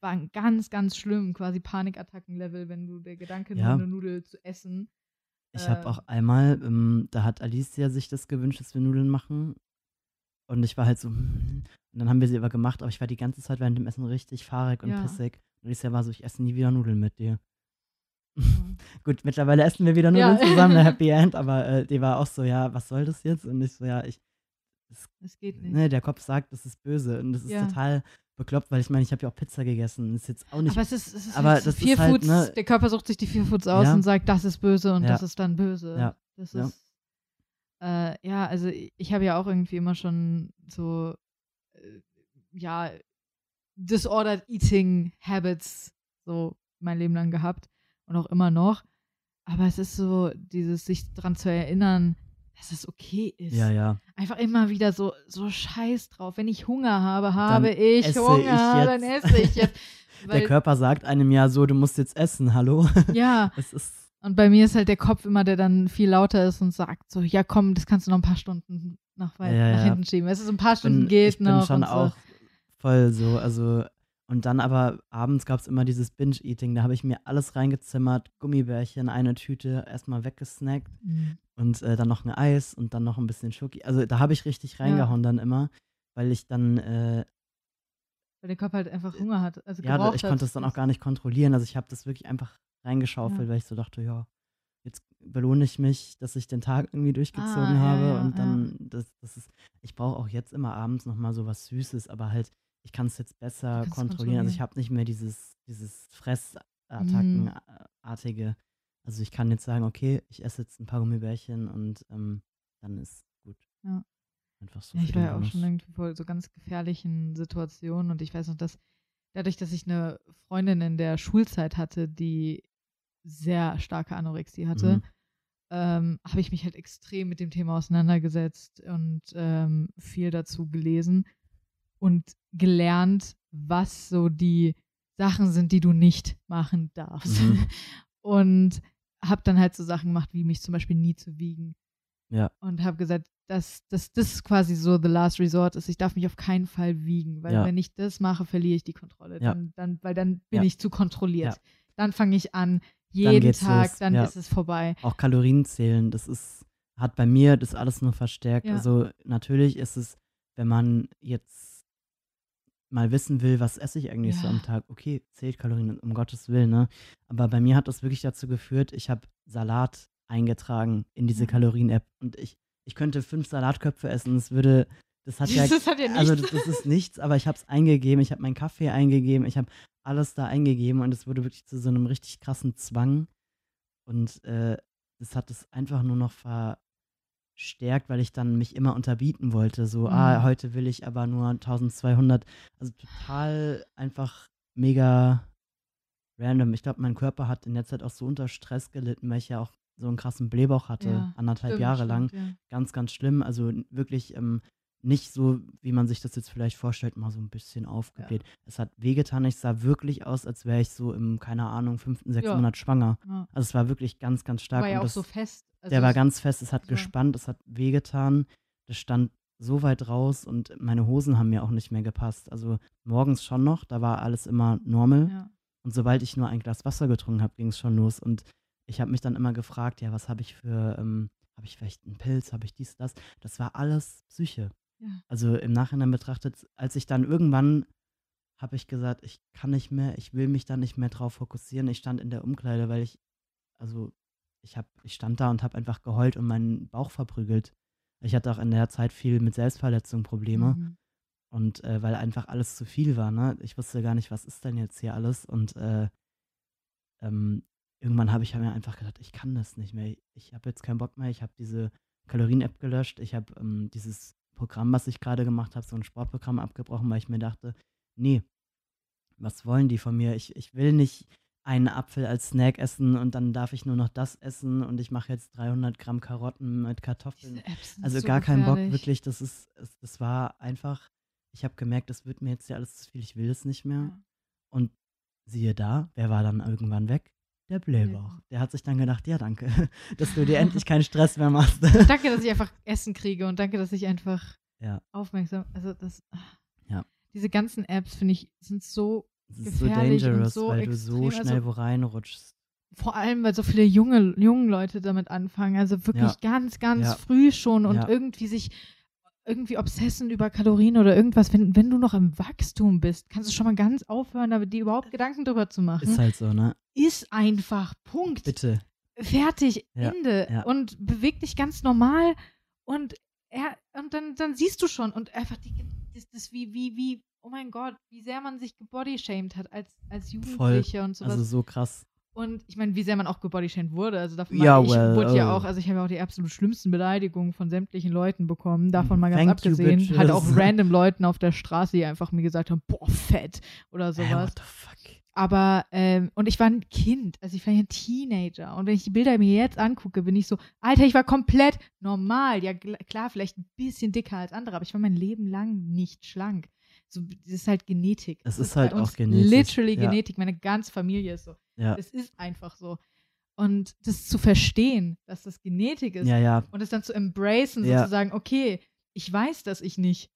War ganz, ganz schlimm. Quasi Panikattacken-Level, wenn du der Gedanke, Ja. nur eine Nudel zu essen. Ich habe Ähm. auch einmal, ähm, da hat Alicia sich das gewünscht, dass wir Nudeln machen. Und ich war halt so, hm. und dann haben wir sie aber gemacht, aber ich war die ganze Zeit während dem Essen richtig fahrig und Ja. pissig. Und Alicia war so, ich esse nie wieder Nudeln mit dir. Ja. Gut, mittlerweile essen wir wieder Ja. Nudeln zusammen, eine Happy End, aber äh, die war auch so, ja, was soll das jetzt? Und ich so, ja, ich, Das geht nicht. ne, der Kopf sagt, das ist böse. Und das ist Ja. total bekloppt, weil ich meine, ich habe ja auch Pizza gegessen. Ist jetzt auch nicht. Aber es ist, es ist aber das ist vier halt, Foods, ne- der Körper sucht sich die vier Foods aus Ja. und sagt, das ist böse und Ja. das ist dann böse. Ja. Das Ja. ist, äh, ja, also ich, ich habe ja auch irgendwie immer schon so, äh, ja, disordered eating habits so mein Leben lang gehabt und auch immer noch. Aber es ist so, dieses sich daran zu erinnern, dass es okay ist. ja, ja. Einfach immer wieder so, so scheiß drauf. Wenn ich Hunger habe, habe ich esse Hunger, ich dann esse ich jetzt. Der Körper sagt einem ja so, du musst jetzt essen, hallo? Ja, Es ist, und bei mir ist halt der Kopf immer, der dann viel lauter ist und sagt so, ja komm, das kannst du noch ein paar Stunden nach, weit, Ja, nach hinten schieben. Es ist ein paar bin, Stunden geht ich bin noch. schon und so. auch voll so, also und dann aber abends gab es immer dieses Binge-Eating, da habe ich mir alles reingezimmert, Gummibärchen, eine Tüte, erstmal weggesnackt Mhm. und äh, dann noch ein Eis und dann noch ein bisschen Schoki. Also da habe ich richtig reingehauen dann immer, weil ich dann, äh, Weil der Körper halt einfach Hunger hat. Also ja, ich hat. konnte es dann auch gar nicht kontrollieren. Also ich habe das wirklich einfach reingeschaufelt, Ja. weil ich so dachte, ja, jetzt belohne ich mich, dass ich den Tag irgendwie durchgezogen Ah, ja, habe ja, und ja. dann, das, das ist, ich brauche auch jetzt immer abends nochmal so was Süßes, aber halt, ich kann es jetzt besser es kontrollieren. Also ich kontrollieren. habe nicht mehr dieses, dieses Mhm. Fressattackenartige. Also ich kann jetzt sagen, okay, ich esse jetzt ein paar Gummibärchen und ähm, dann ist gut. Ja. Einfach so Ja, ich war ja auch schon irgendwie vor so ganz gefährlichen Situationen und ich weiß noch, dass dadurch, dass ich eine Freundin in der Schulzeit hatte, die sehr starke Anorexie hatte, Mhm. ähm, habe ich mich halt extrem mit dem Thema auseinandergesetzt und ähm, viel dazu gelesen und gelernt, was so die Sachen sind, die du nicht machen darfst. Mhm. Und habe dann halt so Sachen gemacht, wie mich zum Beispiel nie zu wiegen. Ja. Und habe gesagt, dass das, das quasi so the last resort ist. Ich darf mich auf keinen Fall wiegen, weil Ja. wenn ich das mache, verliere ich die Kontrolle. Ja. Dann, dann, weil dann bin ich zu kontrolliert. Dann fange ich an, jeden geht's Tag, los. dann ist es vorbei. Auch Kalorien zählen, das ist, hat bei mir das alles nur verstärkt. Also natürlich ist es, wenn man jetzt mal wissen will, was esse ich eigentlich so Ja. am Tag, okay, zählt Kalorien, um Gottes Willen, ne? Aber bei mir hat das wirklich dazu geführt, ich habe Salat eingetragen in diese Mhm. Kalorien-App und ich, ich könnte fünf Salatköpfe essen, es würde, das hat ja das hat ja also das, das ist nichts, aber ich habe es eingegeben, ich habe meinen Kaffee eingegeben, ich habe alles da eingegeben und es wurde wirklich zu so einem richtig krassen Zwang. Und äh, das hat es einfach nur noch verstärkt, weil ich dann mich immer unterbieten wollte. So, ah, Mhm. heute will ich aber nur 1200. Also total einfach mega random. Ich glaube, mein Körper hat in der Zeit auch so unter Stress gelitten, weil ich ja auch so einen krassen Blähbauch hatte, Ja, anderthalb Stimmt, Jahre lang stimmt, ja. ganz, ganz schlimm. Also wirklich ähm, nicht so, wie man sich das jetzt vielleicht vorstellt, mal so ein bisschen aufgebläht. Es hat wehgetan. Ich sah wirklich aus, als wäre ich so im, keine Ahnung, fünften, sechsten Ja. Monat schwanger. Ja. Also es war wirklich ganz, ganz stark. War ja und auch das, so fest. Also der war ganz fest, es hat war- gespannt, es hat wehgetan. Das stand so weit raus und meine Hosen haben mir auch nicht mehr gepasst. Also morgens schon noch, da war alles immer normal. Ja. Und sobald ich nur ein Glas Wasser getrunken habe, ging es schon los. Und ich habe mich dann immer gefragt, ja, was habe ich für, ähm, habe ich vielleicht einen Pilz, habe ich dies, das? Das war alles Psyche. Ja. Also im Nachhinein betrachtet, als ich dann irgendwann habe ich gesagt, ich kann nicht mehr, ich will mich da nicht mehr drauf fokussieren. Ich stand in der Umkleide, weil ich, also ich habe, ich stand da und habe einfach geheult und meinen Bauch verprügelt. Ich hatte auch in der Zeit viel mit Selbstverletzung Probleme. Mhm. Und äh, weil einfach alles zu viel war, ne? Ich wusste gar nicht, was ist denn jetzt hier alles. Und äh, ähm, irgendwann habe ich mir einfach gedacht, ich kann das nicht mehr. Ich habe jetzt keinen Bock mehr. Ich habe diese Kalorien-App gelöscht. Ich habe ähm, dieses Programm, was ich gerade gemacht habe, so ein Sportprogramm abgebrochen, weil ich mir dachte, nee, was wollen die von mir? Ich, ich will nicht einen Apfel als Snack essen und dann darf ich nur noch das essen und ich mache jetzt 300 Gramm Karotten mit Kartoffeln. Also so gar keinen Bock, wirklich. Das ist, es, das war einfach, ich habe gemerkt, das wird mir jetzt ja alles zu viel, ich will das nicht mehr. Ja. Und siehe da, wer war dann irgendwann weg? Der. Blähbauch. Der hat sich dann gedacht, ja, danke, dass du dir endlich keinen Stress mehr machst. Danke, dass ich einfach Essen kriege und danke, dass ich einfach Ja. aufmerksam. Also das. Ja. Diese ganzen Apps finde ich sind so Das ist so dangerous, so weil du so schnell also- wo reinrutschst. vor allem, weil so viele junge jungen Leute damit anfangen. Also wirklich Ja. ganz, ganz Ja. früh schon und Ja. irgendwie sich irgendwie obsessen über Kalorien oder irgendwas. Wenn, wenn du noch im Wachstum bist, kannst du schon mal ganz aufhören, aber dir überhaupt Gedanken drüber zu machen. Ist halt so, ne? Ist einfach. Punkt. Bitte. fertig, Ende. Und beweg dich ganz normal und er, und dann, dann siehst du schon und einfach die, das, das wie, wie, wie, oh mein Gott, wie sehr man sich gebodyshamed hat als, als Jugendliche und sowas. Also so krass. und ich meine, wie sehr man auch gebodyshamed wurde. Also davon Ja, mal, ich well, wurde ja oh. auch, also ich habe ja auch die absolut schlimmsten Beleidigungen von sämtlichen Leuten bekommen, davon mal ganz Thank you, abgesehen. bitches. halt auch random Leuten auf der Straße, die einfach mir gesagt haben, boah, fett oder Hey, sowas. what the fuck? Aber, ähm, und ich war ein Kind, also ich war ja ein Teenager. Und wenn ich die Bilder mir jetzt angucke, bin ich so, Alter, ich war komplett normal. Ja, klar, vielleicht ein bisschen dicker als andere, aber ich war mein Leben lang nicht schlank. So, das ist halt Genetik. Es Das ist halt auch Genetik, Literally ja. Genetik. Meine ganze Familie ist so. Ja. Es ist einfach so. Und das zu verstehen, dass das Genetik ist Ja, ja. und es dann zu embracen, Ja. sozusagen, okay, ich weiß, dass ich nicht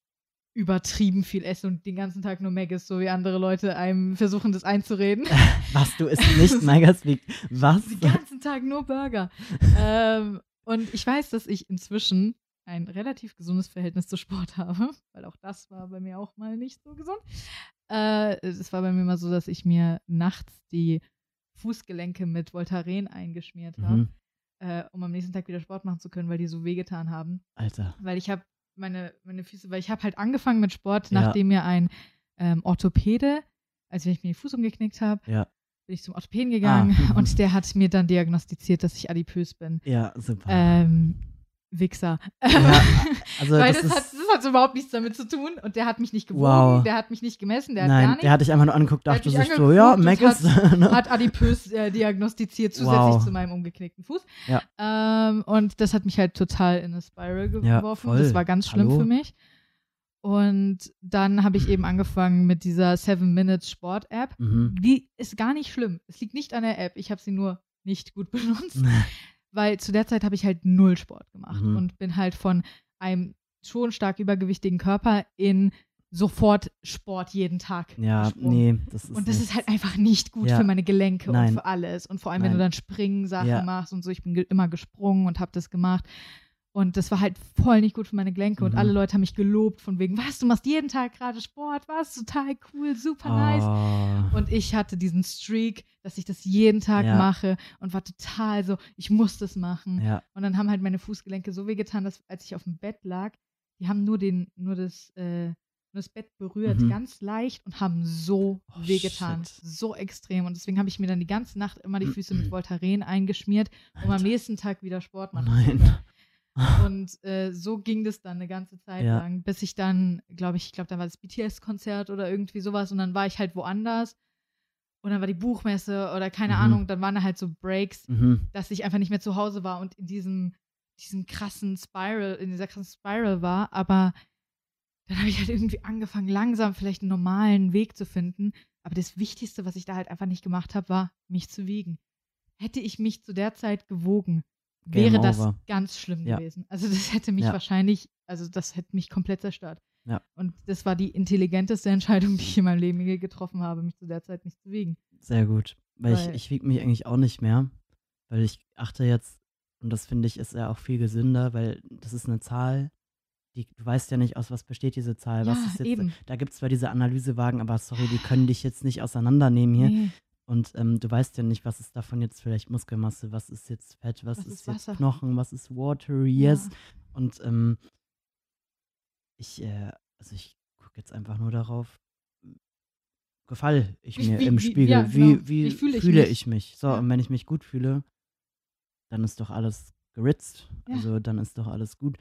übertrieben viel esse und den ganzen Tag nur Maggis, so wie andere Leute einem versuchen, das einzureden. Was, du isst nicht Megaspeak? Was? Den ganzen Tag nur Burger. ähm, und ich weiß, dass ich inzwischen ein relativ gesundes Verhältnis zu Sport habe, weil auch das war bei mir auch mal nicht so gesund. Äh, es war bei mir mal so, dass ich mir nachts die Fußgelenke mit Voltaren eingeschmiert habe, Mhm. äh, um am nächsten Tag wieder Sport machen zu können, weil die so wehgetan haben. Alter. Weil ich habe meine, meine Füße, weil ich habe halt angefangen mit Sport, Ja. nachdem mir ein ähm, Orthopäde, als ich mir den Fuß umgeknickt habe, Ja. bin ich zum Orthopäden gegangen Ah. und der hat mir dann diagnostiziert, dass ich adipös bin. Ja, super. Ähm, Wichser. Ja, also Weil das das, ist, hat, das hat überhaupt nichts damit zu tun und der hat mich nicht gewogen, Wow. der hat mich nicht gemessen, der hat gar nein, nichts. der hat dich einfach nur angeguckt, hat dachte sich so, ja, angeguckt Megas. und ne? hat adipös äh, diagnostiziert, zusätzlich Wow. zu meinem umgeknickten Fuß. Ja. Ähm, und das hat mich halt total in eine Spiral Ja, geworfen. voll. das war ganz schlimm Hallo? für mich. Und dann habe ich eben angefangen mit dieser Seven Minutes Sport App. Mhm. Die ist gar nicht schlimm. Es liegt nicht an der App. Ich habe sie nur nicht gut benutzt, weil zu der Zeit habe ich halt null Sport gemacht Mhm. und bin halt von einem schon stark übergewichtigen Körper in sofort Sport jeden Tag. Ja, gesprungen. nee, das ist. Und das ist nichts. halt einfach nicht gut Ja. für meine Gelenke Nein. und für alles. Und vor allem, wenn du Nein. dann Springen-Sachen Ja. machst und so. Ich bin ge immer gesprungen und habe das gemacht. Und das war halt voll nicht gut für meine Gelenke. Und Mhm. alle Leute haben mich gelobt von wegen, was, du machst jeden Tag gerade Sport, was, total cool, super nice. Oh. Und ich hatte diesen Streak, dass ich das jeden Tag Ja. mache und war total so, ich muss das machen. Und dann haben halt meine Fußgelenke so wehgetan, dass als ich auf dem Bett lag, die haben nur den, nur das, äh, nur das Bett berührt, Mhm. ganz leicht und haben so Oh, wehgetan. shit. So extrem. Und deswegen habe ich mir dann die ganze Nacht immer die Füße mit Voltaren eingeschmiert, um am Alter. nächsten Tag wieder Sport Oh machen zu nein. können. Und äh, so ging das dann eine ganze Zeit Ja. lang, bis ich dann, glaube ich, ich glaube, da war das BTS-Konzert oder irgendwie sowas und dann war ich halt woanders. Und dann war die Buchmesse oder keine Mhm. Ahnung, dann waren da halt so Breaks, Mhm. dass ich einfach nicht mehr zu Hause war und in diesem, diesem krassen Spiral, in dieser krassen Spiral war. Aber dann habe ich halt irgendwie angefangen, langsam vielleicht einen normalen Weg zu finden. Aber das Wichtigste, was ich da halt einfach nicht gemacht habe, war, mich zu wiegen. Hätte ich mich zu der Zeit gewogen, Game wäre das over. ganz schlimm Ja. gewesen. Also das hätte mich Ja. wahrscheinlich, also das hätte mich komplett zerstört. Ja. Und das war die intelligenteste Entscheidung, die ich in meinem Leben je getroffen habe, mich zu der Zeit nicht zu wiegen. Sehr gut. Weil, Weil- ich, ich wiege mich eigentlich auch nicht mehr, weil ich achte jetzt, und das finde ich ist ja auch viel gesünder, weil das ist eine Zahl, die, du weißt ja nicht, aus was besteht diese Zahl. was Ja, ist jetzt, eben. Da gibt es zwar diese Analysewagen, aber sorry, die können dich jetzt nicht auseinandernehmen hier. Nee. Und ähm, du weißt ja nicht, was ist davon jetzt vielleicht Muskelmasse, was ist jetzt Fett, was, Was ist, ist jetzt? Knochen, was ist Water, yes. Ja. Und ähm, ich, äh, also ich gucke jetzt einfach nur darauf, gefall ich Wie- mir wie- im wie- Spiegel, ja, wie, genau. wie, Wie fühle fühle, ich ich, mich? mich. So, Ja. und wenn ich mich gut fühle, dann ist doch alles geritzt. Ja. Also dann ist doch alles gut.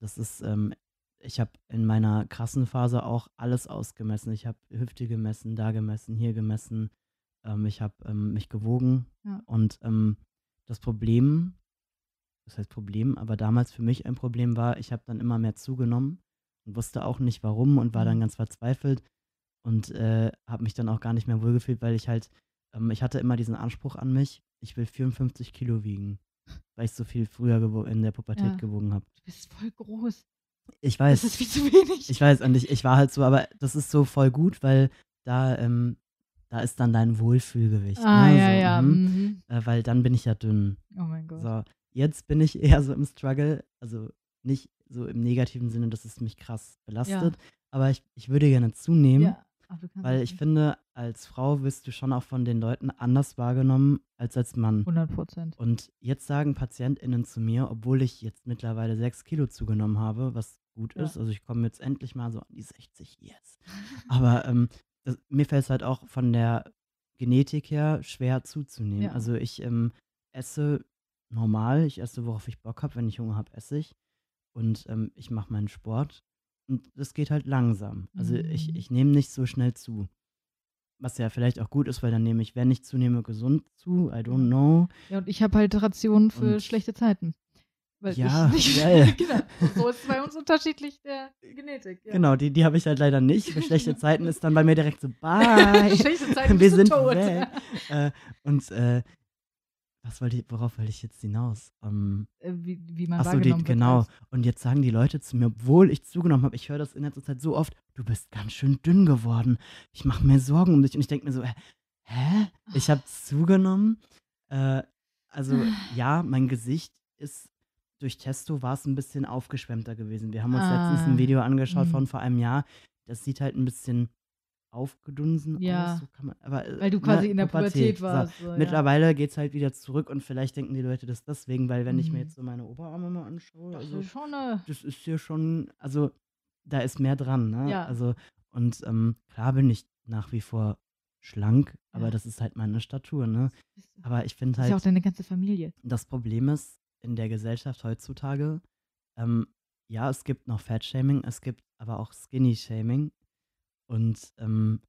Das ist, ähm, ich habe in meiner krassen Phase auch alles ausgemessen. Ich habe Hüfte gemessen, da gemessen, hier gemessen. Ähm, ich habe ähm, mich gewogen. Ja. Und ähm, das Problem, das heißt Problem, aber damals für mich ein Problem war, ich habe dann immer mehr zugenommen und wusste auch nicht warum und war dann Mhm. ganz verzweifelt und äh, habe mich dann auch gar nicht mehr wohlgefühlt, weil ich halt, ähm, ich hatte immer diesen Anspruch an mich, ich will 54 Kilo wiegen, weil ich so viel früher in der Pubertät Ja. gewogen habe. Du bist voll groß. Ich Das weiß, ist viel zu wenig. ich weiß, und ich, ich war halt so, aber das ist so voll gut, weil da, ähm, da ist dann dein Wohlfühlgewicht. ah, ne? ja, so, ja. mhm. Mhm. äh, weil dann bin ich ja dünn. Oh mein Gott. So, jetzt bin ich eher so im Struggle, also nicht so im negativen Sinne, dass es mich krass belastet, aber ich, ich würde gerne zunehmen, Ja. Weil ich finde, als Frau wirst du schon auch von den Leuten anders wahrgenommen als als Mann. 100 Prozent. Und jetzt sagen PatientInnen zu mir, obwohl ich jetzt mittlerweile sechs Kilo zugenommen habe, was gut Ja. ist, also ich komme jetzt endlich mal so an die 60, yes. Aber ähm, das, mir fällt es halt auch von der Genetik her schwer zuzunehmen. Ja. Also ich ähm, esse normal, ich esse, worauf ich Bock habe, wenn ich Hunger habe, esse ich. Und ähm, ich mache meinen Sport. Und das geht halt langsam. Also ich, Mhm. ich nehme nicht so schnell zu. Was ja vielleicht auch gut ist, weil dann nehme ich, wenn ich zunehme, gesund zu. I don't know. Ja, und ich habe halt Rationen für Und- schlechte Zeiten. Weil Ja, ich nicht, geil. genau. So ist es bei uns unterschiedlich der Genetik. Ja. Genau, die, die habe ich halt leider nicht. Für schlechte Zeiten ist dann bei mir direkt so, bye. Schlechte Zeiten Wir sind tot. weg. äh, und äh, was wollte ich, worauf wollte ich jetzt hinaus? Ähm, Äh, Wie, wie man Achso, die, wahrgenommen wird genau. als- Und jetzt sagen die Leute zu mir, obwohl ich zugenommen habe, ich höre das in letzter Zeit so oft, du bist ganz schön dünn geworden. Ich mache mir Sorgen um dich. Und ich denke mir so, hä? hä? Ich habe zugenommen. Äh, also ja, mein Gesicht ist durch Testo war es ein bisschen aufgeschwemmter gewesen. Wir haben uns letztens Ah, ein Video angeschaut mhm. von vor einem Jahr. Das sieht halt ein bisschen aufgedunsen Ja. aus. So kann man, aber, äh, Weil du ne, quasi in der Pubertät So. warst. So, ja. Mittlerweile geht es halt wieder zurück und vielleicht denken die Leute das deswegen, weil wenn ich mir Mhm. jetzt so meine Oberarme mal anschaue, Das also ist schon eine. das ist hier schon, also da ist mehr dran, ne? Ja. Also und ähm, klar bin ich nach wie vor schlank, aber Ja. das ist halt meine Statur, ne? Aber ich finde Das ist ja auch halt, deine ganze Familie. das Problem ist in der Gesellschaft heutzutage, ähm, ja, es gibt noch Fat-Shaming, es gibt aber auch Skinny-Shaming und ähm,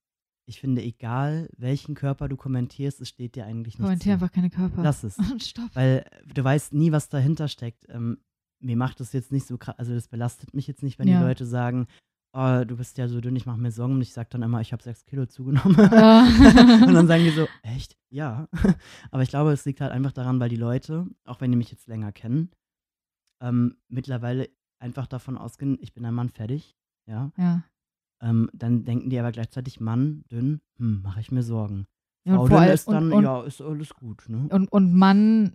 ich finde, egal welchen Körper du kommentierst, es steht dir eigentlich nicht Kommentier einfach keine Körper. Lass es. Stopp. Weil äh, du weißt nie, was dahinter steckt. Ähm, mir macht das jetzt nicht so krass, also das belastet mich jetzt nicht, wenn Ja. die Leute sagen, oh, du bist ja so dünn, ich mache mir Sorgen und ich sage dann immer, ich habe sechs Kilo zugenommen. Ja. und dann sagen die so, echt? Ja. Aber ich glaube, es liegt halt einfach daran, weil die Leute, auch wenn die mich jetzt länger kennen, ähm, mittlerweile einfach davon ausgehen, ich bin ein Mann fertig, ja. ja. Ähm, dann denken die aber gleichzeitig, Mann, dünn, hm, mache ich mir Sorgen. Ja, und Frau dünn ist dann, und- und- ja, ist alles gut, ne? Und, und Mann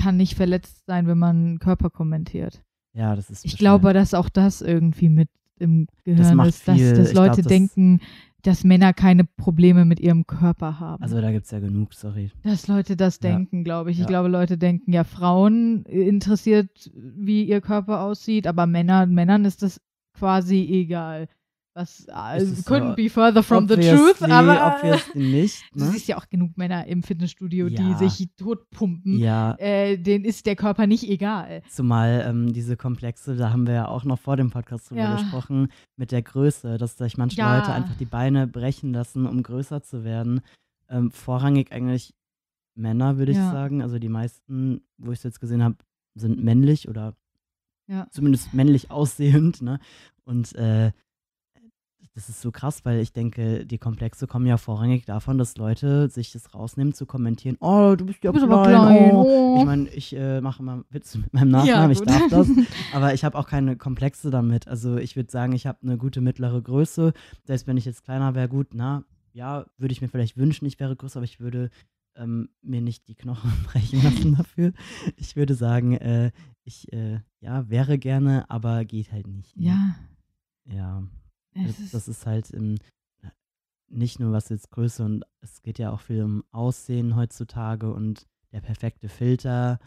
kann nicht verletzt sein, wenn man Körper kommentiert. Ja, das ist Ich bestimmt- glaube, dass auch das irgendwie mit im Gehirn macht ist, dass, dass Ich glaub, Leute das- denken, dass Männer keine Probleme mit ihrem Körper haben. Also da gibt es ja genug, sorry. dass Leute das Ja. denken, glaube ich. Ich Ja. glaube, Leute denken, ja, Frauen interessiert, wie ihr Körper aussieht, aber Männer, Männern ist das quasi egal. Was äh, Ist es couldn't so? be further from the truth, aber nicht, du ne? siehst ja auch genug Männer im Fitnessstudio, die Ja. sich totpumpen. Ja, Äh, denen ist der Körper nicht egal. Zumal ähm, diese Komplexe, da haben wir ja auch noch vor dem Podcast drüber Ja. gesprochen, mit der Größe, dass sich manche Ja. Leute einfach die Beine brechen lassen, um größer zu werden. Ähm, vorrangig eigentlich Männer, würde ich sagen. Also die meisten, wo ich es jetzt gesehen habe, sind männlich oder zumindest männlich aussehend. Ne? Und äh, das ist so krass, weil ich denke, die Komplexe kommen ja vorrangig davon, dass Leute sich das rausnehmen zu kommentieren, oh, du bist ja Du bist klein, aber klein. oh. Oh. Ich meine, ich äh, mache immer Witze mit meinem Nachnamen, ich gut. darf das. Aber ich habe auch keine Komplexe damit. Also ich würde sagen, ich habe eine gute mittlere Größe. Selbst wenn ich jetzt kleiner wäre, gut, na, ja, würde ich mir vielleicht wünschen, ich wäre größer, aber ich würde ähm, mir nicht die Knochen brechen lassen dafür. Ich würde sagen, äh, ich, äh, ja, wäre gerne, aber geht halt nicht. ne? ja, Ja, ist, das ist halt ähm, nicht nur was jetzt Größe und es geht ja auch viel um Aussehen heutzutage und der perfekte Filter,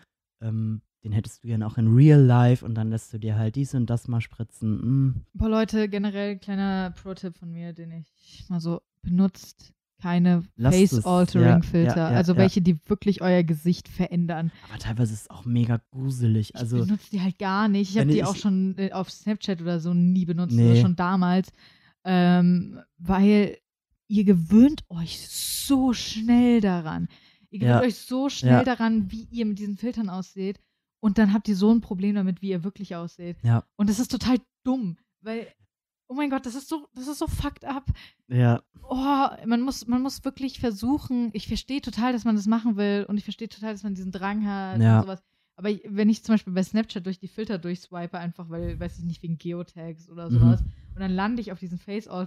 ähm, den hättest du gerne auch in Real Life und dann lässt du dir halt dies und das mal spritzen. Mm. Boah, Leute, generell kleiner Pro-Tipp von mir, den ich mal so benutzt. Keine Face-Altering-Filter. ja, ja, ja, also ja. welche, die wirklich euer Gesicht verändern. Aber teilweise ist es auch mega gruselig. Ich Also, benutze die halt gar nicht. Ich habe die ich- auch schon äh, auf Snapchat oder so nie benutzt. Nee. Schon damals. Ähm, weil ihr gewöhnt euch so schnell daran. Ihr gewöhnt Ja. euch so schnell Ja. daran, wie ihr mit diesen Filtern ausseht. Und dann habt ihr so ein Problem damit, wie ihr wirklich ausseht. ja, Und das ist total dumm, weil, oh mein Gott, das ist so, das ist so fucked up. ja, Oh, man muss, man muss wirklich versuchen. Ich verstehe total, dass man das machen will und ich verstehe total, dass man diesen Drang hat Ja. und sowas. Aber wenn ich zum Beispiel bei Snapchat durch die Filter durchswipe, einfach weil, weiß ich nicht, wegen Geotags oder Mhm. sowas, und dann lande ich auf diesen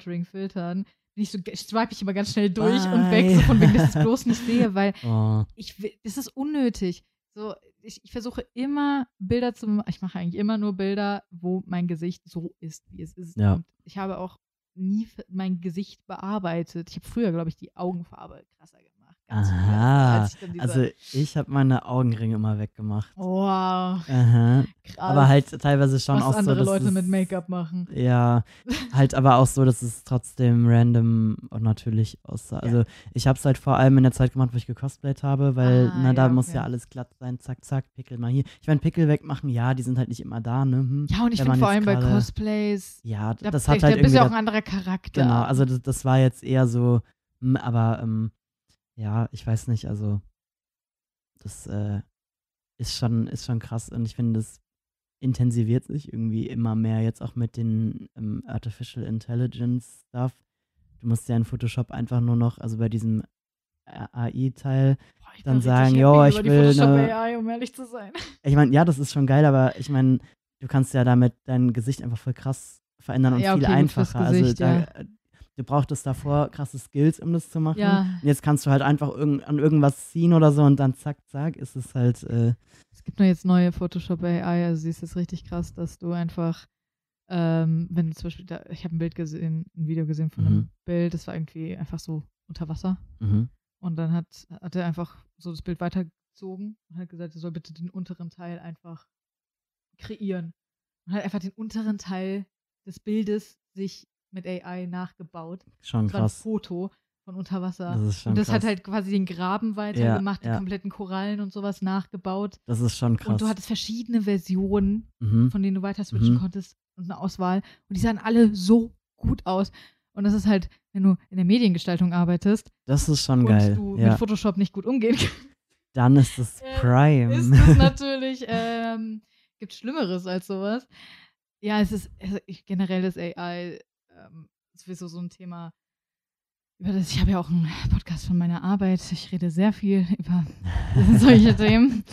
Face-Altering-Filtern, bin ich so, swipe ich immer ganz schnell durch und Bye. weg, so von wegen, dass ich es bloß nicht sehe, weil oh, ich will, das ist unnötig. So, ich, ich versuche immer Bilder zu, ich mache eigentlich immer nur Bilder, wo mein Gesicht so ist, wie es ist. Ja. Ich habe auch nie mein Gesicht bearbeitet. Ich habe früher, glaube ich, die Augenfarbe krasser gemacht. Aha. als ich Also, ich habe meine Augenringe immer weggemacht. wow, Aha. krass. Aber halt teilweise schon was auch so, andere dass Leute es, mit Make-up machen. Ja, halt aber auch so, dass es trotzdem random und natürlich aussah. Also ich habe es halt vor allem in der Zeit gemacht, wo ich gecosplayt habe, weil Ah, na, da ja, muss okay. ja alles glatt sein, zack, zack, Pickel mal hier. Ich meine, Pickel wegmachen, ja, die sind halt nicht immer da, ne? Hm. Ja, und ich finde vor allem bei gerade- Cosplays, Ja, da, das da, hat da halt bist irgendwie du ja auch ein anderer Charakter. Genau, also das, das war jetzt eher so, hm, aber ähm, ja, ich weiß nicht, also das äh, ist schon, ist schon krass und ich finde, das intensiviert sich irgendwie immer mehr jetzt auch mit den ähm, Artificial Intelligence Stuff. Du musst ja in Photoshop einfach nur noch, also bei diesem AI-Teil, Boah, ich dann sagen, über ich will Photoshop eine- AI, um ehrlich zu sein. ich meine, ja, das ist schon geil, aber ich meine, du kannst ja damit dein Gesicht einfach voll krass verändern und Ja, viel okay, einfacher. Gesicht, also da, ja. Du brauchtest davor krasse Skills, um das zu machen. Ja. Und jetzt kannst du halt einfach irgend, an irgendwas ziehen oder so und dann zack, zack, ist es halt, äh, Es gibt nur jetzt neue Photoshop AI, also sie ist jetzt richtig krass, dass du einfach, ähm, wenn du zum Beispiel, da, ich habe ein Bild gesehen, ein Video gesehen von einem Mhm. Bild, das war irgendwie einfach so unter Wasser mhm. und dann hat, hat er einfach so das Bild weitergezogen und hat gesagt, er soll bitte den unteren Teil einfach kreieren. Und hat einfach den unteren Teil des Bildes sich mit AI nachgebaut. schon Das war ein krass. Foto von unter Wasser. Das ist schon Und das krass. hat halt quasi den Graben weitergemacht, Ja, ja. die kompletten Korallen und sowas nachgebaut. das ist schon krass. Und du hattest verschiedene Versionen, mhm. von denen du weiter switchen Mhm. konntest und eine Auswahl. Und die sahen alle so gut aus. Und das ist halt, wenn du in der Mediengestaltung arbeitest Das ist schon und geil. du Ja. mit Photoshop nicht gut umgehen kannst, Dann ist es Äh, Prime. ist das natürlich, ähm, gibt Schlimmeres als sowas. ja, es ist also generell ist AI ähm, sowieso so ein Thema, über das ich habe ja auch einen Podcast von meiner Arbeit. Ich rede sehr viel über solche Themen.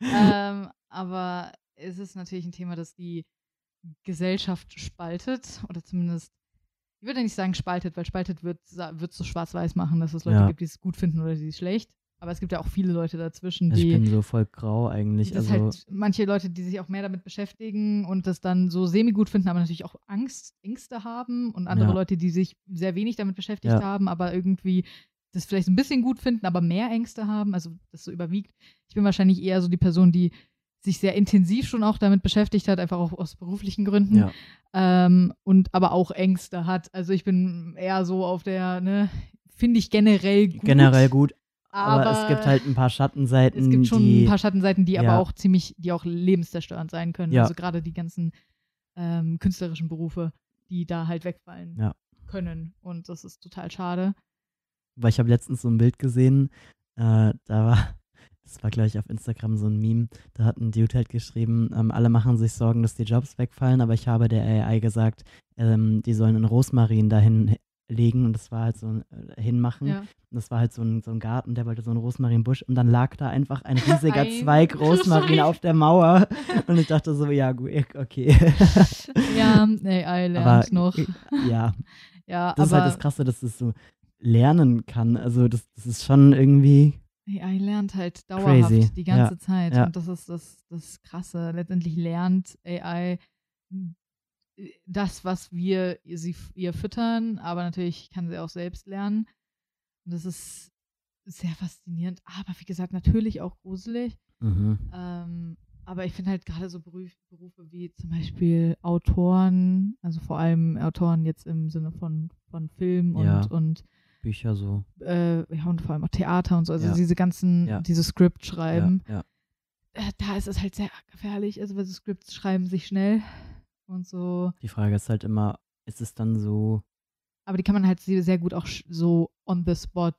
Ähm, aber es ist natürlich ein Thema, das die Gesellschaft spaltet oder zumindest, ich würde nicht sagen spaltet, weil spaltet wird es so schwarz-weiß machen, dass es Leute Ja. gibt, die es gut finden oder die es schlecht. Aber es gibt ja auch viele Leute dazwischen, Also ich die bin so voll grau eigentlich. Also, halt manche Leute, die sich auch mehr damit beschäftigen und das dann so semi-gut finden, aber natürlich auch Angst, Ängste haben und andere Ja. Leute, die sich sehr wenig damit beschäftigt Ja. haben, aber irgendwie das vielleicht ein bisschen gut finden, aber mehr Ängste haben, also das so überwiegt. Ich bin wahrscheinlich eher so die Person, die sich sehr intensiv schon auch damit beschäftigt hat, einfach auch aus beruflichen Gründen ja. ähm, und aber auch Ängste hat. Also ich bin eher so auf der, ne, finde ich generell gut. generell gut. Aber, aber es gibt halt ein paar Schattenseiten, es gibt schon die. ein paar Schattenseiten, die aber ja. auch ziemlich, die auch lebenszerstörend sein können. Ja. Also gerade die ganzen ähm, künstlerischen Berufe, die da halt wegfallen Ja. können. Und das ist total schade. weil ich habe letztens so ein Bild gesehen, äh, da war, das war gleich auf Instagram so ein Meme, da hat ein Dude halt geschrieben, ähm, alle machen sich Sorgen, dass die Jobs wegfallen, aber ich habe der AI gesagt, ähm, die sollen einen Rosmarin dahin legen und das war halt so ein äh, hinmachen. Ja. Und das war halt so ein, so ein Garten, der wollte so einen Rosmarinbusch und dann lag da einfach ein riesiger Ein Zweig Rosmarin auf der Mauer und ich dachte so, ja gut, okay. ja, AI lernt aber noch. ja, Ja, das ist halt das Krasse, dass es so lernen kann. Also das, das ist schon irgendwie AI lernt halt dauerhaft Crazy. die ganze Ja. Zeit. Ja. Und das ist das, das Krasse. Letztendlich lernt AI das, was wir sie, ihr füttern, aber natürlich kann sie auch selbst lernen. Und das ist sehr faszinierend, aber wie gesagt, natürlich auch gruselig. Mhm. Ähm, aber ich finde halt gerade so Beruf, Berufe wie zum Beispiel Autoren, also vor allem Autoren jetzt im Sinne von, von Film und, Ja. und Bücher so. äh, ja, und vor allem auch Theater und so, also Ja. diese ganzen, Ja. diese Script schreiben, äh, da ist es halt sehr gefährlich, also weil so Scripts schreiben sich schnell und so, Die Frage ist halt immer, ist es dann so, aber die kann man halt sehr gut auch so on the spot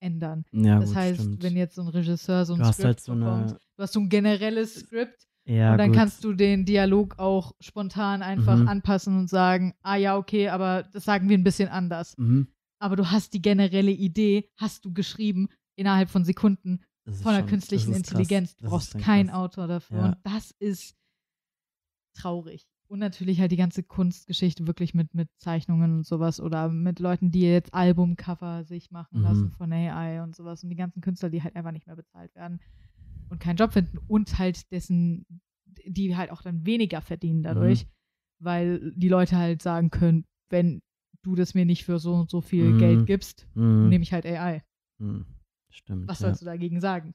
ändern. ja das gut, heißt, stimmt. wenn jetzt so ein Regisseur so ein du hast Script halt so bekommt, eine, du hast so ein generelles Script ja und dann gut. kannst du den Dialog auch spontan einfach Mhm. anpassen und sagen, ah ja, okay, aber das sagen wir ein bisschen anders. mhm. Aber du hast die generelle Idee, hast du geschrieben innerhalb von Sekunden von der künstlichen. Intelligenz. Du brauchst keinen. Autor dafür. Ja. Und das ist traurig. Und natürlich halt die ganze Kunstgeschichte wirklich mit, mit Zeichnungen und sowas oder mit Leuten, die jetzt Albumcover sich machen Mhm. lassen von AI und sowas und die ganzen Künstler, die halt einfach nicht mehr bezahlt werden und keinen Job finden und halt dessen, die halt auch dann weniger verdienen dadurch, Mhm. weil die Leute halt sagen können, wenn du das mir nicht für so und so viel Mhm. Geld gibst, Mhm. nehme ich halt AI. Mhm. Stimmt. Was ja. sollst du dagegen sagen?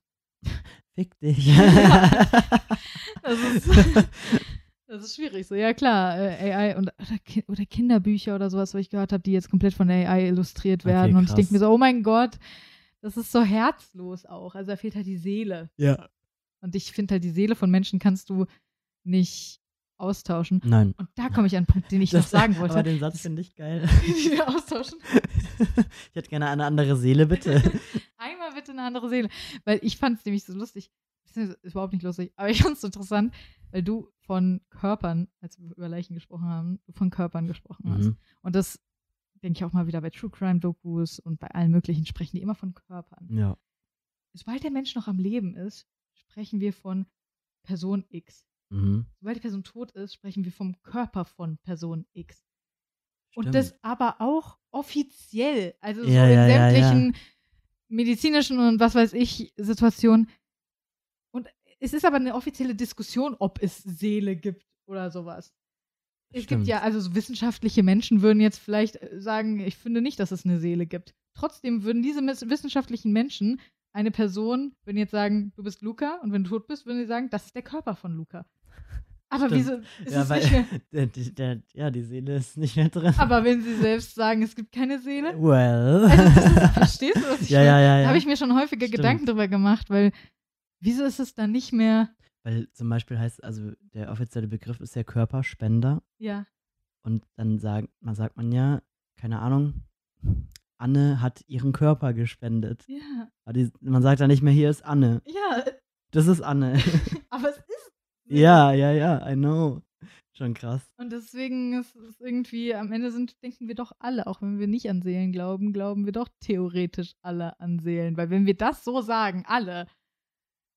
Fick dich. Das ist, das ist schwierig. So, ja klar, äh, AI und oder, Ki- oder Kinderbücher oder sowas, was ich gehört habe, die jetzt komplett von AI illustriert Okay, werden. und ich denke mir so, oh mein Gott, das ist so herzlos auch. Also da fehlt halt die Seele. ja. Und ich finde halt, die Seele von Menschen kannst du nicht austauschen. Nein. Und da komme ich an einen Punkt, den ich noch sagen wollte. Aber den Satz finde ich geil. die wir austauschen. ich hätte gerne eine andere Seele, bitte. Einmal bitte eine andere Seele. Weil ich fand es nämlich so lustig. Beziehungsweise, Ist überhaupt nicht lustig, aber ich fand es so interessant, weil du von Körpern, als wir über Leichen gesprochen haben, von Körpern gesprochen hast. Mhm. Und das denke ich auch mal wieder bei True Crime Dokus und bei allen möglichen sprechen die immer von Körpern. Ja. Sobald der Mensch noch am Leben ist, sprechen wir von Person X. Mhm. Sobald die Person tot ist, sprechen wir vom Körper von Person X. Und Stimmt. das aber auch offiziell, also so Ja, in ja, ja, ja. sämtlichen medizinischen und was weiß ich Situationen. Es ist aber eine offizielle Diskussion, ob es Seele gibt oder sowas. Es Stimmt. gibt ja, also so wissenschaftliche Menschen würden jetzt vielleicht äh, sagen, ich finde nicht, dass es eine Seele gibt. Trotzdem würden diese wissenschaftlichen Menschen eine Person, würden jetzt sagen, du bist Luca und wenn du tot bist, würden sie sagen, das ist der Körper von Luca. Aber Stimmt. wieso ist ja, es weil nicht mehr? der, der, der, ja, die Seele ist nicht mehr drin. Aber wenn sie selbst sagen, es gibt keine Seele, well. also ist, verstehst du, was ich ja, meine? ja, ja, Da ja. habe ich mir schon häufiger Stimmt. Gedanken drüber gemacht, weil wieso ist es dann nicht mehr, Weil zum Beispiel heißt, also der offizielle Begriff ist ja Körperspender. ja, Und dann sagt man, sagt man ja, keine Ahnung, Anne hat ihren Körper gespendet. ja, Aber die, man sagt dann nicht mehr, hier ist Anne. ja, Das ist Anne. aber es ist ja, ja, ja, I know. Schon krass. Und deswegen ist es irgendwie, am Ende sind, denken wir doch alle, auch wenn wir nicht an Seelen glauben, glauben wir doch theoretisch alle an Seelen. Weil wenn wir das so sagen, alle,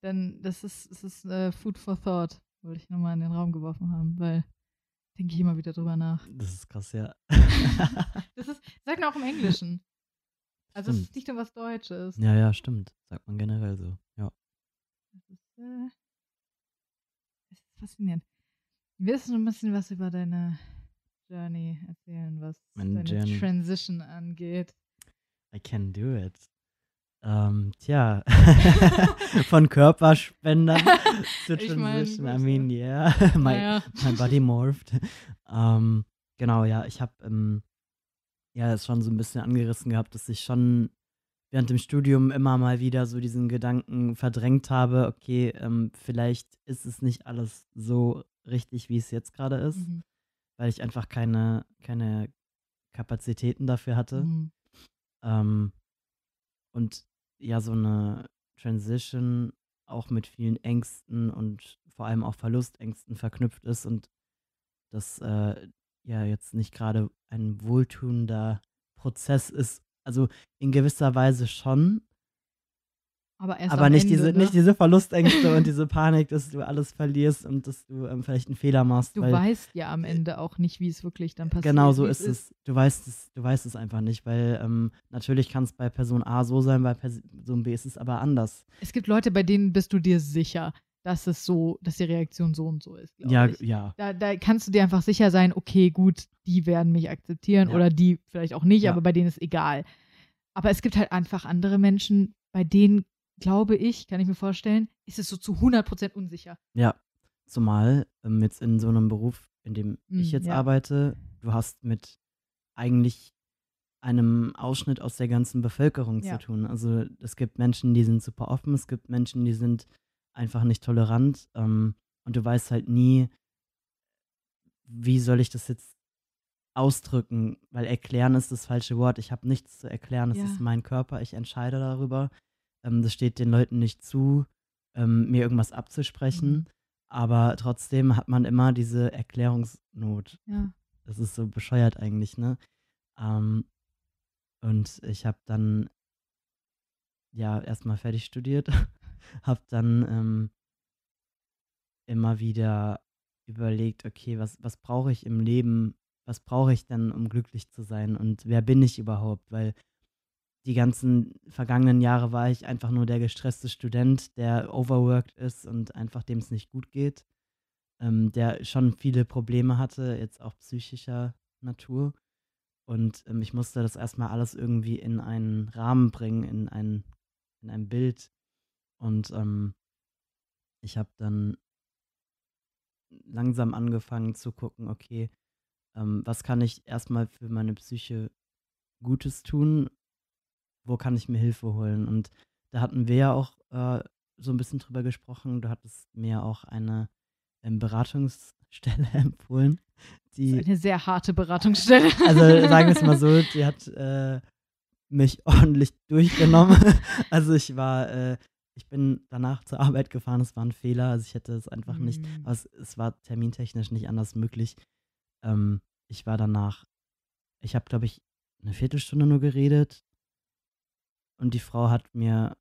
dann das ist, das ist äh, Food for Thought, wollte ich nochmal in den Raum geworfen haben, weil denke ich immer wieder drüber nach. Das ist krass, ja. das ist, sagt man auch im Englischen. Also es ist nicht nur was Deutsches. ja, ja, stimmt. Sagt man generell so. Ja. Das ist, äh, das ist faszinierend. Willst du noch ein bisschen was über deine Journey erzählen, was Meine deine Journey. Transition angeht? I can do it. Ähm, tja, von Körperspendern zu Ich mein, Transition. I mean, yeah, my, Naja. my body morphed. ähm, genau, ja, ich habe ähm, ja es schon so ein bisschen angerissen gehabt, dass ich schon während dem Studium immer mal wieder so diesen Gedanken verdrängt habe, okay, ähm, vielleicht ist es nicht alles so richtig, wie es jetzt gerade ist, Mhm. weil ich einfach keine, keine Kapazitäten dafür hatte. Mhm. Ähm, und ja, so eine Transition auch mit vielen Ängsten und vor allem auch Verlustängsten verknüpft ist und das äh, ja jetzt nicht gerade ein wohltuender Prozess ist. Also in gewisser Weise schon, Aber erst aber nicht, Ende, diese, ne? nicht diese Verlustängste und diese Panik, dass du alles verlierst und dass du ähm, vielleicht einen Fehler machst. Du weißt ja am Ende auch nicht, wie es wirklich dann passiert. Genau so ist es. Du weißt es, du weißt es einfach nicht, weil ähm, natürlich kann es bei Person A so sein, bei Person B ist es aber anders. Es gibt Leute, bei denen bist du dir sicher, dass es so, dass die Reaktion so und so ist. Ja, ich. ja. Da, da kannst du dir einfach sicher sein, okay, gut, die werden mich akzeptieren Ja. oder die vielleicht auch nicht, Ja. aber bei denen ist egal. Aber es gibt halt einfach andere Menschen, bei denen, glaube ich, kann ich mir vorstellen, ist es so zu 100% unsicher. Ja, zumal ähm, jetzt in so einem Beruf, in dem ich Mm, jetzt ja. arbeite, du hast mit eigentlich einem Ausschnitt aus der ganzen Bevölkerung Ja. zu tun. Also es gibt Menschen, die sind super offen, es gibt Menschen, die sind einfach nicht tolerant ähm, und du weißt halt nie, wie soll ich das jetzt ausdrücken, weil erklären ist das falsche Wort. Ich habe nichts zu erklären, es Ja. ist mein Körper, ich entscheide darüber. Ähm, das steht den Leuten nicht zu, ähm, mir irgendwas abzusprechen. Mhm. Aber trotzdem hat man immer diese Erklärungsnot. Ja. Das ist so bescheuert eigentlich, ne? Ähm, und ich habe dann ja erstmal fertig studiert, habe dann ähm, immer wieder überlegt, okay, was, was brauche ich im Leben? Was brauche ich denn, um glücklich zu sein? Und wer bin ich überhaupt? Weil die ganzen vergangenen Jahre war ich einfach nur der gestresste Student, der overworked ist und einfach dem es nicht gut geht, ähm, der schon viele Probleme hatte, jetzt auch psychischer Natur. Und ähm, ich musste das erstmal alles irgendwie in einen Rahmen bringen, in ein, in ein Bild. Und ähm, ich habe dann langsam angefangen zu gucken, okay, ähm, was kann ich erstmal für meine Psyche Gutes tun? Wo kann ich mir Hilfe holen? Und da hatten wir ja auch äh, so ein bisschen drüber gesprochen. Du hattest mir auch eine ähm, Beratungsstelle empfohlen, die eine sehr harte Beratungsstelle. also sagen wir es mal so, die hat äh, mich ordentlich durchgenommen. also ich war, äh, ich bin danach zur Arbeit gefahren, es war ein Fehler, also ich hätte es einfach nicht, Mm. aber es, es war termintechnisch nicht anders möglich. Ähm, ich war danach, ich habe, glaube ich, eine Viertelstunde nur geredet und die Frau hat mir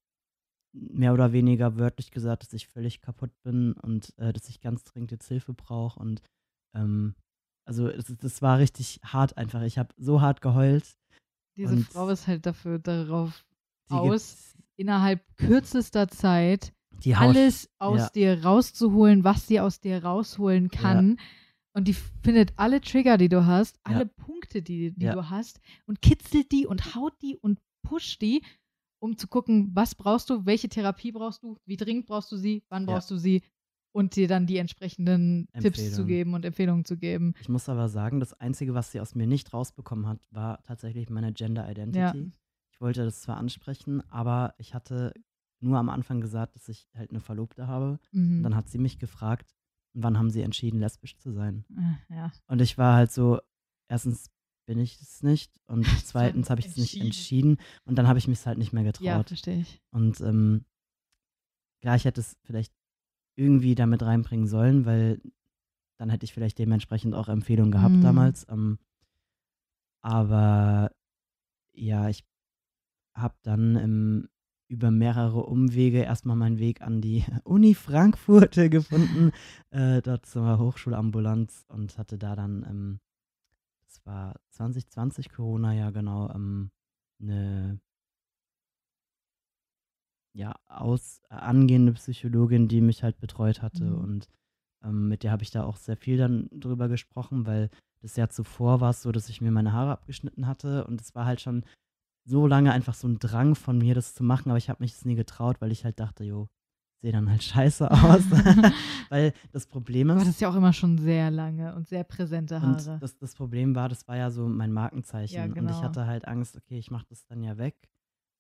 mehr oder weniger wörtlich gesagt, dass ich völlig kaputt bin und äh, dass ich ganz dringend jetzt Hilfe brauche und ähm, also es, das war richtig hart einfach. Ich habe so hart geheult. Diese Frau ist halt dafür darauf aus, innerhalb kürzester Zeit Haut- alles aus ja. dir rauszuholen, was sie aus dir rausholen kann. Und die findet alle Trigger, die du hast, Ja. alle Punkte, die, die Ja. du hast, und kitzelt die und haut die und pusht die, um zu gucken, was brauchst du, welche Therapie brauchst du, wie dringend brauchst du sie, wann Ja. brauchst du sie und dir dann die entsprechenden Tipps zu geben und Empfehlungen zu geben. Ich muss aber sagen, das Einzige, was sie aus mir nicht rausbekommen hat, war tatsächlich meine Gender Identity. Ja. Ich wollte das zwar ansprechen, aber ich hatte nur am Anfang gesagt, dass ich halt eine Verlobte habe. Mhm. Und dann hat sie mich gefragt, wann haben sie entschieden, lesbisch zu sein? Äh, ja. Und ich war halt so, erstens bin ich es nicht und zweitens habe ich es nicht Entschieden. und dann habe ich mich es halt nicht mehr ja, getraut. verstehe ich. Und ähm, klar, ich hätte es vielleicht irgendwie damit reinbringen sollen, weil dann hätte ich vielleicht dementsprechend auch Empfehlungen gehabt Mhm. damals. Ähm, aber ja, ich habe dann ähm, über mehrere Umwege erstmal meinen Weg an die Uni Frankfurt gefunden, äh, dort zur Hochschulambulanz und hatte da dann, ähm, das war 2020 Corona, ja genau, ähm, eine ja, aus, äh, angehende Psychologin, die mich halt betreut hatte. Mhm. Und ähm, mit der habe ich da auch sehr viel dann drüber gesprochen, weil das Jahr zuvor war es so, dass ich mir meine Haare abgeschnitten hatte und es war halt schon so lange einfach so ein Drang von mir, das zu machen, aber ich habe mich das nie getraut, weil ich halt dachte, jo, sehe dann halt scheiße aus. weil das Problem Aber ist, das ist ja auch immer schon sehr lange und sehr präsente und Haare. das, das Problem war, das war ja so mein Markenzeichen. Ja, Und genau. ich hatte halt Angst, okay, ich mache das dann ja weg.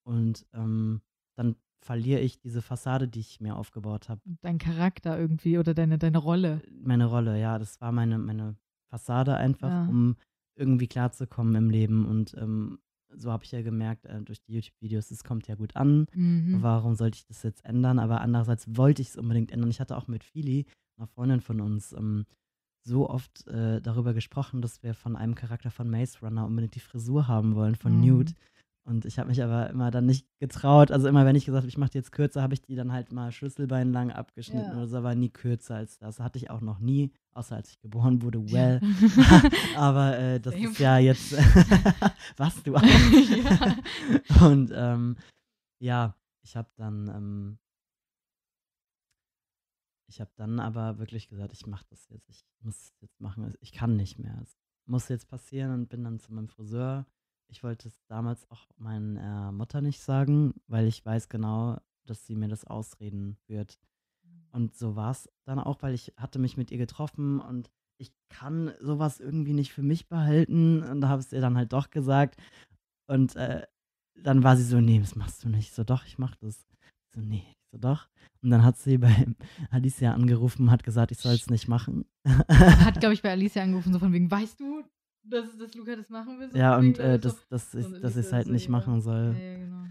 Und ähm, dann verliere ich diese Fassade, die ich mir aufgebaut habe. Dein Charakter irgendwie oder deine, deine Rolle. Meine Rolle, ja, das war meine, meine Fassade einfach, Ja. um irgendwie klarzukommen im Leben. Und ähm, so habe ich ja gemerkt, äh, durch die YouTube-Videos, es kommt ja gut an. Mhm. Warum sollte ich das jetzt ändern? Aber andererseits wollte ich es unbedingt ändern. Ich hatte auch mit Fili, einer Freundin von uns, ähm, so oft äh, darüber gesprochen, dass wir von einem Charakter von Maze Runner unbedingt die Frisur haben wollen, von Mhm. Newt. Und ich habe mich aber immer dann nicht getraut. Also immer, wenn ich gesagt habe, ich mache die jetzt kürzer, habe ich die dann halt mal Schlüsselbein lang abgeschnitten Ja. oder so, aber nie kürzer als das. Hatte ich auch noch nie, außer als ich geboren wurde, well. aber äh, das Same. ist ja jetzt, was du auch. Ja. Und ähm, ja, ich habe dann, ähm, ich habe dann aber wirklich gesagt, ich mache das jetzt, ich muss es jetzt machen, ich kann nicht mehr. Es muss jetzt passieren und bin dann zu meinem Friseur. Ich wollte es damals auch meiner Mutter nicht sagen, weil ich weiß genau, dass sie mir das ausreden wird. Und so war es dann auch, weil ich hatte mich mit ihr getroffen und ich kann sowas irgendwie nicht für mich behalten. Und da habe ich es ihr dann halt doch gesagt. Und äh, dann war sie so, nee, das machst du nicht. Ich so, doch, ich mach das. So, nee, so, doch. Und dann hat sie bei Alicia angerufen und hat gesagt, ich soll es nicht machen. Hat, glaube ich, bei Alicia angerufen, so von wegen, weißt du, dass, dass Luca das machen will? So ja, und äh, dass, so. ich, Und dass ich es halt nicht ja. machen Ja, soll. ja, genau.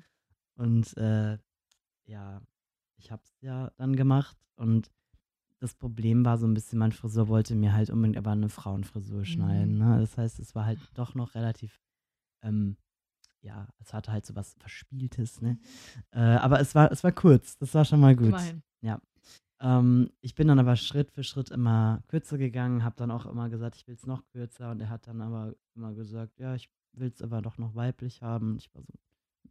Und äh, ja, ich habe es ja dann gemacht. Und das Problem war so ein bisschen, mein Friseur wollte mir halt unbedingt aber eine Frauenfrisur schneiden. Mhm. Ne? Das heißt, es war halt doch noch relativ, ähm, ja, es hatte halt so was Verspieltes. Ne? Äh, aber es war, es war kurz, das war schon mal gut. Immerhin. Ähm, ich bin dann aber Schritt für Schritt immer kürzer gegangen, habe dann auch immer gesagt, ich will es noch kürzer. Und er hat dann aber immer gesagt, ja, ich will es aber doch noch weiblich haben. Und ich war so,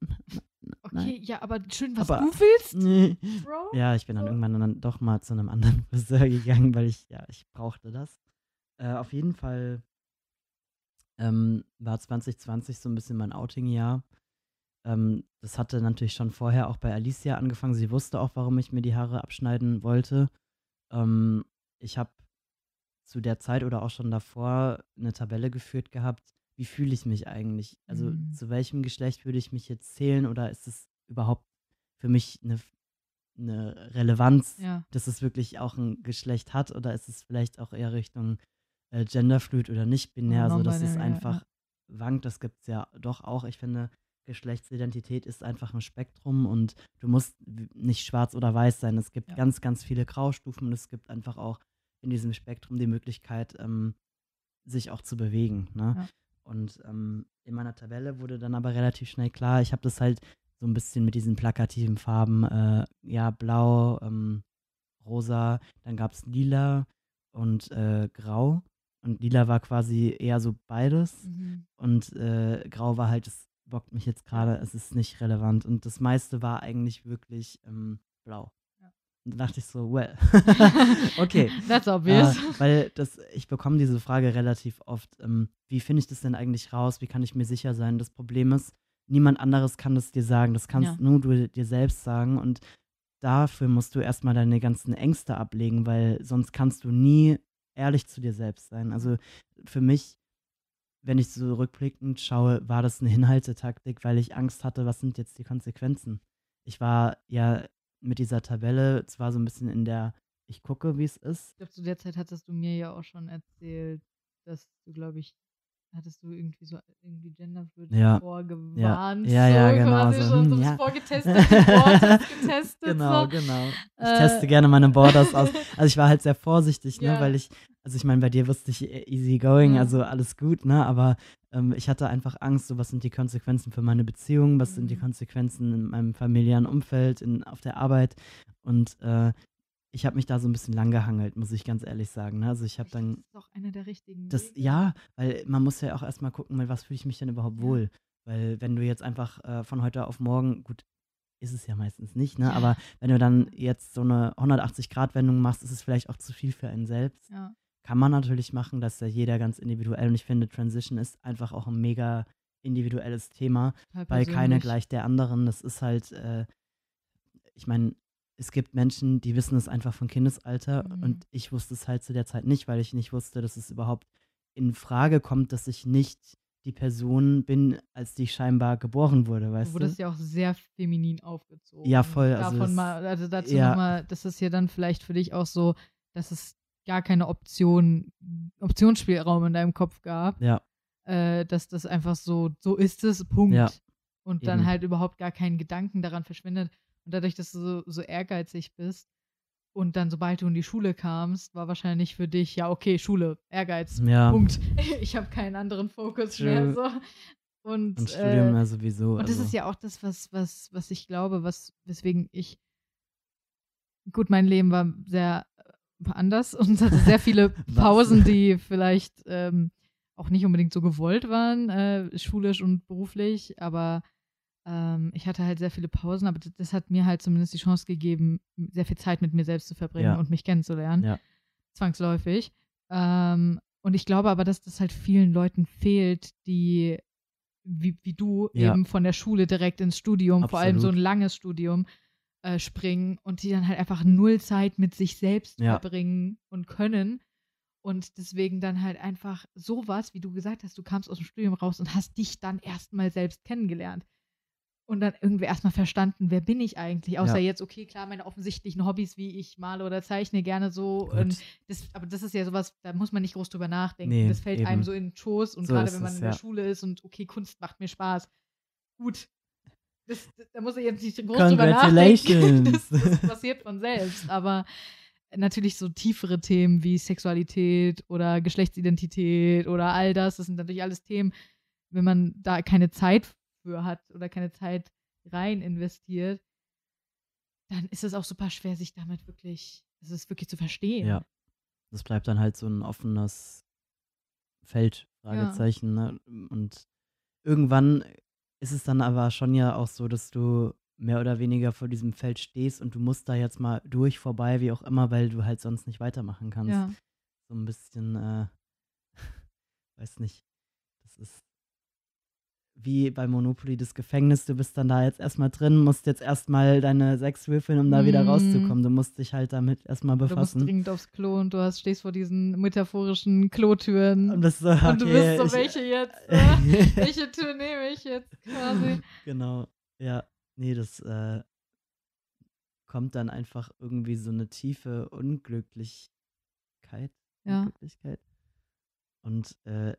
Okay, ja, aber schön, was Aber- du willst, nee. Bro. Ja, ich bin dann irgendwann dann doch mal zu einem anderen Friseur gegangen, weil ich, ja, ich brauchte das. Äh, auf jeden Fall ähm, war 2020 so ein bisschen mein Outing-Jahr. Ähm, das hatte natürlich schon vorher auch bei Alicia angefangen. Sie wusste auch, warum ich mir die Haare abschneiden wollte. Ähm, ich habe zu der Zeit oder auch schon davor eine Tabelle geführt gehabt. Wie fühle ich mich eigentlich? Also Mhm. zu welchem Geschlecht würde ich mich jetzt zählen oder ist es überhaupt für mich eine, eine Relevanz, Ja. dass es wirklich auch ein Geschlecht hat oder ist es vielleicht auch eher Richtung äh, Genderfluid oder nicht binär, Oder so dass es non-binary, ja, einfach wankt. Das gibt es ja doch auch. Ich finde, Geschlechtsidentität ist einfach ein Spektrum und du musst nicht schwarz oder weiß sein. Es gibt Ja. ganz, ganz viele Graustufen und es gibt einfach auch in diesem Spektrum die Möglichkeit, ähm, sich auch zu bewegen. Ne? Ja. Und ähm, in meiner Tabelle wurde dann aber relativ schnell klar, ich habe das halt so ein bisschen mit diesen plakativen Farben, äh, ja, blau, ähm, rosa, dann gab es lila und äh, grau. Und lila war quasi eher so beides. Mhm. Und äh, grau war halt, es bockt mich jetzt gerade, es ist nicht relevant. Und das meiste war eigentlich wirklich ähm, blau. Ja. Und da dachte ich so, well, okay. That's obvious. Äh, weil das, ich bekomme diese Frage relativ oft. Ähm, wie finde ich das denn eigentlich raus? Wie kann ich mir sicher sein? Das Problem ist, niemand anderes kann das dir sagen. Das kannst Ja. nur du dir selbst sagen. Und dafür musst du erstmal deine ganzen Ängste ablegen, weil sonst kannst du nie ehrlich zu dir selbst sein. Also für mich, wenn ich so rückblickend schaue, war das eine Hinhaltetaktik, weil ich Angst hatte, was sind jetzt die Konsequenzen? Ich war ja mit dieser Tabelle zwar so ein bisschen in der, ich gucke, wie es ist, Ich glaube, zu der Zeit hattest du mir ja auch schon erzählt, dass du, glaube ich, hattest du irgendwie so irgendwie Genderfluid Ja. vorgewarnt. Ja, ja, so genau, Quasi so, schon so hm, das ja. vorgetestet, die Worte getestet. genau, so. genau. Ich Äh, teste gerne meine Borders aus. Also ich war halt sehr vorsichtig, ne, Ja. weil ich, also ich meine, bei dir wusste ich äh, easy going, Ja. also alles gut, ne, aber ähm, ich hatte einfach Angst, so was sind die Konsequenzen für meine Beziehung, was sind die Mhm. Konsequenzen in meinem familiären Umfeld, in, auf der Arbeit und äh, ich habe mich da so ein bisschen lang gehangelt, muss ich ganz ehrlich sagen. Ne? Also ich habe dann Das ist doch einer der richtigen. das, ja, weil man muss ja auch erstmal gucken, mit was fühle ich mich denn überhaupt Ja. wohl. Weil wenn du jetzt einfach äh, von heute auf morgen, gut, ist es ja meistens nicht, ne? Ja. Aber wenn du dann jetzt so eine 180-Grad-Wendung machst, ist es vielleicht auch zu viel für einen selbst. Ja. Kann man natürlich machen, das ist ja jeder ganz individuell. Und ich finde, Transition ist einfach auch ein mega individuelles Thema, weil keine persönlich. gleich der anderen. Das ist halt, äh, ich meine, es gibt Menschen, die wissen es einfach von Kindesalter Mhm. und ich wusste es halt zu der Zeit nicht, weil ich nicht wusste, dass es überhaupt in Frage kommt, dass ich nicht die Person bin, als die ich scheinbar geboren wurde, Du weißt du? ja auch sehr feminin aufgezogen. Ja, voll, also Davon mal, also dazu ja. nochmal, das ist ja dann vielleicht für dich auch so, dass es gar keine Option, Optionsspielraum in deinem Kopf gab. Ja, Äh, dass das einfach so, so ist es, Punkt. Ja, Und dann eben. halt überhaupt gar keinen Gedanken daran verschwindet. Und dadurch, dass du so, so ehrgeizig bist und dann, sobald du in die Schule kamst, war wahrscheinlich für dich, ja, okay, Schule, Ehrgeiz, ja. Punkt. Ich habe keinen anderen Fokus mehr. So. Und, Und Studium äh, ja sowieso. und das also. ist ja auch das, was, was, was ich glaube, was, weswegen ich. Gut, mein Leben war sehr äh, anders und es hatte sehr viele? Pausen, die vielleicht ähm, auch nicht unbedingt so gewollt waren, äh, schulisch und beruflich, aber ähm, ich hatte halt sehr viele Pausen, aber das, das hat mir halt zumindest die Chance gegeben, sehr viel Zeit mit mir selbst zu verbringen Ja. und mich kennenzulernen. Ja. Zwangsläufig. Ähm, und ich glaube aber, dass das halt vielen Leuten fehlt, die wie, wie du Ja. eben von der Schule direkt ins Studium, vor allem so ein Absolut. langes Studium, äh, springen und die dann halt einfach null Zeit mit sich selbst verbringen und können. Und deswegen dann halt einfach sowas, wie du gesagt hast, du kamst aus dem Studium raus und hast dich dann erstmal selbst kennengelernt. Und dann irgendwie erstmal verstanden, wer bin ich eigentlich? Außer Ja. jetzt, okay, klar, meine offensichtlichen Hobbys, wie ich male oder zeichne, gerne so. Das, aber das ist ja sowas, da muss man nicht groß drüber nachdenken. Nee, das fällt einem eben. so in den Schoß und So gerade wenn man es, in der ja. Schule ist und okay, Kunst macht mir Spaß. Gut. Das, da muss er jetzt nicht groß drüber nachdenken. Das, das passiert von selbst. Aber natürlich so tiefere Themen wie Sexualität oder Geschlechtsidentität oder all das, das sind natürlich alles Themen, wenn man da keine Zeit für hat oder keine Zeit rein investiert, dann ist es auch super schwer, sich damit wirklich, es ist wirklich zu verstehen. Ja. Das bleibt dann halt so ein offenes Feld, Fragezeichen. Ne? Und irgendwann ist es dann aber schon ja auch so, dass du mehr oder weniger vor diesem Feld stehst und du musst da jetzt mal durch, vorbei, wie auch immer, weil du halt sonst nicht weitermachen kannst. Ja. So ein bisschen, äh, weiß nicht, das ist wie bei Monopoly das Gefängnis, du bist dann da jetzt erstmal drin, musst jetzt erstmal deine sechs würfeln, um da wieder Mhm. rauszukommen. Du musst dich halt damit erstmal Du musst befassen. dringend aufs Klo und du hast, stehst vor diesen metaphorischen Klotüren. Und, so, Und du okay, bist so, ich- welche jetzt? Äh? welche Tür nehme ich jetzt quasi? Genau, ja. Nee, das äh, kommt dann einfach irgendwie so eine tiefe Unglücklichkeit. Ja. Unglücklichkeit. Und äh,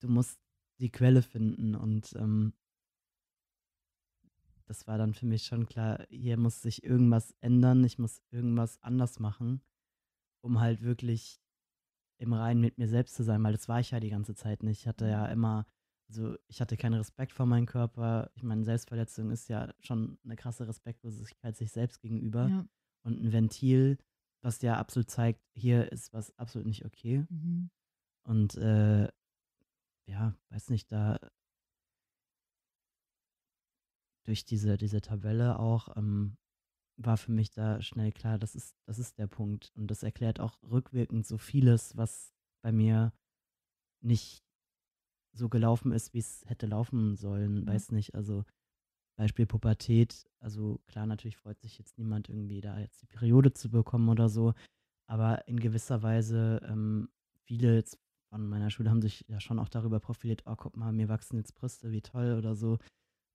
du musst die Quelle finden und ähm, das war dann für mich schon klar, hier muss sich irgendwas ändern, ich muss irgendwas anders machen, um halt wirklich im Reinen mit mir selbst zu sein, weil das war ich ja die ganze Zeit nicht. Ich hatte ja immer, also ich hatte keinen Respekt vor meinem Körper. Ich meine, Selbstverletzung ist ja schon eine krasse Respektlosigkeit sich selbst gegenüber Ja. und ein Ventil, was ja absolut zeigt, hier ist was absolut nicht okay. Mhm. Und äh, ja, weiß nicht, da durch diese, diese Tabelle auch ähm, war für mich da schnell klar, das ist, das ist der Punkt. Und das erklärt auch rückwirkend so vieles, was bei mir nicht so gelaufen ist, wie es hätte laufen sollen. Ja. Weiß nicht, also Beispiel Pubertät. Also klar, natürlich freut sich jetzt niemand irgendwie da jetzt die Periode zu bekommen oder so. Aber in gewisser Weise, ähm, viele jetzt von meiner Schule haben sich ja schon auch darüber profiliert, oh, guck mal, mir wachsen jetzt Brüste, wie toll oder so.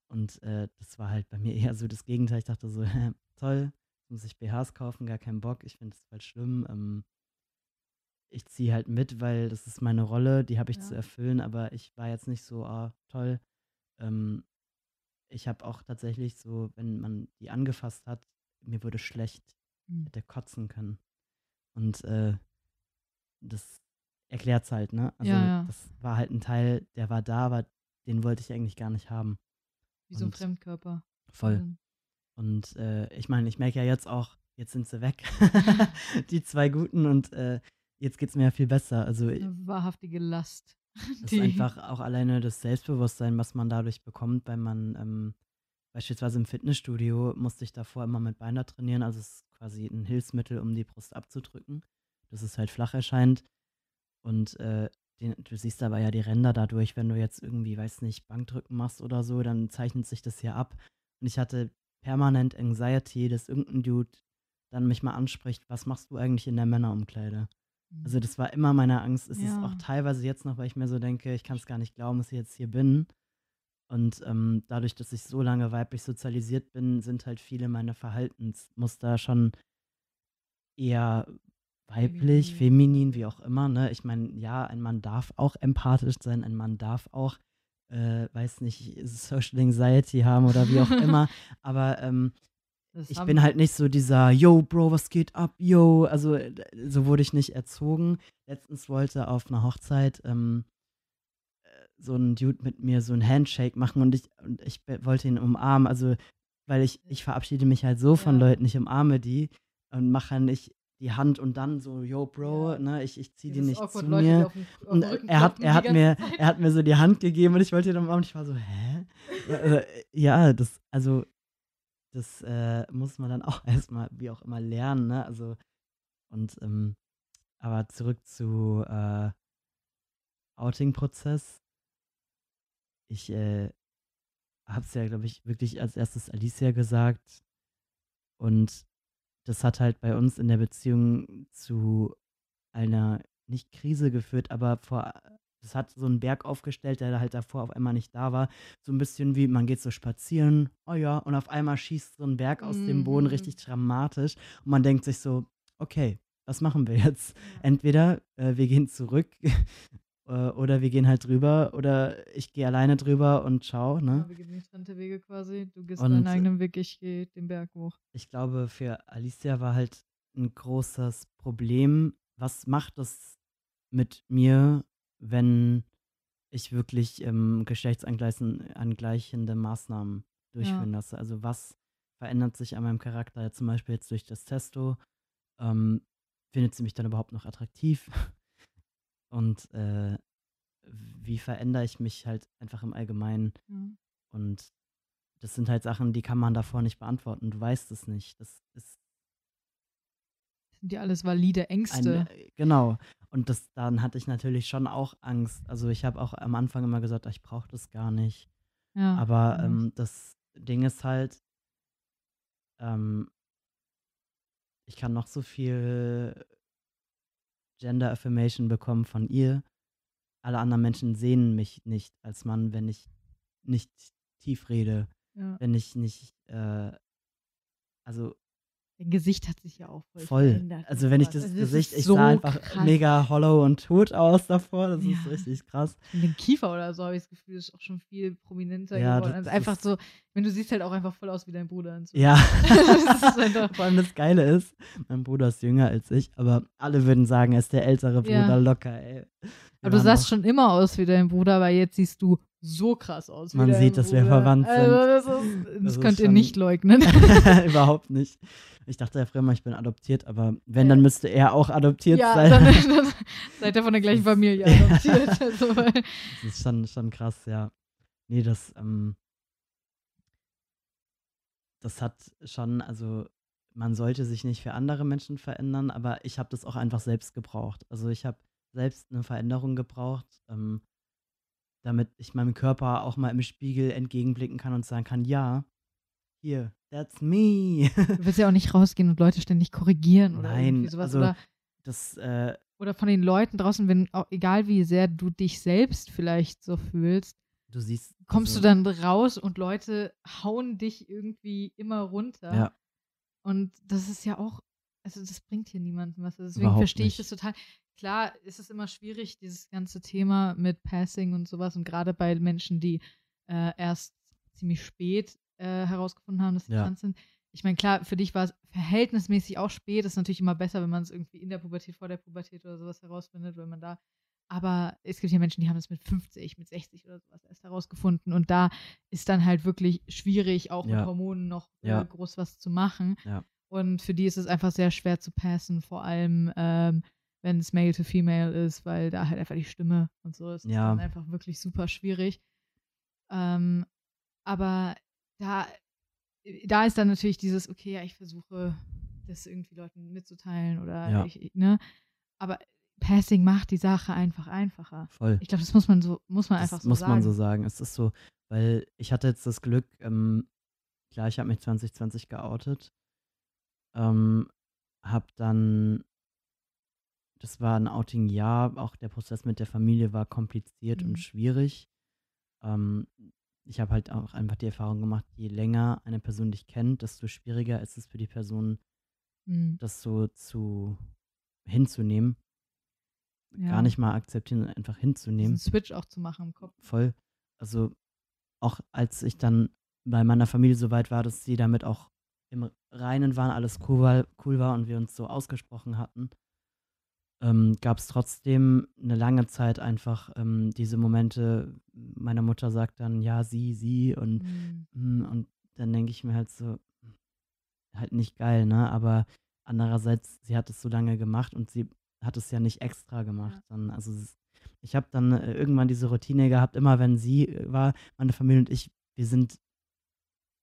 Und äh, das war halt bei mir eher so das Gegenteil. Ich dachte so, hä, toll, muss ich BHs kaufen, gar keinen Bock, ich finde das voll schlimm. Ähm, ich ziehe halt mit, weil das ist meine Rolle, die habe ich Ja. zu erfüllen, aber ich war jetzt nicht so, ah, toll. Ähm, ich habe auch tatsächlich so, wenn man die angefasst hat, mir wurde schlecht, Hm. hätte kotzen können. Und äh, das erklärt es halt, ne? Also Ja, ja. das war halt ein Teil, der war da, aber den wollte ich eigentlich gar nicht haben. Wie so ein Fremdkörper. Voll. Mhm. Und äh, ich meine, ich merke ja jetzt auch, jetzt sind sie weg, die zwei Guten, und äh, jetzt geht es mir ja viel besser. Also Eine wahrhaftige Last. das ist einfach auch alleine das Selbstbewusstsein, was man dadurch bekommt, wenn man ähm, beispielsweise im Fitnessstudio musste ich davor immer mit Beiner trainieren, also es ist quasi ein Hilfsmittel, um die Brust abzudrücken, dass es halt flach erscheint. Und äh, den, du siehst aber ja die Ränder dadurch, wenn du jetzt irgendwie, weiß nicht, Bankdrücken machst oder so, dann zeichnet sich das hier ab. Und ich hatte permanent Anxiety, dass irgendein Dude dann mich mal anspricht, was machst du eigentlich in der Männerumkleide? Also das war immer meine Angst. Es ist Ja. auch teilweise jetzt noch, weil ich mir so denke, ich kann es gar nicht glauben, dass ich jetzt hier bin. Und ähm, dadurch, dass ich so lange weiblich sozialisiert bin, sind halt viele meine Verhaltensmuster schon eher weiblich, Feminin. feminin, wie auch immer. Ne? Ich meine, ja, ein Mann darf auch empathisch sein, ein Mann darf auch, äh, weiß nicht, Social Anxiety haben oder wie auch immer. Aber ähm, ich bin halt nicht so dieser, yo, Bro, was geht ab, yo. Also, äh, so wurde ich nicht erzogen. Letztens wollte auf einer Hochzeit ähm, äh, so ein Dude mit mir so ein Handshake machen und ich, und ich wollte ihn umarmen. Also, weil ich, ich verabschiede mich halt so von Ja. Leuten, ich umarme die und mache halt nicht die Hand und dann so, yo, Bro, Ja. ne, ich, ich ziehe die dieses nicht awkward zu Leute, die mir. den- Und er hat, er, die hat mir, Zeit. er hat mir so die Hand gegeben und ich wollte ihn umarmen. Ich war so, hä? Also, ja, das, also, das äh, muss man dann auch erstmal, wie auch immer, lernen, ne? Also, und, ähm, aber zurück zu äh, Outing-Prozess. Ich äh, hab's ja, glaube ich, wirklich als erstes Alicia gesagt. Und das hat halt bei uns in der Beziehung zu einer, nicht Krise geführt, aber vor, das hat so einen Berg aufgestellt, der halt davor auf einmal nicht da war. So ein bisschen wie, man geht so spazieren, oh ja, und auf einmal schießt so ein Berg aus dem Boden Mhm. richtig dramatisch. Und man denkt sich so, okay, was machen wir jetzt? Entweder äh, wir gehen zurück oder wir gehen halt drüber oder ich gehe alleine drüber und ciao, ne? Ja, wir gehen getrennte Wege quasi. Du gehst Und- deinen eigenen Weg, ich gehe den Berg hoch. ich glaube, für Alicia war halt ein großes Problem, was macht es mit mir, wenn ich wirklich ähm, geschlechtsangleichende Maßnahmen durchführen lasse? Also was verändert sich an meinem Charakter zum Beispiel jetzt durch das Testo? Ähm, findet sie mich dann überhaupt noch attraktiv? Und äh, wie verändere ich mich halt einfach im Allgemeinen? Ja. Und das sind halt Sachen, die kann man davor nicht beantworten. Du weißt es nicht. Das ist Sind ja alles valide Ängste. ein, äh, genau. Und das, dann hatte ich natürlich schon auch Angst. Also ich habe auch am Anfang immer gesagt, ich brauche das gar nicht. ja, Aber ähm, das Ding ist halt, ähm, ich kann noch so viel Gender Affirmation bekommen von ihr. Alle anderen Menschen sehen mich nicht als Mann, wenn ich nicht tief rede, ja. wenn ich nicht, äh, also Dein Gesicht hat sich ja auch voll, Voll. verändert. Also wenn ich und das sowas. Gesicht, ist ich so sah einfach krass. mega hollow und tot aus davor. Das ist Ja. richtig krass. Und den Kiefer oder so habe ich das Gefühl, ist auch schon viel prominenter Ja, geworden. das Also einfach ist- so, wenn du siehst halt auch einfach voll aus wie dein Bruder. So. Ja. Das ist einfach- Vor allem das Geile ist, mein Bruder ist jünger als ich, aber alle würden sagen, er ist der ältere Bruder Ja. locker, ey. Wir Aber du sahst noch- schon immer aus wie dein Bruder, aber jetzt siehst du so krass aus. Man sieht, dass wir Bruder. verwandt sind. Also das, ist, das, Das könnt ihr nicht leugnen. Überhaupt nicht. Ich dachte ja früher mal, ich bin adoptiert, aber wenn, dann müsste er auch adoptiert ja, sein. dann, dann seid ihr von der gleichen Familie adoptiert. Also, Das ist schon, schon krass, ja. Nee, das, ähm, das hat schon, also man sollte sich nicht für andere Menschen verändern, aber ich habe das auch einfach selbst gebraucht. Also ich habe selbst eine Veränderung gebraucht, ähm, damit ich meinem Körper auch mal im Spiegel entgegenblicken kann und sagen kann, ja, hier, that's me. du willst ja auch nicht rausgehen und Leute ständig korrigieren oder Nein, irgendwie sowas. also oder, das, äh, oder von den Leuten draußen, wenn, auch, egal wie sehr du dich selbst vielleicht so fühlst, du siehst. kommst also, du dann raus und Leute hauen dich irgendwie immer runter. Ja. Und das ist ja auch, also das bringt hier niemanden was. Also deswegen Überhaupt verstehe ich nicht. das total. Klar, ist es immer schwierig, dieses ganze Thema mit Passing und sowas und gerade bei Menschen, die äh, erst ziemlich spät äh, herausgefunden haben, dass sie Ja. trans sind. Ich meine, klar, für dich war es verhältnismäßig auch spät. Das ist natürlich immer besser, wenn man es irgendwie in der Pubertät, vor der Pubertät oder sowas herausfindet, wenn man da. Aber es gibt ja Menschen, die haben es mit 50, mit 60 oder sowas erst herausgefunden. Und da ist dann halt wirklich schwierig, auch Ja. mit Hormonen noch äh, Ja. groß was zu machen. Und für die ist es einfach sehr schwer zu passen, vor allem ähm, wenn es Male to Female ist, weil da halt einfach die Stimme und so ist. Ja. dann einfach wirklich super schwierig. Ähm, aber da, da ist dann natürlich dieses, okay, ja, ich versuche das irgendwie Leuten mitzuteilen oder Ja. ich, ne? Aber Passing macht die Sache einfach einfacher. Voll. Ich glaube, das muss man so, muss man Das einfach so muss sagen. man so sagen. Es ist so, weil ich hatte jetzt das Glück, ähm, klar, ich habe mich 2020 geoutet, ähm, habe dann, das war ein Outing-Jahr, auch der Prozess mit der Familie war kompliziert Mhm. und schwierig. Ähm, ich habe halt auch einfach die Erfahrung gemacht, je länger eine Person dich kennt, desto schwieriger ist es für die Person, Mhm. das so zu hinzunehmen. Ja. Gar nicht mal akzeptieren, einfach hinzunehmen Diesen Switch auch zu machen im Kopf. voll. Also auch als ich dann bei meiner Familie so weit war, dass sie damit auch im Reinen waren, alles cool war, cool war und wir uns so ausgesprochen hatten, ähm, gab es trotzdem eine lange Zeit einfach ähm, diese Momente, meine Mutter sagt dann, ja, sie, sie und, Mhm. mm, und dann denke ich mir halt so, halt nicht geil, ne? Aber andererseits, sie hat es so lange gemacht und sie hat es ja nicht extra gemacht. Dann, also ich habe dann äh, irgendwann diese Routine gehabt, immer wenn sie äh, war, meine Familie und ich, wir sind,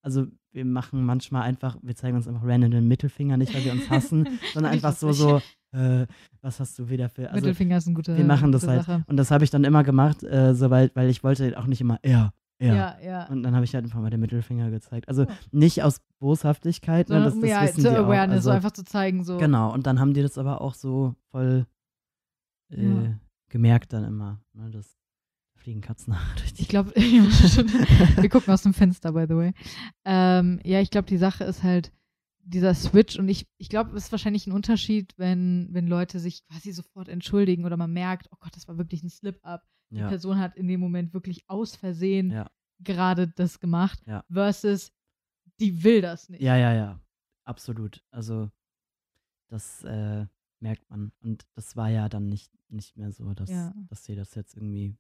also wir machen manchmal einfach, wir zeigen uns einfach random den Mittelfinger, nicht weil wir uns hassen, sondern einfach so, so, äh, was hast du wieder für, also Mittelfinger ist ein guter. wir machen das halt. Sache. Und das habe ich dann immer gemacht, äh, so weil, ich wollte auch nicht immer, er, er. Ja, ja. Und dann habe ich halt einfach mal den Mittelfinger gezeigt. Also nicht aus Boshaftigkeit, ne, Sondern das, das ja, wissen zur. Awareness, Also, so einfach zu zeigen, so. Genau, und dann haben die das aber auch so voll äh, Ja. gemerkt dann immer. Ne, das da fliegen Katzen durch die Ich glaube, wir gucken aus dem Fenster, by the way. Ähm, ja, ich glaube, die Sache ist halt dieser Switch und ich, ich glaube, es ist wahrscheinlich ein Unterschied, wenn, wenn Leute sich quasi sofort entschuldigen oder man merkt, oh Gott, das war wirklich ein Slip-Up. Die Ja, Person hat in dem Moment wirklich aus Versehen Ja. gerade das gemacht, Ja. versus die will das nicht. ja, ja, ja. Absolut. Also das äh, merkt man. Und das war ja dann nicht, nicht mehr so, dass, dass sie das jetzt irgendwie.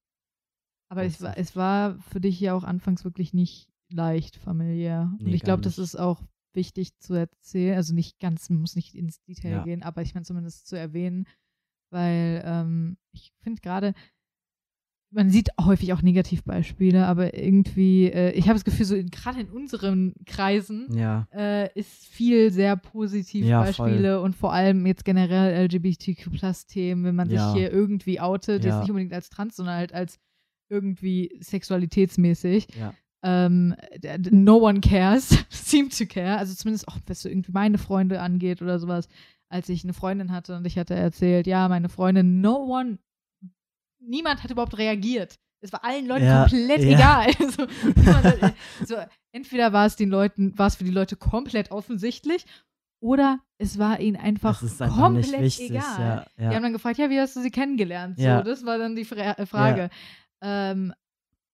Aber es war, es war für dich ja auch anfangs wirklich nicht leicht familiär. Und Nee, ich gar glaube, das ist auch wichtig zu erzählen. Also nicht ganz, man muss nicht ins Detail Ja. gehen, aber ich meine zumindest zu erwähnen, weil ähm, ich finde gerade, man sieht häufig auch Negativbeispiele, aber irgendwie, äh, ich habe das Gefühl, so gerade in unseren Kreisen Ja, äh, ist viel sehr positiv Ja, Beispiele und vor allem jetzt generell LGBTQ-Plus-Themen, wenn man Ja. sich hier irgendwie outet, jetzt nicht unbedingt als trans, sondern halt als irgendwie sexualitätsmäßig. Ähm, no one cares, seem to care. Also zumindest auch, was so irgendwie meine Freunde angeht oder sowas. Als ich eine Freundin hatte und ich hatte erzählt, ja, meine Freundin, no one, niemand hat überhaupt reagiert. Es war allen Leuten Ja, komplett ja. egal. Hat, so, entweder war es den Leuten, war es für die Leute komplett offensichtlich oder es war ihnen einfach einfach komplett nicht wichtig. egal. Ja, Die haben dann gefragt, ja, wie hast du sie kennengelernt? So, Ja. das war dann die Fra äh, Frage. Ähm,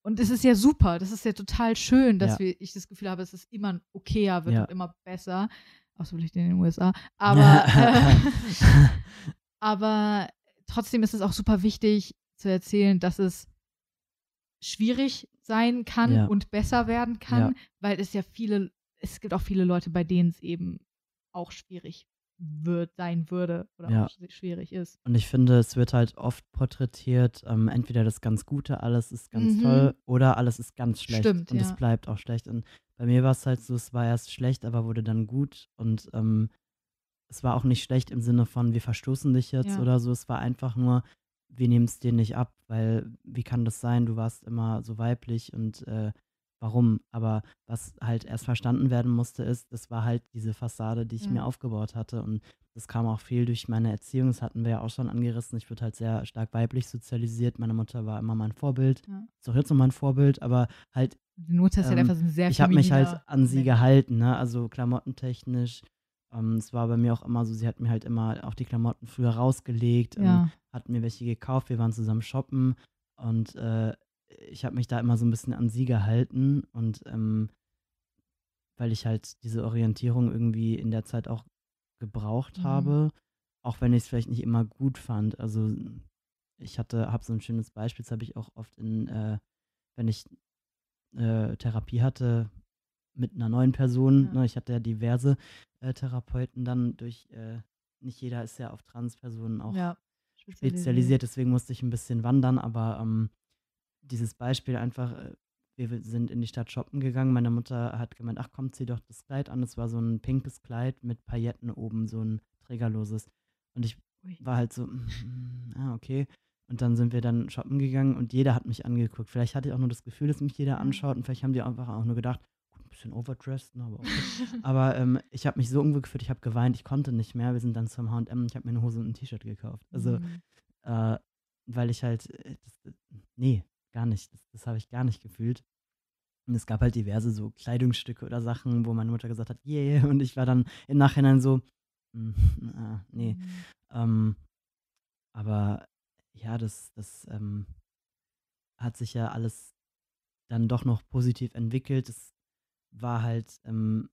und es ist ja super, das ist ja total schön, dass Ja. wir, ich das Gefühl habe, es immer okayer wird Ja. und immer besser. Außer vielleicht in den USA. Aber, äh, aber trotzdem ist es auch super wichtig zu erzählen, dass es schwierig sein kann Ja. und besser werden kann, weil es ja viele, es gibt auch viele Leute, bei denen es eben auch schwierig wird, sein würde oder Ja. auch sch- schwierig ist. Und ich finde, es wird halt oft porträtiert, ähm, entweder das ganz Gute, alles ist ganz Mhm. toll, oder alles ist ganz schlecht. Stimmt, und es ja. bleibt auch schlecht. Und bei mir war es halt so, es war erst schlecht, aber wurde dann gut. Und ähm, es war auch nicht schlecht im Sinne von, wir verstoßen dich jetzt Ja. oder so. Es war einfach nur, wir nehmen es dir nicht ab, weil wie kann das sein? Du warst immer so weiblich und äh, warum? Aber was halt erst verstanden werden musste, ist, das war halt diese Fassade, die ich Ja. mir aufgebaut hatte. Und das kam auch viel durch meine Erziehung. Das hatten wir ja auch schon angerissen. Ich wurde halt sehr stark weiblich sozialisiert. Meine Mutter war immer mein Vorbild. Ja. Ist auch jetzt noch mein Vorbild, aber halt Die Mutter ist halt Ähm, einfach so ein sehr ich habe mich halt an sie gehalten, ne? Also klamottentechnisch, Ähm, es war bei mir auch immer so, sie hat mir halt immer auch die Klamotten früher rausgelegt, ähm, Ja. hat mir welche gekauft, wir waren zusammen shoppen und äh, ich habe mich da immer so ein bisschen an sie gehalten und ähm, weil ich halt diese Orientierung irgendwie in der Zeit auch gebraucht Mhm. habe, auch wenn ich es vielleicht nicht immer gut fand. Also ich hatte, habe so ein schönes Beispiel, das habe ich auch oft in, äh, wenn ich äh, Therapie hatte mit einer neuen Person. Ja. Ne, ich hatte ja diverse äh, Therapeuten dann durch, äh, nicht jeder ist ja auf Transpersonen auch ja. spezialisiert, deswegen musste ich ein bisschen wandern, aber ähm, dieses Beispiel einfach, äh, wir sind in die Stadt shoppen gegangen, meine Mutter hat gemeint, ach komm, zieh doch das Kleid an, es war so ein pinkes Kleid mit Pailletten oben, so ein trägerloses und ich war halt so, mm, ah, okay. Und dann sind wir dann shoppen gegangen und jeder hat mich angeguckt. Vielleicht hatte ich auch nur das Gefühl, dass mich jeder Ja. anschaut und vielleicht haben die einfach auch nur gedacht, gut, ein bisschen overdressed, ne, aber okay. Aber ähm, ich habe mich so unwohl gefühlt, ich habe geweint, ich konnte nicht mehr. Wir sind dann zum H&M, ich habe mir eine Hose und ein T-Shirt gekauft. Also, Mhm. äh, weil ich halt, äh, das, äh, nee, gar nicht. Das, das habe ich gar nicht gefühlt. Und es gab halt diverse so Kleidungsstücke oder Sachen, wo meine Mutter gesagt hat, yeah, und ich war dann im Nachhinein so, mm, ah, nee. Mhm. Ähm, aber ja, das, das ähm, hat sich ja alles dann doch noch positiv entwickelt. Es war halt, ähm,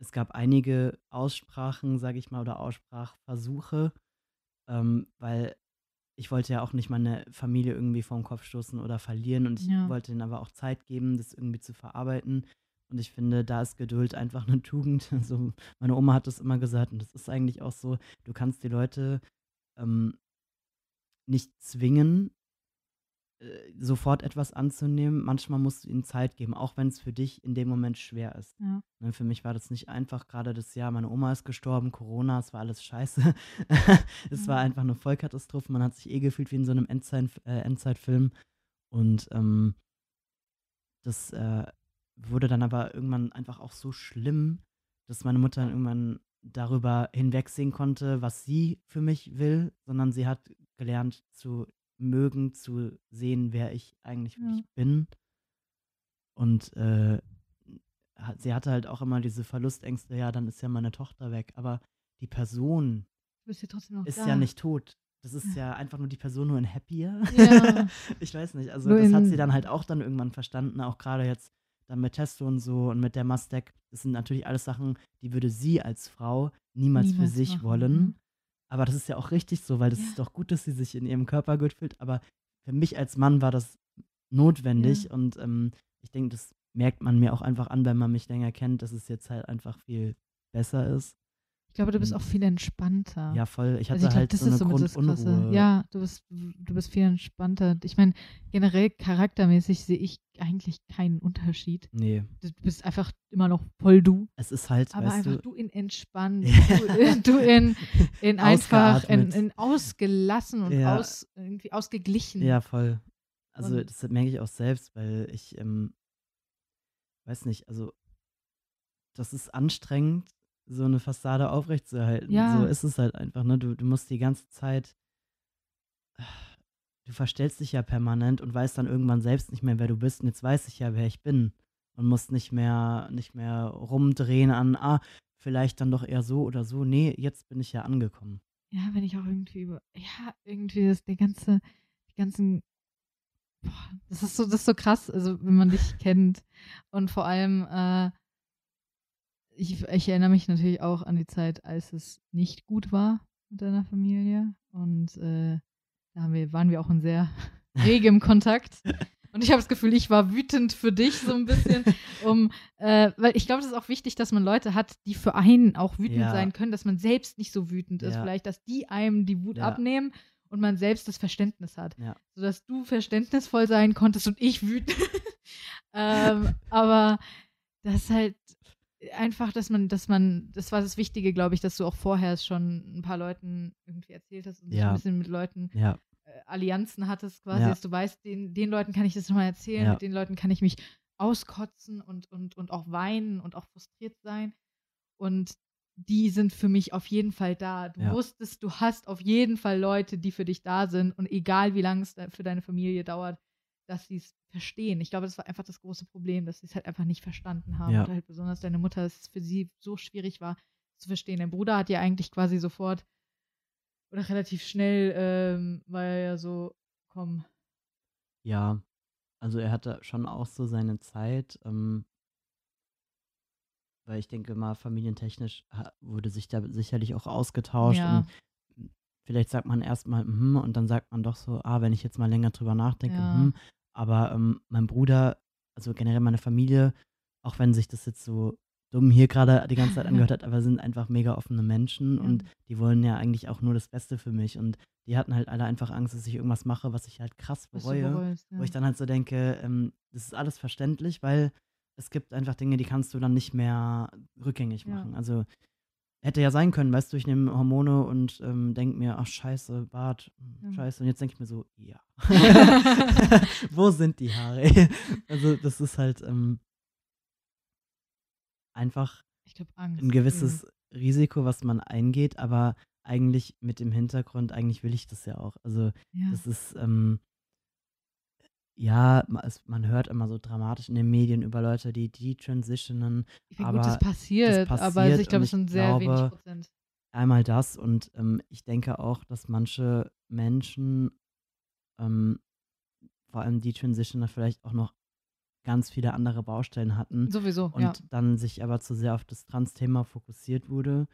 es gab einige Aussprachen, sage ich mal, oder Aussprachversuche, ähm, weil ich wollte ja auch nicht meine Familie irgendwie vom Kopf stoßen oder verlieren und ich Ja. wollte ihnen aber auch Zeit geben, das irgendwie zu verarbeiten. Und ich finde, da ist Geduld einfach eine Tugend. Also meine Oma hat das immer gesagt und das ist eigentlich auch so, du kannst die Leute ähm, nicht zwingen, sofort etwas anzunehmen. Manchmal musst du ihnen Zeit geben, auch wenn es für dich in dem Moment schwer ist. Ja. Ne, für mich war das nicht einfach, gerade das Jahr, meine Oma ist gestorben, Corona, es war alles scheiße. es war Ja. einfach eine Vollkatastrophe. Man hat sich eh gefühlt wie in so einem Endzeit, äh, Endzeitfilm. Und ähm, das äh, wurde dann aber irgendwann einfach auch so schlimm, dass meine Mutter dann irgendwann darüber hinwegsehen konnte, was sie für mich will, sondern sie hat gelernt zu mögen, zu sehen, wer ich eigentlich Ja. wirklich bin. Und äh, hat- sie hatte halt auch immer diese Verlustängste, ja, dann ist ja meine Tochter weg. Aber die Person ja ist da. ja nicht tot. Das ist ja einfach nur die Person nur in happier. Ja. ich weiß nicht. Also Nur das hat sie dann halt auch dann irgendwann verstanden, auch gerade jetzt dann mit Testo und so und mit der Mustec. Das sind natürlich alles Sachen, die würde sie als Frau niemals, Niemals für sich machen, wollen. Aber das ist ja auch richtig so, weil das Ja. ist doch gut, dass sie sich in ihrem Körper gut fühlt. Aber für mich als Mann war das notwendig Ja. und ähm, ich denke, das merkt man mir auch einfach an, wenn man mich länger kennt, dass es jetzt halt einfach viel besser ist. Ich glaube, du bist Und- auch viel entspannter. Ja, voll. Ich hatte also ich halt das so eine. Grundunruhe. Ja, du bist, du bist viel entspannter. Ich meine, generell charaktermäßig sehe ich eigentlich keinen Unterschied. Nee, Du bist einfach immer noch voll du, es ist halt, aber weißt einfach du, du, in entspannt, Ja. du, in- du in, in einfach in, in ausgelassen und Ja. aus, irgendwie ausgeglichen. Ja, voll. Also Und- das merke ich auch selbst, weil ich, ähm, weiß nicht, also das ist anstrengend, so eine Fassade aufrechtzuerhalten. Ja. So ist es halt einfach, ne? Du, du musst die ganze Zeit, du verstellst dich ja permanent und weißt dann irgendwann selbst nicht mehr, wer du bist. Und jetzt weiß ich ja, wer ich bin. Und musst nicht mehr, nicht mehr rumdrehen an, ah, vielleicht dann doch eher so oder so. Nee, jetzt bin ich ja angekommen. Ja, wenn ich auch irgendwie über, ja, irgendwie das, der ganze, die ganzen, das ist so, das ist so krass, also wenn man dich kennt und vor allem, äh, ich, ich erinnere mich natürlich auch an die Zeit, als es nicht gut war mit deiner Familie und äh, da wir, waren wir auch in sehr regem Kontakt. Und ich habe das Gefühl, ich war wütend für dich so ein bisschen, um, äh, weil ich glaube, es ist auch wichtig, dass man Leute hat, die für einen auch wütend Ja. sein können, dass man selbst nicht so wütend ist. Ja. Vielleicht, dass die einem die Wut Ja. abnehmen und man selbst das Verständnis hat. Ja. Sodass du verständnisvoll sein konntest und ich wütend. ähm, aber das ist halt einfach, dass man, dass man, das war das Wichtige, glaube ich, dass du auch vorher schon ein paar Leuten irgendwie erzählt hast und Ja. ein bisschen mit Leuten Ja, äh, Allianzen hattest, quasi, Ja. dass du weißt, den, den Leuten kann ich das nochmal erzählen, mit den Leuten kann ich mich auskotzen und, und, und auch weinen und auch frustriert sein. Und die sind für mich auf jeden Fall da. Du wusstest, du hast auf jeden Fall Leute, die für dich da sind und egal wie lange es für deine Familie dauert, dass sie es verstehen. Ich glaube, das war einfach das große Problem, dass sie es halt einfach nicht verstanden haben. Ja. Und halt besonders deine Mutter, dass es für sie so schwierig war, zu verstehen. Dein Bruder hat ja eigentlich quasi sofort oder relativ schnell, ähm, war er ja so, komm. Ja, also er hatte schon auch so seine Zeit, ähm, weil ich denke mal, familientechnisch wurde sich da sicherlich auch ausgetauscht Ja. und vielleicht sagt man erstmal, mhm, und dann sagt man doch so, ah, wenn ich jetzt mal länger drüber nachdenke, Ja. mhm. Aber ähm, mein Bruder, also generell meine Familie, auch wenn sich das jetzt so dumm hier gerade die ganze Zeit angehört hat, aber sind einfach mega offene Menschen Ja. und die wollen ja eigentlich auch nur das Beste für mich und die hatten halt alle einfach Angst, dass ich irgendwas mache, was ich halt krass bereue. bereust, Wo ja. ich dann halt so denke, ähm, das ist alles verständlich, weil es gibt einfach Dinge, die kannst du dann nicht mehr rückgängig Ja. machen. Also hätte ja sein können, weißt du, ich nehme Hormone und ähm, denke mir, ach scheiße, Bart, Ja. scheiße. Und jetzt denke ich mir so, ja. Wo sind die Haare? also das ist halt ähm, einfach Angst. ein gewisses Risiko, was man eingeht, aber eigentlich mit dem Hintergrund, eigentlich will ich das ja auch. Also Ja. das ist, ähm, ja, man hört immer so dramatisch in den Medien über Leute, die detransitionen. Meine, aber gut, das passiert, aber passiert ich glaube, es sind sehr wenig glaube, Prozent. Einmal das und ähm, ich denke auch, dass manche Menschen, ähm, vor allem die Transitioner, vielleicht auch noch ganz viele andere Baustellen hatten Sowieso, und ja. dann sich aber zu sehr auf das Trans-Thema fokussiert wurde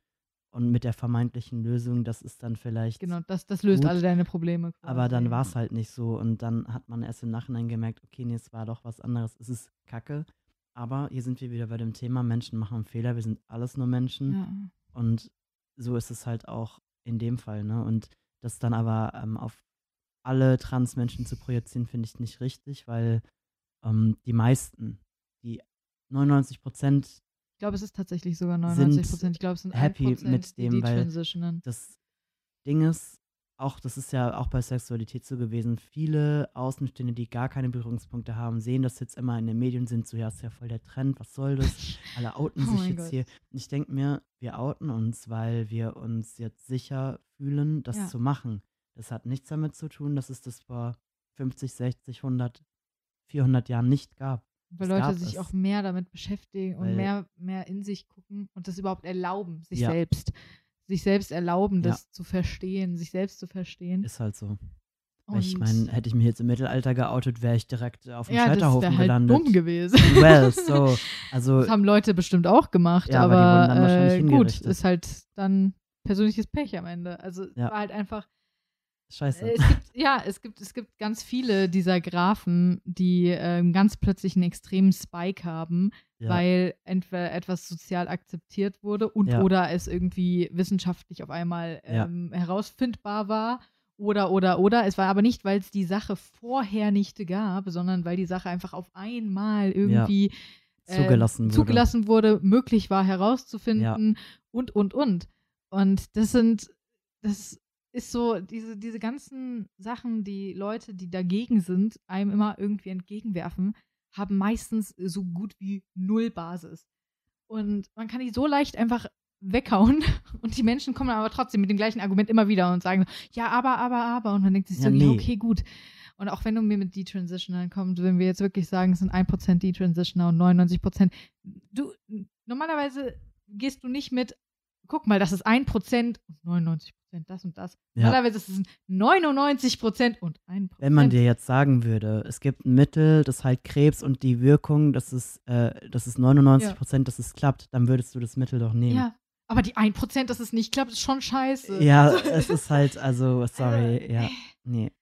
und mit der vermeintlichen Lösung, das ist dann vielleicht Genau, das, das löst gut, alle deine Probleme. aber dann quasi. war es halt nicht so und dann hat man erst im Nachhinein gemerkt, okay, nee, es war doch was anderes, es ist Kacke, aber hier sind wir wieder bei dem Thema, Menschen machen Fehler, wir sind alles nur Menschen Ja. und so ist es halt auch in dem Fall, ne? Und das dann aber ähm, auf alle Transmenschen zu projizieren, finde ich nicht richtig, weil ähm, die meisten, die 99 Prozent glaube, es ist tatsächlich sogar 99 Prozent. Ich glaube, es sind happy 1%, mit die dem, weil detransitionen. das Ding ist, auch das ist ja auch bei Sexualität so gewesen, viele Außenstehende, die gar keine Berührungspunkte haben, sehen das jetzt immer in den Medien, sind so, ja, ist ja voll der Trend, was soll das? Alle outen Oh sich jetzt Gott. hier. Und ich denke mir, wir outen uns, weil wir uns jetzt sicher fühlen, das Ja. zu machen. Das hat nichts damit zu tun, dass es das vor 50, 60, 100, 400 Jahren nicht gab. Weil Es Leute sich es. auch mehr damit beschäftigen und Weil- mehr, mehr in sich gucken und das überhaupt erlauben, sich Ja. selbst. Sich selbst erlauben, Ja. das zu verstehen, sich selbst zu verstehen. Ist halt so. Weil ich Und- meine, hätte ich mich jetzt im Mittelalter geoutet, wäre ich direkt auf dem ja, das Scheiterhaufen wäre halt gelandet. dumm gewesen. Well, so. Also, Das haben Leute bestimmt auch gemacht, Ja, aber aber, äh, gut, ist halt dann persönliches Pech am Ende. Also Ja. war halt einfach scheiße. Äh, Es gibt, ja, es gibt, es gibt ganz viele dieser Graphen, die ähm, ganz plötzlich einen extremen Spike haben, ja. weil entweder etwas sozial akzeptiert wurde und Ja. oder es irgendwie wissenschaftlich auf einmal Ja. ähm, herausfindbar war. Oder, oder, oder. Es war aber nicht, weil es die Sache vorher nicht gab, sondern weil die Sache einfach auf einmal irgendwie äh, zugelassen wurde. zugelassen wurde, möglich war herauszufinden und, und, und. Und das sind, das ist so, diese, diese ganzen Sachen, die Leute, die dagegen sind, einem immer irgendwie entgegenwerfen, haben meistens so gut wie null Basis. Und man kann die so leicht einfach weghauen und die Menschen kommen aber trotzdem mit dem gleichen Argument immer wieder und sagen, ja, aber, aber, aber. Und man denkt sich so, Ja, ja, nee. okay, gut. Und auch wenn du mir mit Detransitionern kommst, wenn wir jetzt wirklich sagen, es sind 1% Detransitioner und 99%, du, normalerweise gehst du nicht mit, guck mal, das ist 1% und 99% das und das. Ja. Normalerweise ist es 99% und 1%. Wenn man dir jetzt sagen würde, es gibt ein Mittel, das heilt Krebs und die Wirkung, das ist, äh, das ist 99 Prozent, dass es klappt, dann würdest du das Mittel doch nehmen. Ja, aber die 1%, dass es nicht klappt, ist schon scheiße. Ja, es ist halt, also, sorry, Also, ja, nee.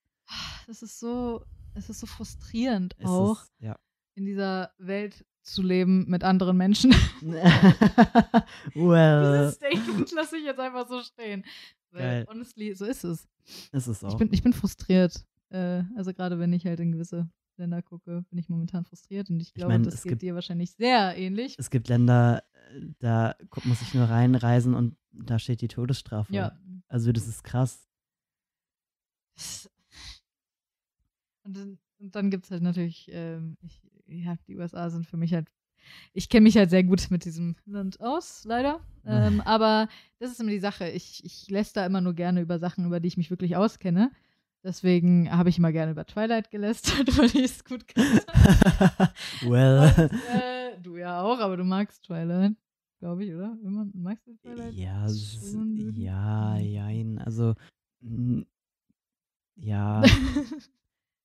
Das ist so, es ist so frustrierend es auch, Ist, ja. in dieser Welt zu leben mit anderen Menschen. well, Dieses Statement lasse ich jetzt einfach so stehen. Geil. honestly, so ist es. ist es auch. Ich bin, ich bin frustriert. Äh, also gerade wenn ich halt in gewisse Länder gucke, bin ich momentan frustriert und ich glaube, mein, das es geht gibt- dir wahrscheinlich sehr ähnlich. es gibt Länder, äh, da muss ich nur reinreisen und da steht die Todesstrafe. Ja. Also, das ist krass. Und dann, und dann gibt es halt natürlich, ähm, ich, ja, die USA sind für mich halt, ich kenne mich halt sehr gut mit diesem Land aus, leider. Ähm, aber das ist immer die Sache. Ich, ich lässt da immer nur gerne über Sachen, über die ich mich wirklich auskenne. Deswegen habe ich immer gerne über Twilight gelästert, weil ich es gut kann. well, äh, du ja auch, aber du magst Twilight. glaube ich, oder? Immer, magst du Twilight? Ja, ja, jein. Also, ja,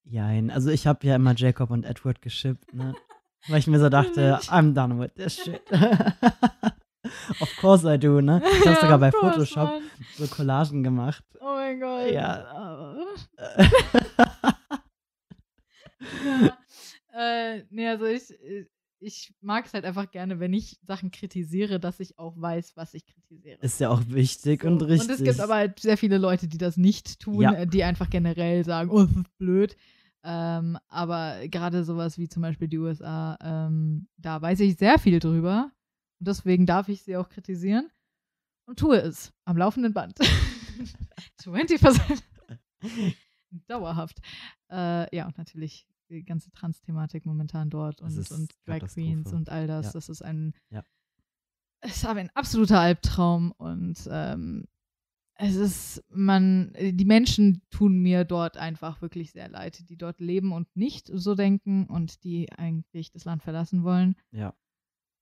jein. Also ich habe ja immer Jacob und Edward geschippt, ne? Weil ich mir so dachte, I'm done with this shit. of course I do, ne? Ich habe Ja, sogar bei course, Photoshop Mann. so Collagen gemacht. Oh mein Gott. Ja. ja. Äh, nee, also ich, ich mag es halt einfach gerne, wenn ich Sachen kritisiere, dass ich auch weiß, was ich kritisiere. Ist ja auch wichtig So. und richtig. Und es gibt aber halt sehr viele Leute, die das nicht tun, Ja. äh, die einfach generell sagen, oh, das ist blöd. Ähm, aber gerade sowas wie zum Beispiel die USA, ähm, da weiß ich sehr viel drüber. Und deswegen darf ich sie auch kritisieren. Und tue es am laufenden Band. 20%. Dauerhaft. Äh, ja, und natürlich die ganze Trans-Thematik momentan dort und, und Drag. Queens und all das. Ja. Das ist ein, Ja. es ist ein absoluter Albtraum und ähm, es ist, man, die Menschen tun mir dort einfach wirklich sehr leid, die dort leben und nicht so denken und die eigentlich das Land verlassen wollen. Ja.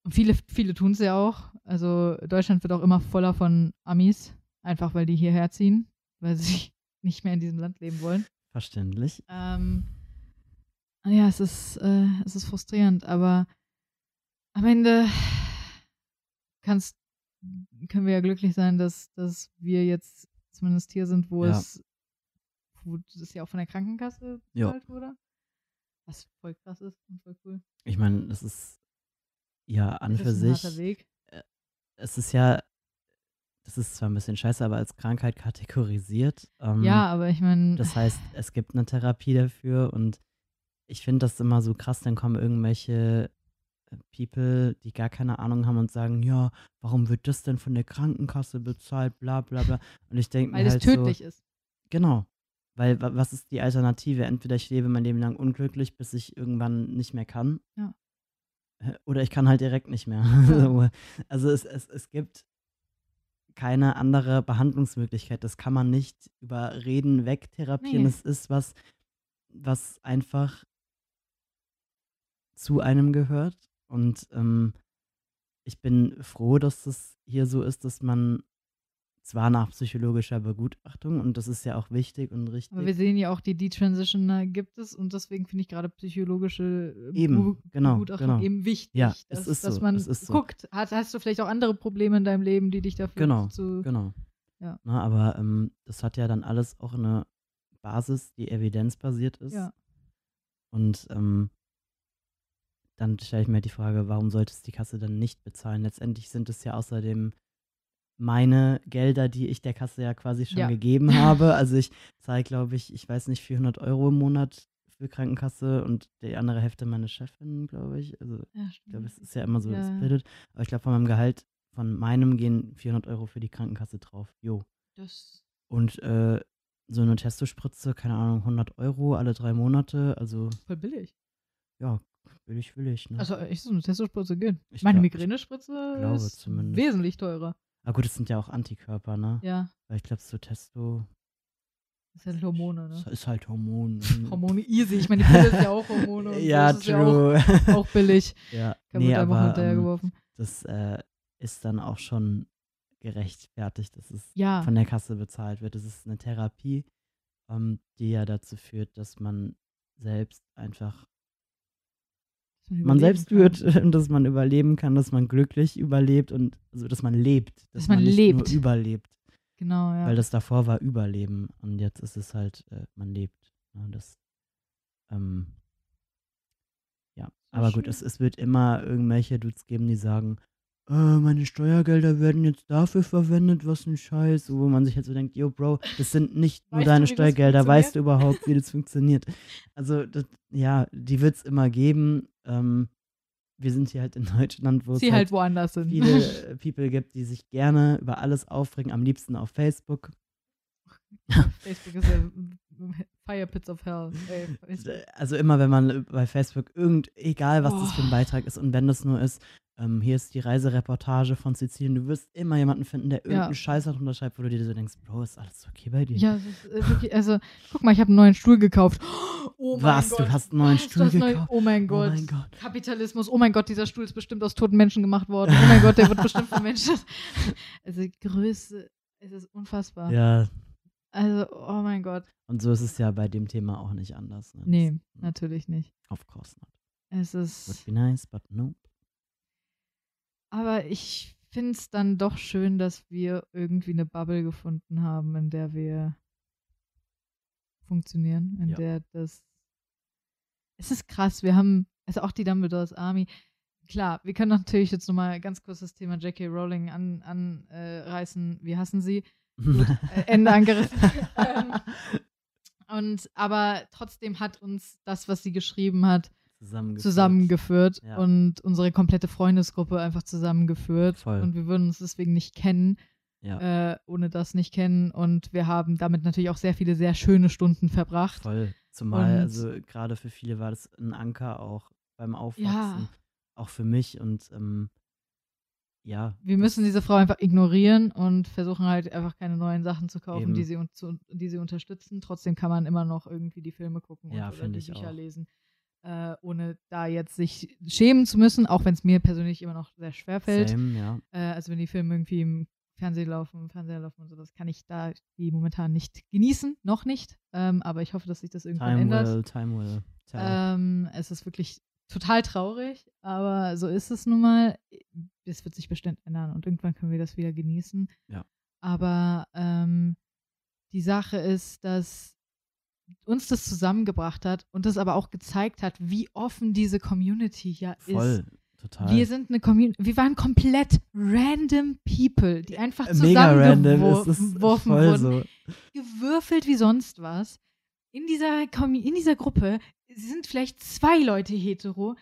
Und viele, viele tun es ja auch. Also Deutschland wird auch immer voller von Amis, einfach weil die hierher ziehen, weil sie nicht mehr in diesem Land leben wollen. Verständlich. Ähm, ja, es ist, äh, es ist frustrierend, aber am Ende kannst, können wir ja glücklich sein, dass, dass wir jetzt zumindest hier sind, wo Ja. es, wo das ja auch von der Krankenkasse Ja. bezahlt wurde. Was voll krass ist und voll cool. Ich meine, das ist ja an Es für ist ein sich. Weg. Es ist ja, das ist zwar ein bisschen scheiße, aber als Krankheit kategorisiert. Ähm, Ja, aber ich meine, Das heißt, es gibt eine Therapie dafür und ich finde das immer so krass, dann kommen irgendwelche äh, People, die gar keine Ahnung haben und sagen, ja, warum wird das denn von der Krankenkasse bezahlt, bla bla bla. Und ich denke weil mir es halt tödlich so, ist. genau. Weil wa- was ist die Alternative? Entweder ich lebe mein Leben lang unglücklich, bis ich irgendwann nicht mehr kann. Ja. Oder ich kann halt direkt nicht mehr. Ja. So, also es, es, es gibt keine andere Behandlungsmöglichkeit. Das kann man nicht über Reden wegtherapieren. Nee. Es ist was, was einfach zu einem gehört. Und ähm, ich bin froh, dass das hier so ist, dass man zwar nach psychologischer Begutachtung, und das ist ja auch wichtig und richtig. Aber wir sehen ja auch, die Detransitioner gibt es und deswegen finde ich gerade psychologische äh, Eben, Be- genau, Begutachtung genau. eben wichtig. Ja, es dass, ist dass so, man ist so. guckt, hast, hast du vielleicht auch andere Probleme in deinem Leben, die dich dafür Genau, zu. Genau. Ja. Na, aber ähm, das hat ja dann alles auch eine Basis, die evidenzbasiert ist. Ja. Und ähm, dann stelle ich mir die Frage, warum sollte es die Kasse dann nicht bezahlen? Letztendlich sind es ja außerdem meine Gelder, die ich der Kasse ja quasi schon Ja. gegeben habe. Also ich zahle, glaube ich, ich weiß nicht, 400 Euro im Monat für Krankenkasse und die andere Hälfte meine Chefin, glaube ich. Also Ja, ich glaube, es ist ja immer so Ja. gesplittet. Aber ich glaube, von meinem Gehalt, von meinem gehen 400 Euro für die Krankenkasse drauf. Jo. Das, Und äh, so eine Testospritze, keine Ahnung, 100 Euro alle drei Monate. Also, voll billig. ja, will ich, will ich. Ne? Also, ich so eine Testospritze geht. Ich Meine glaub- ich Migränespritze glaube ist zumindest. wesentlich teurer. Aber gut, es sind ja auch Antikörper, ne? Ja, Weil ich glaube, so Testo das sind halt Hormone, ne? ist- ist halt Hormon. Hormone easy. Ich meine, die Pille ist ja auch Hormone. Ja, das ist ja auch, true. auch billig. ja, Da nee, aber ähm, hinterhergeworfen. das äh, ist dann auch schon gerechtfertigt, dass es Ja. von der Kasse bezahlt wird. Das ist eine Therapie, ähm, die ja dazu führt, dass man selbst einfach man selbst kann. wird, dass man überleben kann, dass man glücklich überlebt und also dass man lebt, dass, Dass man nicht lebt. nur überlebt, Genau, ja. weil das davor war Überleben und jetzt ist es halt äh, man lebt. Ne? Das, ähm, ja, aber gut, schön. es, es wird immer irgendwelche Dudes geben, die sagen, äh, meine Steuergelder werden jetzt dafür verwendet, was ein Scheiß, wo man sich halt so denkt, yo, Bro, das sind nicht nur Weißt du, deine das Steuergelder, weißt du überhaupt, wie das funktioniert? Also, das, ja, die wird es immer geben. Ähm, wir sind hier halt in Deutschland, wo es halt halt sind. viele äh, People gibt, die sich gerne über alles aufregen, am liebsten auf Facebook. Facebook ist ja Fire Pits of Hell. Ey. Also immer, wenn man bei Facebook irgend, egal was das für ein Oh. Beitrag ist und wenn das nur ist, ähm, hier ist die Reisereportage von Sizilien. Du wirst immer jemanden finden, der Ja. irgendeinen Scheiß darunter schreibt, wo du dir so denkst, Bro, ist alles okay bei dir? Ja, es ist äh, wirklich, also, guck mal, ich habe einen neuen Stuhl gekauft. Oh mein Was? Gott. Du hast einen neuen Stuhl hast neu- gekauft? Oh mein Oh Gott. mein Gott. Kapitalismus. Oh mein Gott, dieser Stuhl ist bestimmt aus toten Menschen gemacht worden. Oh mein Gott, der wird bestimmt von Menschen. Also, Größe, es ist unfassbar. Ja, Also, oh mein Gott. und so ist es ja bei dem Thema auch nicht anders. Ne? Nee, Das- natürlich nicht. Of course not. Es Would ist. be nice, but no. Aber ich finde es dann doch schön, dass wir irgendwie eine Bubble gefunden haben, in der wir funktionieren, in Ja. der das. Es ist krass, wir haben, also auch die Dumbledores Army. Klar, wir können natürlich jetzt nochmal ganz kurz das Thema J.K. Rowling anreißen. An, äh, wir hassen sie. Gut, äh, Ende angerissen. Ähm, Und aber trotzdem hat uns das, was sie geschrieben hat, Zusammengeführt. zusammengeführt Ja. und unsere komplette Freundesgruppe einfach zusammengeführt. Voll. Und wir würden uns deswegen nicht kennen, Ja, äh, ohne das nicht kennen. Und wir haben damit natürlich auch sehr viele sehr schöne Stunden verbracht. voll. Zumal, Und- also gerade für viele war das ein Anker auch beim Aufwachsen. Ja. Auch für mich und ähm, ja. Wir müssen diese Frau einfach ignorieren und versuchen halt einfach keine neuen Sachen zu kaufen, Eben. die sie, zu, die sie unterstützen. Trotzdem kann man immer noch irgendwie die Filme gucken und, Ja, oder die Bücher auch. lesen, äh, ohne da jetzt sich schämen zu müssen, auch wenn es mir persönlich immer noch sehr schwer fällt. Same, ja. Äh, also wenn die Filme irgendwie im Fernsehen laufen, im Fernseher laufen und sowas, kann ich da die momentan nicht genießen, noch nicht. Ähm, aber ich hoffe, dass sich das irgendwann Time ändert. will, time will. Tell. Ähm, es ist wirklich total traurig, aber so ist es nun mal. Es wird sich bestimmt ändern und irgendwann können wir das wieder genießen. Ja. Aber ähm, die Sache ist, dass uns das zusammengebracht hat und das aber auch gezeigt hat, wie offen diese Community ja ist. Voll, total. Wir sind eine Community, wir waren komplett random People, die einfach Äh, ist zusammengeworfen wurden so. gewürfelt wie sonst was. In dieser, in dieser Gruppe sind vielleicht zwei Leute hetero.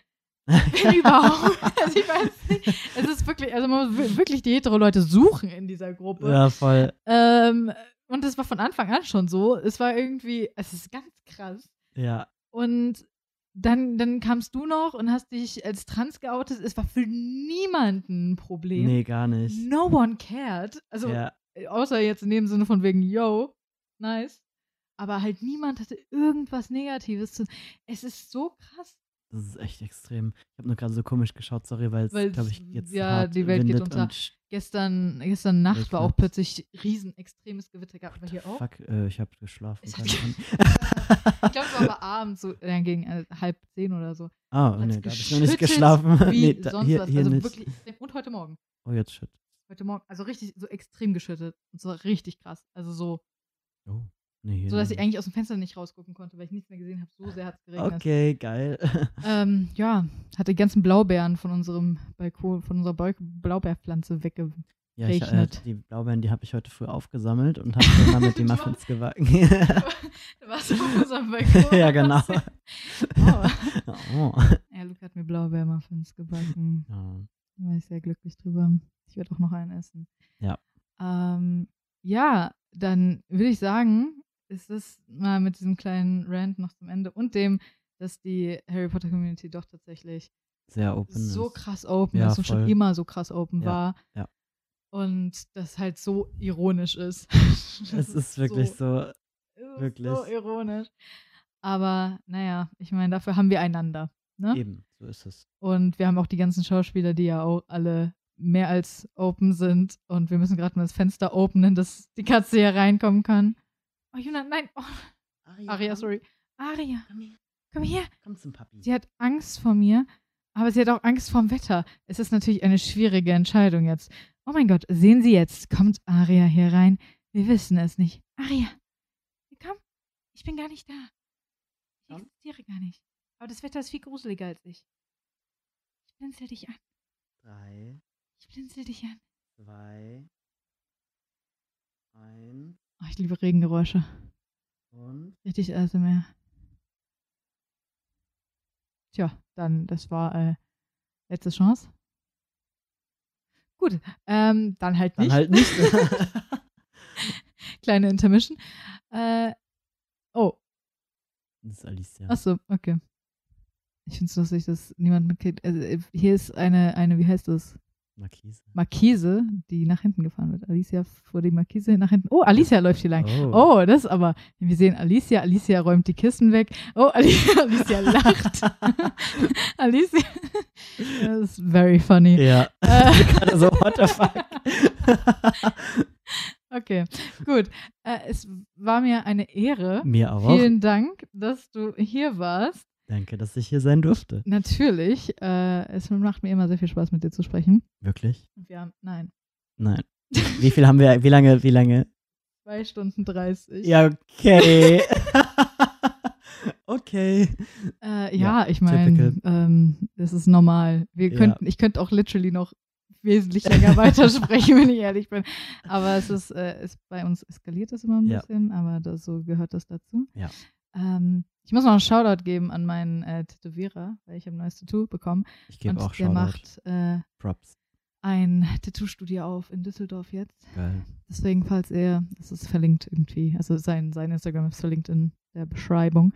Wenn überhaupt. Also ich weiß nicht. Es ist wirklich, also man muss wi- wirklich die hetero-Leute suchen in dieser Gruppe. ja, voll. Ähm, und das war von Anfang an schon so. Es war irgendwie, es ist ganz krass. Ja, Und dann, dann kamst du noch und hast dich als trans geoutet. Es war für niemanden ein Problem. nee, gar nicht. No one cared. Also ja, außer jetzt in dem Sinne von wegen, yo, nice. Aber halt niemand hatte irgendwas Negatives zu. Es ist so krass. Das ist echt extrem. Ich habe nur gerade so komisch geschaut, sorry, weil es, glaube ich, jetzt ja, hart die Welt geht unter. Gestern, gestern Nacht war auch plötzlich riesen extremes Gewitter. Gab aber hier auch. Fuck, äh, ich habe geschlafen. Es Ahnung. Ich glaube, es war aber abends, so äh, gegen äh, halb zehn oder so. Ah, Hat's nee, da habe ich noch nicht geschlafen. Wie nee, da, sonst hier, hier also nicht. wirklich. Und heute Morgen. Oh, jetzt shit. Heute Morgen, also richtig, so extrem geschüttet. Und zwar richtig krass. Also so, Oh, nee, so dass ich eigentlich aus dem Fenster nicht rausgucken konnte, weil ich nichts mehr gesehen habe. So sehr hat es geregnet. Okay, geil. Ähm, ja, hat die ganzen Blaubeeren von unserem Balkon, von unserer Blaubeerpflanze wegge. Ja, ich, äh, die Blaubeeren, die habe ich heute früh aufgesammelt und habe dann damit die Du- Muffins gebacken. Was auf unserem Balkon? Ja, genau. Oh. oh. Ja, Luca hat mir Blaubeermuffins gebacken. Ja. Da war ich sehr glücklich drüber. Ich werde auch noch einen essen. Ja. Ähm, ja, dann würde ich sagen, ist es mal mit diesem kleinen Rant noch zum Ende und dem, dass die Harry Potter Community doch tatsächlich Sehr open. so ist. krass open Ja, ist und schon voll. immer so krass open Ja, war. ja. Und das halt so ironisch ist. Es ist wirklich so. ist wirklich. So ironisch. Aber naja, ich meine, dafür haben wir einander. Ne? Eben, so ist es. Und wir haben auch die ganzen Schauspieler, die ja auch alle mehr als open sind. Und wir müssen gerade mal das Fenster openen, dass die Katze hier reinkommen kann. Oh, Juna, nein. Oh, Aria, komm, sorry. Aria, Komm her. komm her. Komm zum Papi. Sie hat Angst vor mir, aber sie hat auch Angst vorm Wetter. Es ist natürlich eine schwierige Entscheidung jetzt. Oh mein Gott, sehen Sie jetzt, kommt Aria hier rein. Wir wissen es nicht. Aria, komm, ich bin gar nicht da. Ich existiere gar nicht. Aber das Wetter ist viel gruseliger als ich. Ich blinzel dich an. Drei, Ich blinzel dich an. zwei, eins Oh, ich liebe Regengeräusche. und. Richtig ASMR. Tja, dann, das war äh, letzte Chance. Gut, ähm, dann halt Dann nicht. halt nicht. Kleine Intermission. Äh, oh, das ist Alicia. achso, okay. ich finde es lustig, dass niemand mitkriegt. Also, äh, hier ist eine, eine, wie heißt das? Markise. Markise, die nach hinten gefahren wird. Alicia fuhr die Markise nach hinten. Oh, Alicia läuft hier lang. Oh, das ist aber. Wir sehen Alicia. Alicia räumt die Kisten weg. Oh, Alicia, Alicia lacht. Alicia. Das ist very funny. Ja. Äh. Gerade so, what the fuck? Okay, gut. Äh, es war mir eine Ehre. Mir auch. Vielen Dank, dass du hier warst. Danke, dass ich hier sein durfte. Natürlich. Äh, es macht mir immer sehr viel Spaß, mit dir zu sprechen. Wirklich? Wir haben, nein, Nein. Wie viel haben wir, wie lange, wie lange? zwei Stunden 30. Ja, okay. okay. Äh, Ja, ja, ich meine, ähm, das ist normal. Wir Ja. könnten, ich könnte auch literally noch wesentlich länger weitersprechen, wenn ich ehrlich bin. Aber es ist, äh, ist bei uns eskaliert das immer ein Ja. bisschen, aber das, so gehört das dazu. Ja. Ähm, ich muss noch einen Shoutout geben an meinen äh, Tätowierer, weil ich habe ein neues Tattoo bekommen. Ich gebe Und auch der Shoutout. macht äh, Props. ein Tattoo-Studio auf in Düsseldorf jetzt. Geil. Deswegen, falls ihr, das ist verlinkt irgendwie, also sein, sein Instagram ist verlinkt in der Beschreibung.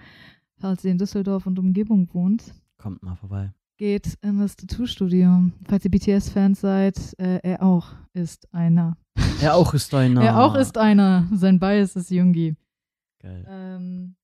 Falls ihr in Düsseldorf und Umgebung wohnt, Kommt mal vorbei. geht in das Tattoo-Studio. Falls ihr BTS-Fans seid, äh, er auch ist einer. Er auch ist einer. Er auch ist einer. Sein Bias ist Jungi. Geil. Ähm,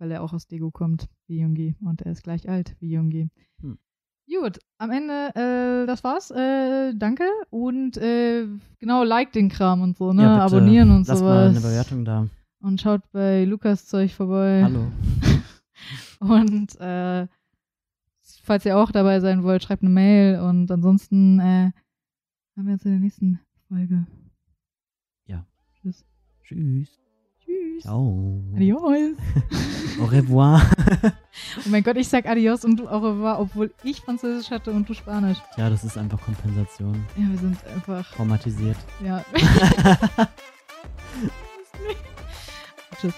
weil er auch aus Dego kommt, wie Jungi. Und er ist gleich alt wie Jungi. Hm. Gut, am Ende, äh, das war's. Äh, danke. Und äh, genau, like den Kram und so, ne? Ja. Abonnieren und Lass sowas. mal eine Bewertung da. Und schaut bei Lukas Zeug vorbei. Hallo. Und äh, falls ihr auch dabei sein wollt, schreibt eine Mail. Und ansonsten äh, haben wir uns in der nächsten Folge. Ja. Tschüss. Tschüss. Tschüss. Ciao. Adios. Au revoir. Oh mein Gott, ich sag Adios und du au revoir, obwohl ich Französisch hatte und du Spanisch. Ja, das ist einfach Kompensation. Ja, wir sind einfach. Traumatisiert. Ja. Tschüss.